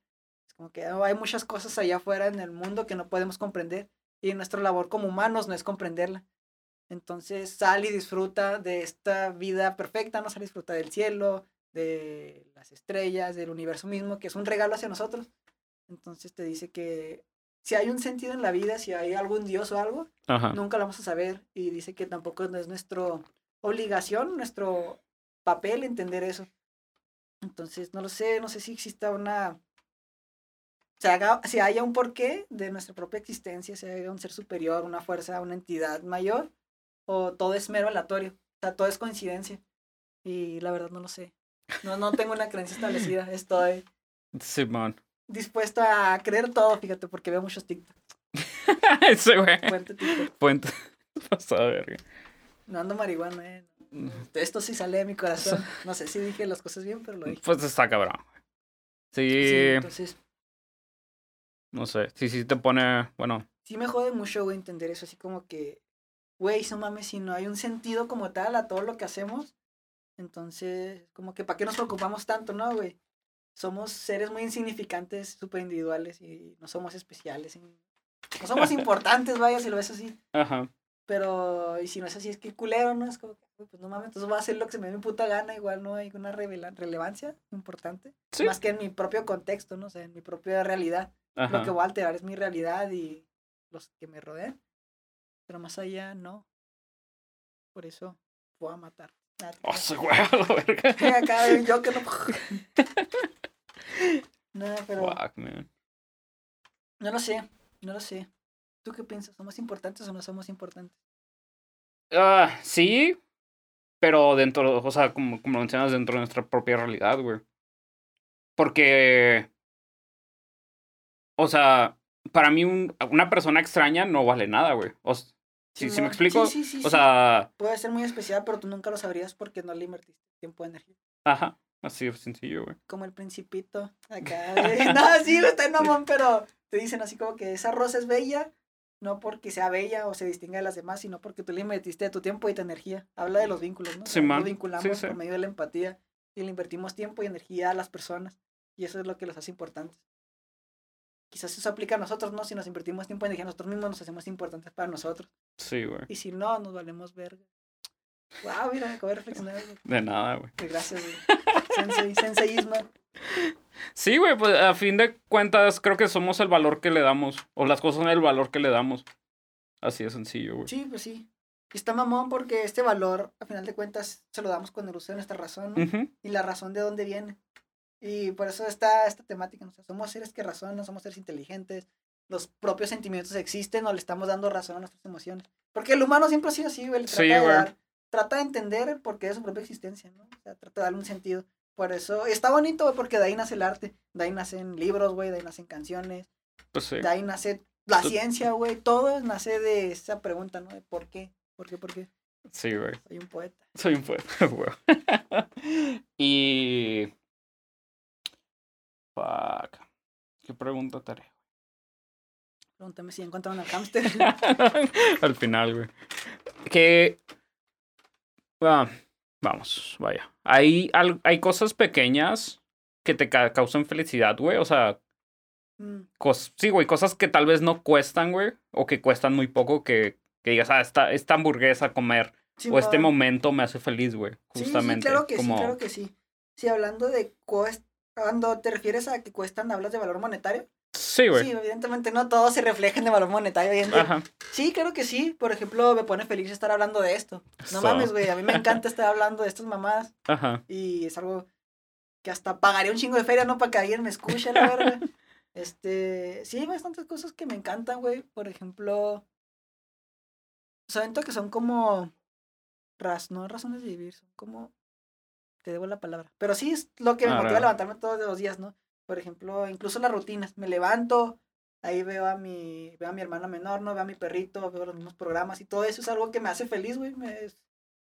Es como que oh, hay muchas cosas allá afuera en el mundo que no podemos comprender y nuestra labor como humanos no es comprenderla. Entonces sal y disfruta de esta vida perfecta, no sal y disfruta del cielo, de las estrellas, del universo mismo, que es un regalo hacia nosotros. Entonces te dice que si hay un sentido en la vida, si hay algún Dios o algo, Ajá. nunca lo vamos a saber. Y dice que tampoco es nuestra obligación, nuestro papel entender eso. Entonces, no lo sé, no sé si exista una... Si, haga, si haya un porqué de nuestra propia existencia, si haya un ser superior, una fuerza, una entidad mayor, o todo es mero aleatorio, o sea, todo es coincidencia. Y la verdad no lo sé. No, no tengo una creencia establecida, estoy Simón. dispuesto a creer todo, fíjate, porque veo muchos TikTok. Ese güey. Fuente TikTok. Puente. Pasada verga. No ando marihuana, eh. Esto sí sale de mi corazón. No sé si dije las cosas bien, pero lo dije. Pues está cabrón. Sí, Sí, entonces, no sé. Sí, sí te pone. Bueno, sí me jode mucho, güey, entender eso. Así como que, güey, no mames, si no hay un sentido como tal a todo lo que hacemos, entonces, como que, ¿para qué nos preocupamos tanto, no, güey? Somos seres muy insignificantes, súper individuales y no somos especiales. No somos importantes, vaya, si lo ves así. ajá. Pero, y si no es así, es que culero, ¿no? Es como, que, güey, pues no mames, entonces voy a hacer lo que se me dé mi puta gana, igual no hay una relevancia importante. Sí. Más que en mi propio contexto, ¿no? O sea, en mi propia realidad. Lo que voy a alterar es mi realidad y los que me rodean. Pero más allá, no. Por eso voy a matar. Ah, Oh, güey, a la verga. Acá yo que no. no, pero Fuck, man. no lo sé, no lo sé. ¿Tú qué piensas? ¿Somos importantes o no somos importantes? Ah, sí, pero dentro, o sea, como, como mencionas, dentro de nuestra propia realidad, güey. Porque, o sea, para mí un- una persona extraña no vale nada, güey. O, s- ¿sí, sí me explico? Sí, sí, sí, o sí. sea, Puede ser muy especial, pero tú nunca lo sabrías porque no le invertiste tiempo y energía. ajá, así de sencillo, güey. Como el principito. Acá. de- no, sí, está en mamón, pero te dicen así como que esa rosa es bella, no porque sea bella o se distinga de las demás, sino porque tú le invertiste tu tiempo y tu energía. Habla de los vínculos, ¿no? Sea, Simón, Nos sí, vinculamos sí. por medio de la empatía y le invertimos tiempo y energía a las personas. Y eso es lo que los hace importantes. Quizás eso aplica a nosotros, ¿no? Si nos invertimos tiempo y energía nosotros mismos, nos hacemos importantes para nosotros. Sí, güey. Y si no, nos valemos verga. Wow, mira, acabo de reflexionar. güey. De nada, güey. Gracias, güey. Sensei, senseísmo. Sí, güey, pues a fin de cuentas creo que somos el valor que le damos. O las cosas son el valor que le damos. Así de sencillo, güey. Sí, pues sí. Y está mamón porque este valor, a final de cuentas, se lo damos con el uso de nuestra razón, Y la razón de dónde viene. Y por eso está esta temática. ¿no? O sea, somos seres que razonan, somos seres inteligentes. Los propios sentimientos existen o le estamos dando razón a nuestras emociones. Porque el humano siempre ha sido así, güey. Sí, Trata, de dar- trata de entender el porqué de su propia existencia, ¿no? O sea, trata de darle un sentido. Por eso, está bonito, güey, porque de ahí nace el arte. De ahí nacen libros, güey, de ahí nacen canciones. Pues sí. De ahí nace la Tú- ciencia, güey. Todo nace de esa pregunta, ¿no? De por qué. ¿Por qué? ¿Por qué? Sí, güey. Soy un poeta. Soy un poeta, güey. y. Fuck. ¿Qué pregunta te haré? Pregúntame si encontraron al hámster. Al final, güey. Que. ah, vamos, vaya. Hay, al- hay cosas pequeñas que te ca- causan felicidad, güey. O sea, Mm, cos sí, güey, cosas que tal vez no cuestan, güey. O que cuestan muy poco que Que digas, ah, esta, esta hamburguesa comer Sí, o este mo- momento me hace feliz, güey. Sí, Justamente. Sí, claro que como... sí, claro que sí. Sí, hablando de cuest... cuando te refieres a que cuestan, hablas de valor monetario. Sí, güey. Sí, evidentemente no todos se reflejan de valor monetario. Ajá. Sí, claro que sí. Por ejemplo, me pone feliz estar hablando de esto. No mames, güey. A mí me encanta estar hablando de estas mamadas. Ajá. Y es algo que hasta pagaría un chingo de feria, ¿no? Para que alguien me escuche, la verdad. Este, sí, hay bastantes cosas que me encantan, güey. Por ejemplo, siento que son como, raz, no razones de vivir, son como, te debo la palabra. Pero sí es lo que me Ah, motiva a levantarme todos los días, ¿no? Por ejemplo, incluso las rutinas. Me levanto, ahí veo a mi, veo a mi hermana menor, ¿no? Veo a mi perrito, veo los mismos programas y todo eso es algo que me hace feliz, güey. Me-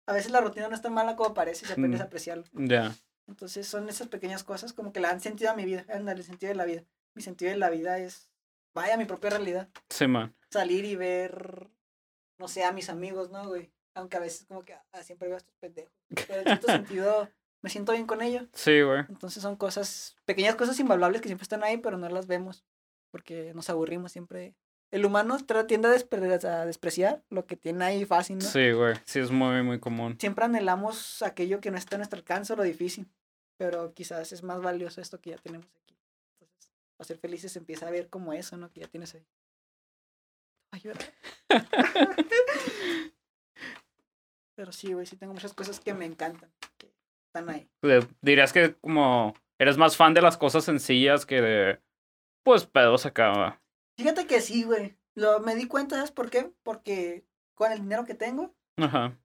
A veces la rutina no es tan mala como parece si aprendes Mm. a apreciarlo. Ya. Entonces son esas pequeñas cosas como que le dan sentido a mi vida, ándale, el sentido de la vida. Mi sentido de la vida es, vaya, mi propia realidad. Sí, man. Salir y ver, no sé, a mis amigos, ¿no, güey? Aunque a veces como que ah, siempre veo a estos pendejos. Pero en cierto sentido me siento bien con ellos. Sí, güey. Entonces son cosas, pequeñas cosas invaluables que siempre están ahí, pero no las vemos. Porque nos aburrimos siempre. El humano tiende a, despre- a despreciar lo que tiene ahí fácil, ¿no? Sí, güey. Sí, es muy, muy común. siempre anhelamos aquello que no está a nuestro alcance o lo difícil, pero quizás es más valioso esto que ya tenemos aquí. Entonces, para ser felices empieza a ver como eso, ¿no? Que ya tienes ahí. Ayuda. pero sí, güey, sí tengo muchas cosas que me encantan, que están ahí. Dirías que como eres más fan de las cosas sencillas que de, pues, pedos acá. va. Fíjate que sí, güey. Lo, me di cuenta, ¿sabes por qué? Porque con el dinero que tengo, Ajá.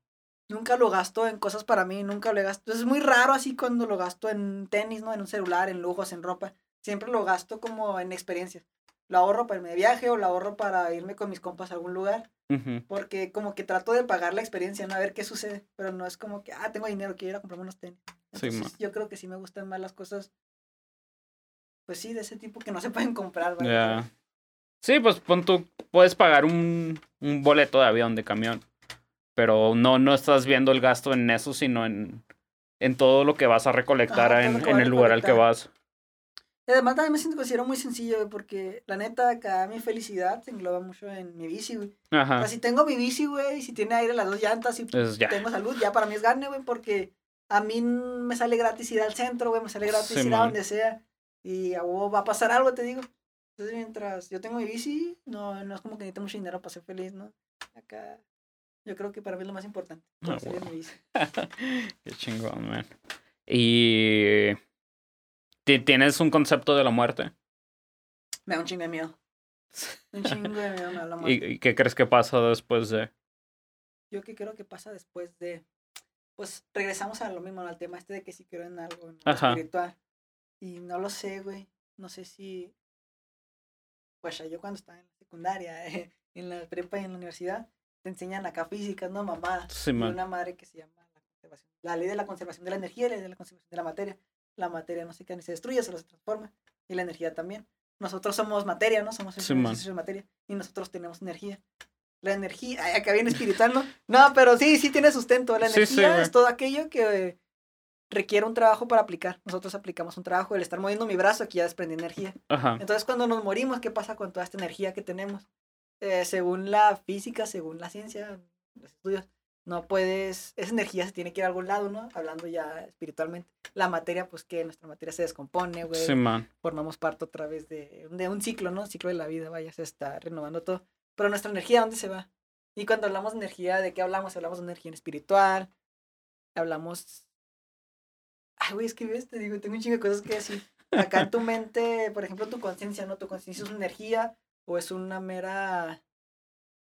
nunca lo gasto en cosas para mí, nunca lo gasto. Es muy raro así cuando lo gasto en tenis, ¿no? En un celular, en lujos, en ropa. Siempre lo gasto como en experiencias. Lo ahorro para irme de viaje o lo ahorro para irme con mis compas a algún lugar. Porque como que trato de pagar la experiencia, ¿no? A ver qué sucede. Pero no es como que, ah, tengo dinero, quiero ir a comprarme unos tenis. Entonces, yo creo que sí me gustan más las cosas, pues sí, de ese tipo que no se pueden comprar, ¿vale? Sí, pues pon tú, puedes pagar un, un boleto de avión, de camión. Pero no, no estás viendo el gasto en eso, sino en, en todo lo que vas a recolectar Ajá, en, el lugar al que vas. Y además también me siento considero muy sencillo, güey, porque la neta, acá mi felicidad se engloba mucho en mi bici, güey. O Ajá. sea, si tengo mi bici, güey, y si tiene aire las dos llantas y tengo salud, ya para mí es gane, güey, porque a mí me sale gratis ir al centro, güey, me sale gratis Sí, ir a donde sea. Y a va a pasar algo, te digo. Entonces, mientras yo tengo mi bici, no, no es como que necesito mucho dinero para ser feliz, ¿no? Acá, yo creo que para mí es lo más importante. Ah, salir en huevo. mi bici. Qué chingón, man. Y. ti- ¿Tienes un concepto de la muerte? Me da un chingo de miedo. Un chingo de miedo me da la muerte. ¿Y, y qué crees que pasa después de.? Yo que creo que pasa después de. Pues regresamos a lo mismo, al tema este de que si creo en algo en Ajá. espiritual. Y no lo sé, güey. No sé si. Pues ya yo cuando estaba en la secundaria, en la prepa y en la universidad, te enseñan acá físicas, ¿no? Mamá. Sí, Y una madre que se llama la conservación. La ley de la conservación de la energía y la ley de la conservación de la materia. La materia no se queda ni se destruye, solo se transforma. Y la energía también. Nosotros somos materia, ¿no? Somos Sí, de materia. Y nosotros tenemos energía. La energía, ay, acá viene espiritual, ¿no? No, pero sí, sí tiene sustento. La energía sí, es todo aquello que eh, requiere un trabajo para aplicar. Nosotros aplicamos un trabajo. El estar moviendo mi brazo, aquí ya desprendí energía. Ajá. Entonces, cuando nos morimos, ¿qué pasa con toda esta energía que tenemos? Eh, según la física, según la ciencia, los estudios, no puedes, esa energía se tiene que ir a algún lado, ¿no? Hablando ya espiritualmente. La materia, pues que nuestra materia se descompone, güey. Sí, man. Formamos parte otra vez de, de un ciclo, ¿no? Ciclo de la vida, vaya, se está renovando todo. Pero nuestra energía, ¿dónde se va? Y cuando hablamos de energía, ¿de qué hablamos? Hablamos de energía espiritual, hablamos... Ay, güey, es que ves, te digo, tengo un chingo de cosas que decir. Acá en tu mente, por ejemplo, tu conciencia, ¿no? Tu conciencia es una energía o es una mera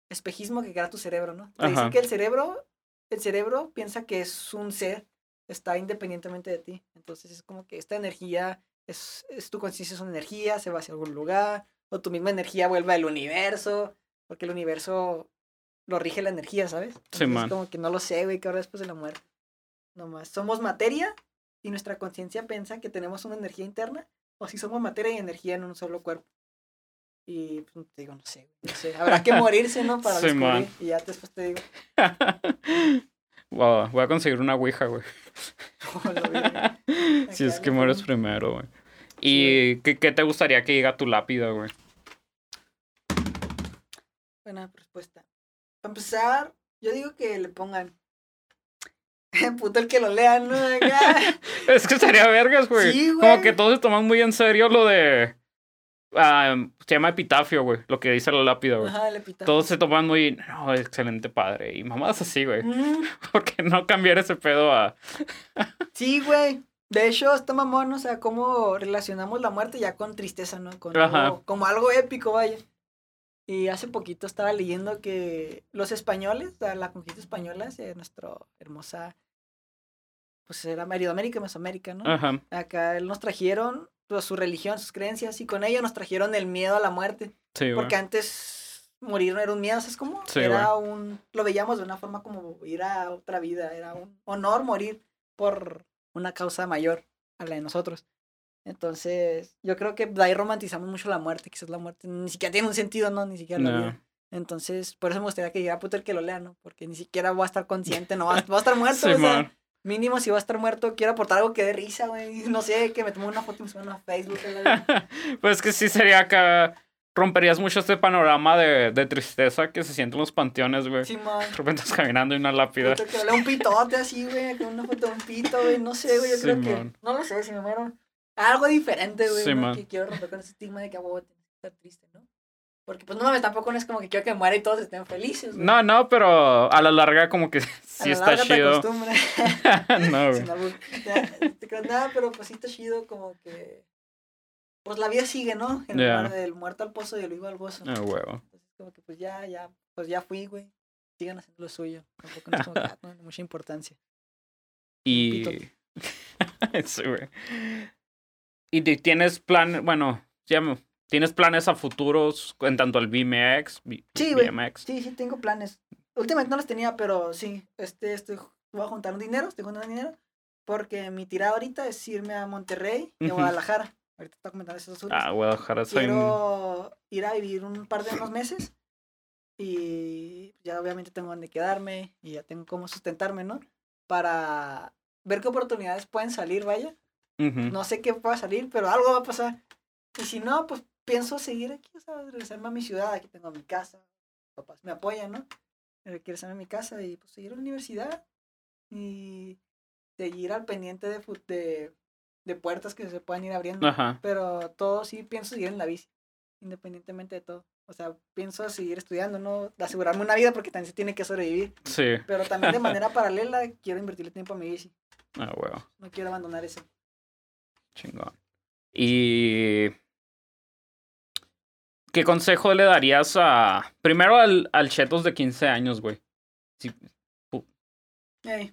espejismo que crea tu cerebro, ¿no? Te dice que el cerebro, el cerebro piensa que es un ser, está independientemente de ti. Entonces es como que esta energía, es, es tu conciencia es una energía, se va hacia algún lugar, o tu misma energía vuelve al universo, porque el universo lo rige la energía, ¿sabes? Entonces, man. como que no lo sé, güey, que ahora después de la muerte. Nomás, somos materia y nuestra conciencia piensa que tenemos una energía interna, o si somos materia y energía en un solo cuerpo. Y pues, te digo, no sé, no sé. Habrá que morirse, ¿no? Para Sí, descubrir. man. Y ya después te digo, Wow, voy a conseguir una ouija, güey. Si es que mueres primero, güey. ¿Y qué, qué te gustaría que diga tu lápida, güey? Buena respuesta. para empezar, yo digo que le pongan. Puto el que lo lea, ¿no? Es que estaría vergas, güey. Sí, Como güey. que todos se toman muy en serio lo de. Ah, se llama epitafio, güey. Lo que dice la lápida, güey. Ajá, el epitafio. Todos se toman muy. No, excelente padre. Y mamadas así, güey. Mm, ¿Por qué no cambiar ese pedo a. sí, güey. De hecho, está mamón, o sea, cómo relacionamos la muerte ya con tristeza, ¿no? Con algo- como algo épico, vaya. Y hace poquito estaba leyendo que los españoles, la conquista española, de nuestra hermosa, pues era Meridamérica, Mesoamérica, ¿no? Ajá. Acá él nos trajeron pues, su religión, sus creencias, y con ello nos trajeron el miedo a la muerte. Sí. Porque antes morir no era un miedo, ¿sabes cómo? Sí, era un. Lo veíamos de una forma como ir a otra vida, era un honor morir por una causa mayor a la de nosotros. Entonces, yo creo que de ahí romantizamos mucho la muerte, quizás la muerte ni siquiera tiene un sentido, ¿no? Ni siquiera la vida. Entonces, por eso me gustaría que llegara puto el que lo lea, ¿no? Porque ni siquiera voy a estar consciente, no va, voy a estar muerto, o sea. Mínimo si voy a estar muerto, quiero aportar algo que dé risa, güey. No sé, que me tome una foto y me suba a Facebook. pues que sí sería acá. Romperías mucho este panorama de, de tristeza que se siente en los panteones, güey. Simón. De repente estás caminando en una lápida. Puta, que un pitote así, güey, con una foto de un pito, güey, no sé, güey, yo creo que, no lo sé, si me muero, algo diferente, güey, ¿no? Simón. que quiero romper con ese estigma de que, a huevo, que estar triste, ¿no? Porque, pues, no mames, tampoco no es como que quiero que muera y todos estén felices, güey. No, no, pero a la larga como que A sí la está larga te chido. acostumbras. no, güey. Te creo, nada, pero pues sí está chido como que, pues, la vida sigue, ¿no? En Ya. lugar del muerto al pozo y el vivo al gozo. Ah, huevo. Entonces, como que, pues, ya, ya, pues, ya fui, güey, sigan haciendo lo suyo, tampoco no es como que, ah, no, mucha importancia. Y. Sí, güey. Y ti- tienes plan, bueno, ya me- tienes planes a futuros en tanto el BMX, B- Sí. BMX. Sí, sí, tengo planes. Últimamente no los tenía, pero sí, este, estoy, voy a juntar un dinero, estoy juntando dinero, porque mi tirada ahorita es irme a Monterrey y a. Guadalajara. Ahorita está comentando esos dos Ah, Guadalajara soy Quiero ir a vivir un par de unos meses y ya obviamente tengo donde quedarme y ya tengo cómo sustentarme, ¿no? Para ver qué oportunidades pueden salir, vaya. Ujú. No sé qué pueda salir, pero algo va a pasar. Y si no, pues pienso seguir aquí, o sea, regresarme a mi ciudad. Aquí tengo mi casa. Papás me apoyan, ¿no? Regresarme a mi casa y pues seguir a la universidad. Y seguir al pendiente de, de, de puertas que se puedan ir abriendo. Ajá. Pero todo sí pienso seguir en la bici, independientemente de todo. O sea, pienso seguir estudiando, ¿no? Asegurarme una vida porque también se tiene que sobrevivir. Sí. Pero también de manera paralela quiero invertirle tiempo a mi bici. Ah, huevo. No quiero abandonar eso. Chingón. Y. ¿Qué consejo le darías a. Primero al, al Chetos de 15 años, güey? Sí.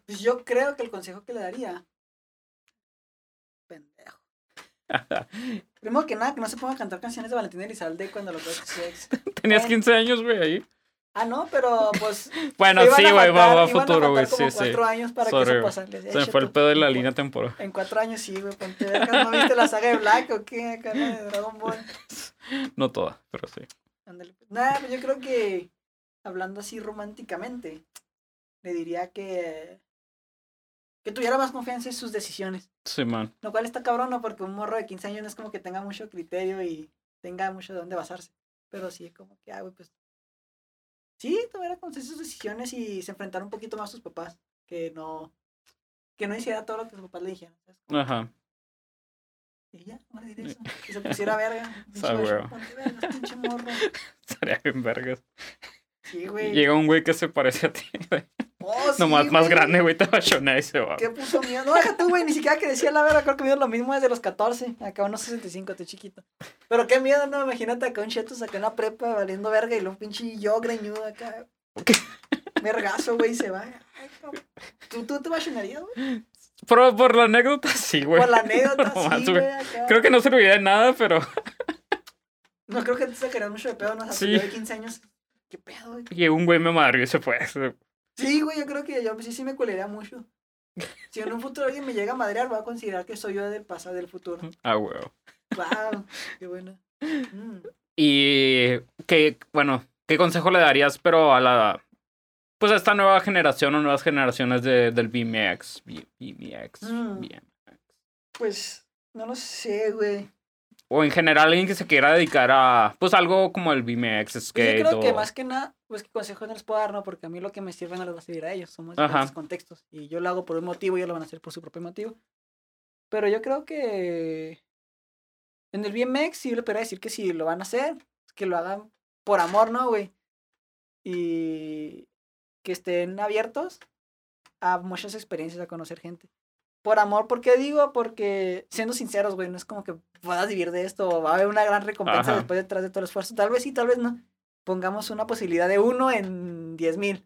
Pues yo creo que el consejo que le daría. Pendejo. Primero que nada, que no se ponga a cantar canciones de Valentín Elizalde cuando lo ex. Tenías Eh. 15 años, güey, ahí. Ah, no, pero pues. Bueno, sí, güey, va, a futuro, güey. Sí, sí. cuatro años para Sorry, que eso. Se me fue el pedo de la línea temporal. En cuatro años sí, güey. ¿No viste la saga de Black o qué? Acá de Dragon Ball. No toda, pero sí. Ándale. pues. Nada, pues yo creo que hablando así románticamente, le diría que que tuviera más confianza en sus decisiones. Sí, man. Lo cual está cabrón, ¿no? Porque un morro de 15 años no es como que tenga mucho criterio y tenga mucho de dónde basarse. Pero sí, como que, ah, güey, pues. Sí, tuviera conciencia en sus decisiones y se enfrentara un poquito más a sus papás. Que no. Que no hiciera todo lo que sus papás le dijeron. Ajá. Y ya, no le diré eso. Que se pusiera verga. Pinche morro. Estaría bien vergas. Sí, güey. Llega un güey que se parece a ti, güey. Oh, sí, Nomás más güey. grande, güey, te bachonea y se va. Qué puso miedo. No, deja tú, güey. Ni siquiera que decía la verdad. Creo que mido lo mismo desde los 14. Acá unos 65, estoy chiquito. Pero qué miedo, no. Imagínate acá un cheto en la prepa valiendo verga y luego pinche yo greñudo acá. Vergazo, güey, se va. Ay. ¿Tú, tú te vacionarías, güey? Pero por la anécdota, sí, güey. Por la anécdota, No sí, güey. güey. Creo que no serviría de nada, pero. No creo que te sacarías mucho de pedo, ¿no? O sea, Sí. de 15 años. ¿Qué pedo, güey? Llegó un güey me madrió y se fue. Sí, güey, yo creo que yo sí, sí me culería mucho. Si en un futuro alguien me llega a madrear, voy a considerar que soy yo del pasado, del futuro. Ah, güey. Wow, qué bueno. Mm. Y que, bueno, ¿qué consejo le darías, pero a la. Pues a esta nueva generación o nuevas generaciones de, del BMX? B- BMX. Mm. BMX. Pues, no lo sé, güey. O en general alguien que se quiera dedicar a, pues algo como el BMX, Pues skate yo creo que más que nada, pues que consejos no les puedo dar, ¿no? Porque a mí lo que me sirve no les va a servir a ellos. Somos diferentes contextos. Y yo lo hago por un motivo y ellos lo van a hacer por su propio motivo. Pero yo creo que en el BMX sí le podría decir que si lo van a hacer, que lo hagan por amor, ¿no, güey? Y que estén abiertos a muchas experiencias, a conocer gente. Por amor, ¿por qué digo? Porque, siendo sinceros, güey, no es como que puedas vivir de esto, o va a haber una gran recompensa Ajá. después detrás de todo el esfuerzo. Tal vez sí, tal vez no. Pongamos una posibilidad de uno en diez mil.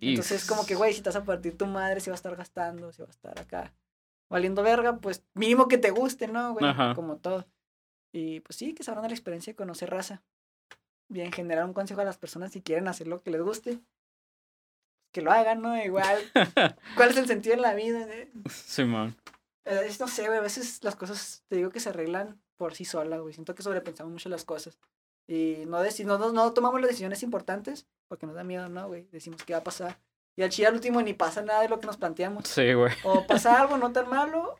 Entonces, como que, güey, si te vas a partir tu madre, si va a estar gastando, si va a estar acá valiendo verga, pues mínimo que te guste, ¿no, güey? Ajá. Como todo. Y pues sí, que sabrán de la experiencia de conocer raza. Bien, generar un consejo a las personas si quieren hacer lo que les guste. Que lo hagan, ¿no? Igual. ¿Cuál es el sentido en la vida? eh? Simón. Eh, es- no sé, güey, a veces las cosas, te digo que se arreglan por sí solas, güey. Siento que sobrepensamos mucho las cosas. Y no, no, no, no tomamos las decisiones importantes porque nos da miedo, ¿no, güey? Decimos qué va a pasar. Y al chile al último ni pasa nada de lo que nos planteamos. Sí, güey. O pasa algo no tan malo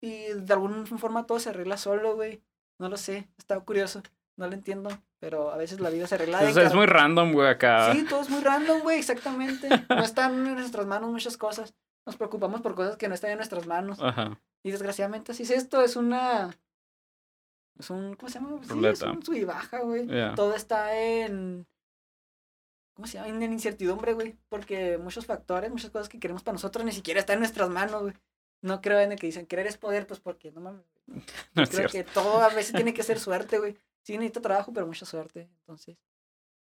y de alguna forma todo se arregla solo, güey. No lo sé, está curioso. No lo entiendo, pero a veces la vida se arregla. Es, muy random, güey, acá. Sí, todo es muy random, güey, exactamente. No están en nuestras manos muchas cosas. Nos preocupamos por cosas que no están en nuestras manos. Ajá. Y desgraciadamente así es esto, es una... Es un... ¿Cómo se llama? Sí, es Ruleta. un sub y baja, güey. Ya. Todo está en... ¿Cómo se llama? En, incertidumbre, güey. Porque muchos factores, muchas cosas que queremos para nosotros ni siquiera están en nuestras manos, güey. No creo en el que dicen querer es poder, pues porque no mames. No Creo cierto. que todo a veces tiene que ser suerte, güey. Sí, necesito trabajo, pero mucha suerte. Entonces,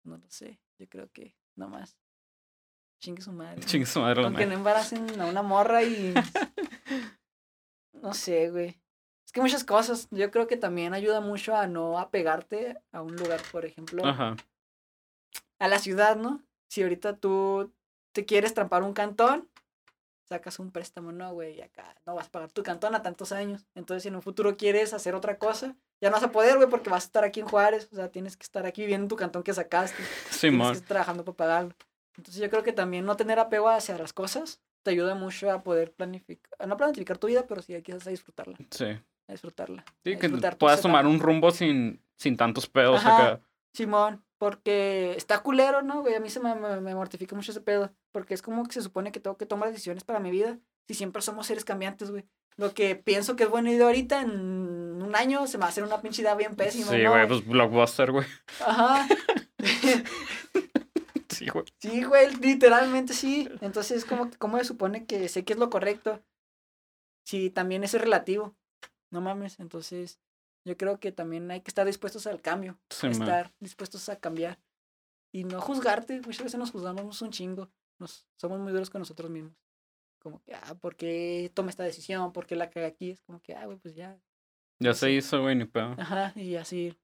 no lo sé. Yo creo que no más. Chingue su madre. Chingue su madre Aunque no embaracen a una morra y. No sé, güey. Es que muchas cosas. Yo creo que también ayuda mucho a no apegarte a un lugar, por ejemplo, Ajá. a la ciudad, ¿no? Si ahorita tú te quieres trampar un cantón, sacas un préstamo, no, güey, y acá no vas a pagar tu cantón a tantos años. Entonces, si en un futuro quieres hacer otra cosa, ya no vas a poder, güey, porque vas a estar aquí en Juárez. O sea, tienes que estar aquí viviendo en tu cantón que sacaste. Tienes que estar trabajando para pagarlo. Entonces yo creo que también no tener apego hacia las cosas te ayuda mucho a poder planificar, no planificar tu vida, pero sí quizás a disfrutarla, Sí. a disfrutarla. Sí, a que disfrutar puedas tomar un rumbo sin, sin tantos pedos Ajá. acá. Simón, porque está culero, ¿no, güey? A mí se me, me, me mortifica mucho ese pedo, porque es como que se supone que tengo que tomar decisiones para mi vida, si siempre somos seres cambiantes, güey. Lo que pienso que es buena idea ahorita, en un año se me va a hacer una pinche idea bien pésima, Sí, ¿no, güey, pues blockbuster, güey. Ajá. Sí, güey. Sí, güey, literalmente sí. Entonces, como ¿cómo se supone que sé que es lo correcto? Sí, también eso es relativo. No mames. Entonces, yo creo que también hay que estar dispuestos al cambio. Sí, man. estar dispuestos a cambiar. Y no juzgarte. Muchas veces nos juzgamos un chingo. Nos, somos muy duros con nosotros mismos. Como que, ah, ¿por qué tomé esta decisión? ¿Por qué la cagué aquí? Es como que, ah, güey, pues ya. Ya se hizo, güey, ni pedo. Ajá, y así,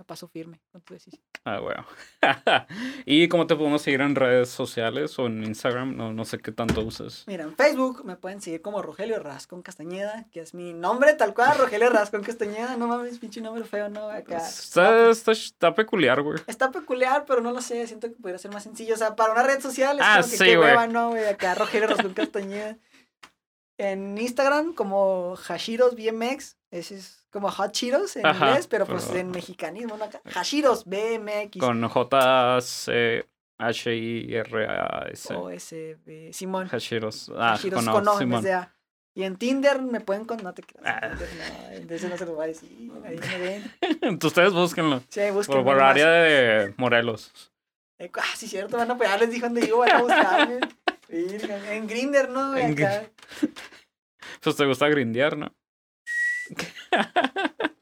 a paso firme con tu decisión. Ah, güey. ¿Y cómo te podemos seguir en redes sociales o en Instagram? No, no sé qué tanto usas. Mira, en Facebook me pueden seguir como Rogelio Rascón Castañeda, que es mi nombre tal cual, Rogelio Rascón Castañeda. No mames, pinche nombre feo, ¿no? Acá. Está, está, está peculiar, güey. Está peculiar, pero no lo sé, siento que podría ser más sencillo. O sea, para una red social es Ah, como que sí, qué hueva, ¿no, güey? Acá Rogelio Rascón Castañeda. En Instagram como Hashiros BMX, ese es como Hot Cheetos en Ajá, inglés, pero pues en mexicanismo, ¿no? Acá, Hashiros BMX. Con J-C-H-I-R-A-S. O ese, eh, Simón. Hashiros. Ah, Hashiros con con O, O de A. Y en Tinder me pueden con... No te creas. Ah. Tinder no, entonces no se lo voy a decir. Ahí me ven. Entonces, Ustedes búsquenlo. Sí, Por, búsquenme por nomás. área de Morelos. Eh, ah, sí, cierto. Bueno, pues ya les dije dónde iba, van a buscarme. En Grinder, ¿no? En Acá. Pues te gusta grindear, ¿no?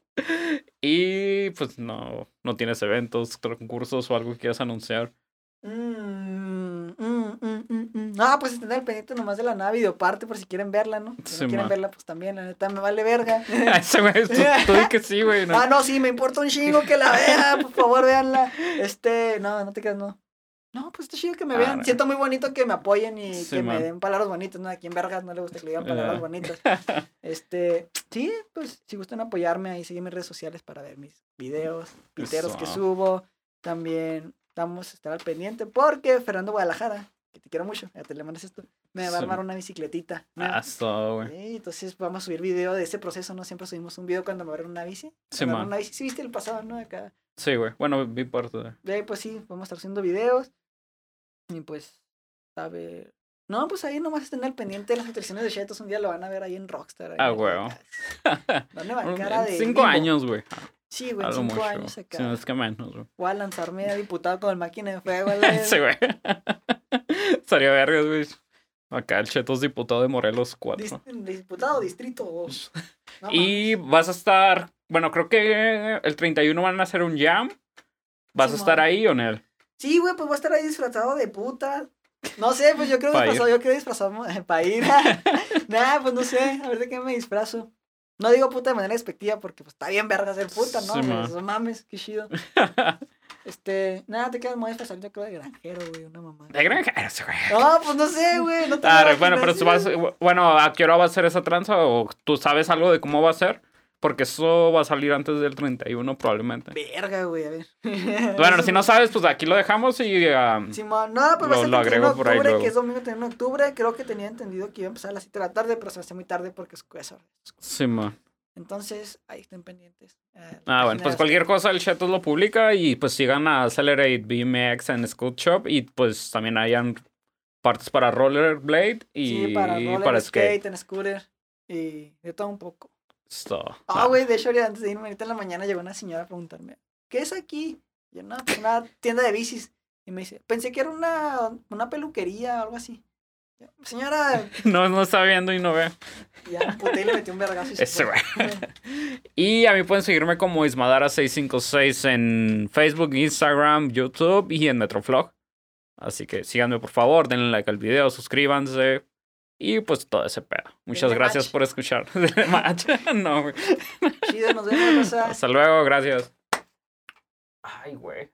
y pues no, no tienes eventos, concursos o algo que quieras anunciar. Mm, mm, mm, mm. No, pues estén al pendiente nomás de la nueva videoparte por si quieren verla, ¿no? Si Sí, no quieren verla, pues también, la neta me vale verga. Ese güey, tú, tú di que sí, güey. ¿no? Ah, no, sí, me importa un chingo que la vean, por favor, véanla. Este, no, no te quedas, no. No, pues está chido que me Ah, vean. Siento muy bonito que me apoyen y Sí, que me den palabras bonitas, ¿no? Aquí en Vergas no le gusta que le digan palabras bonitas. Este, sí, pues si gustan apoyarme, ahí siguen mis redes sociales para ver mis videos, piteros que Eso. subo. También vamos a estar al pendiente porque Fernando Guadalajara que te quiero mucho, ya te le mandas esto, me va a armar una bicicletita. Ah, güey. Sí, entonces vamos a subir video de ese proceso, ¿no? Siempre subimos un video cuando me agarran una bici. Sí, man. una bici, sí viste el pasado, ¿no? Acá. Sí, güey. Bueno, vi parte de. Ahí, pues sí, vamos a estar haciendo videos. Y pues, sabe. No, pues ahí nomás estén al pendiente de las actualizaciones de Chetos. Un día lo van a ver ahí en Rockstar. ahí Ah, huevo. Van a bancar de. Cinco años, güey. Sí, güey, cinco mucho. años acá. Si no es que menos, güey. Voy a lanzarme a diputado con el máquina de fuego. la Sí, güey. Sería vergas, güey. Acá el Chetos diputado de Morelos 4. Dis- diputado, distrito. o- No Y vas a estar. Bueno, creo que el 31 van a hacer un jam. ¿Vas a estar ahí o en él? Sí, güey, pues voy a estar ahí disfrazado de puta. No sé, pues yo creo ir. disfrazado, yo creo disfrazado para ir. nah, pues no sé, a ver de qué me disfrazo. No digo puta de manera despectiva porque pues está bien verga ser puta, ¿no? Sí, Pues, no mames, qué chido. Este, nada, te quedas muy disfrazado, yo creo de granjero, güey, una mamá. De granjeros, güey. No, pues no sé, güey, no te Ah, bueno, pero tú vas, bueno, ¿a qué hora va a ser esa tranza? ¿O tú sabes algo de cómo va a ser? Porque eso va a salir antes del 31 probablemente. Verga, güey, a ver. Bueno, si no sabes, pues aquí lo dejamos y... ah, Simón, no, pues Lo- va a ser lo el 31 de agrego por ahí octubre, que es domingo 31 de octubre. Creo que tenía entendido que iba a empezar a las 7 de la tarde, pero se hace muy tarde porque es eso. ma. Entonces, ahí estén pendientes. eh, Ah, bueno, pues cualquier cosa el Chetos lo publica y pues sigan a Accelerate BMX en Scoot Shop y pues también hayan partes para Rollerblade y Sí, para roller, para skate, skate. en scooter y de todo un poco. Ah, güey, de hecho, antes de irme, ahorita en la mañana llegó una señora a preguntarme, ¿qué es aquí? Y yo, no, pues una tienda de bicis. Y me dice, pensé que era una, una peluquería o algo así. Yo, Señora, No, no está viendo y no ve. y ya y le metí un vergazo. y fue. Y a mí pueden seguirme como Ismadara656 en Facebook, Instagram, YouTube y en Metroflog. Así que síganme por favor, denle like al video, suscríbanse. Y pues todo ese pedo. Muchas gracias match. por escuchar. Match. no, güey. Chido, nos vemos. Hasta luego, gracias. Ay, güey.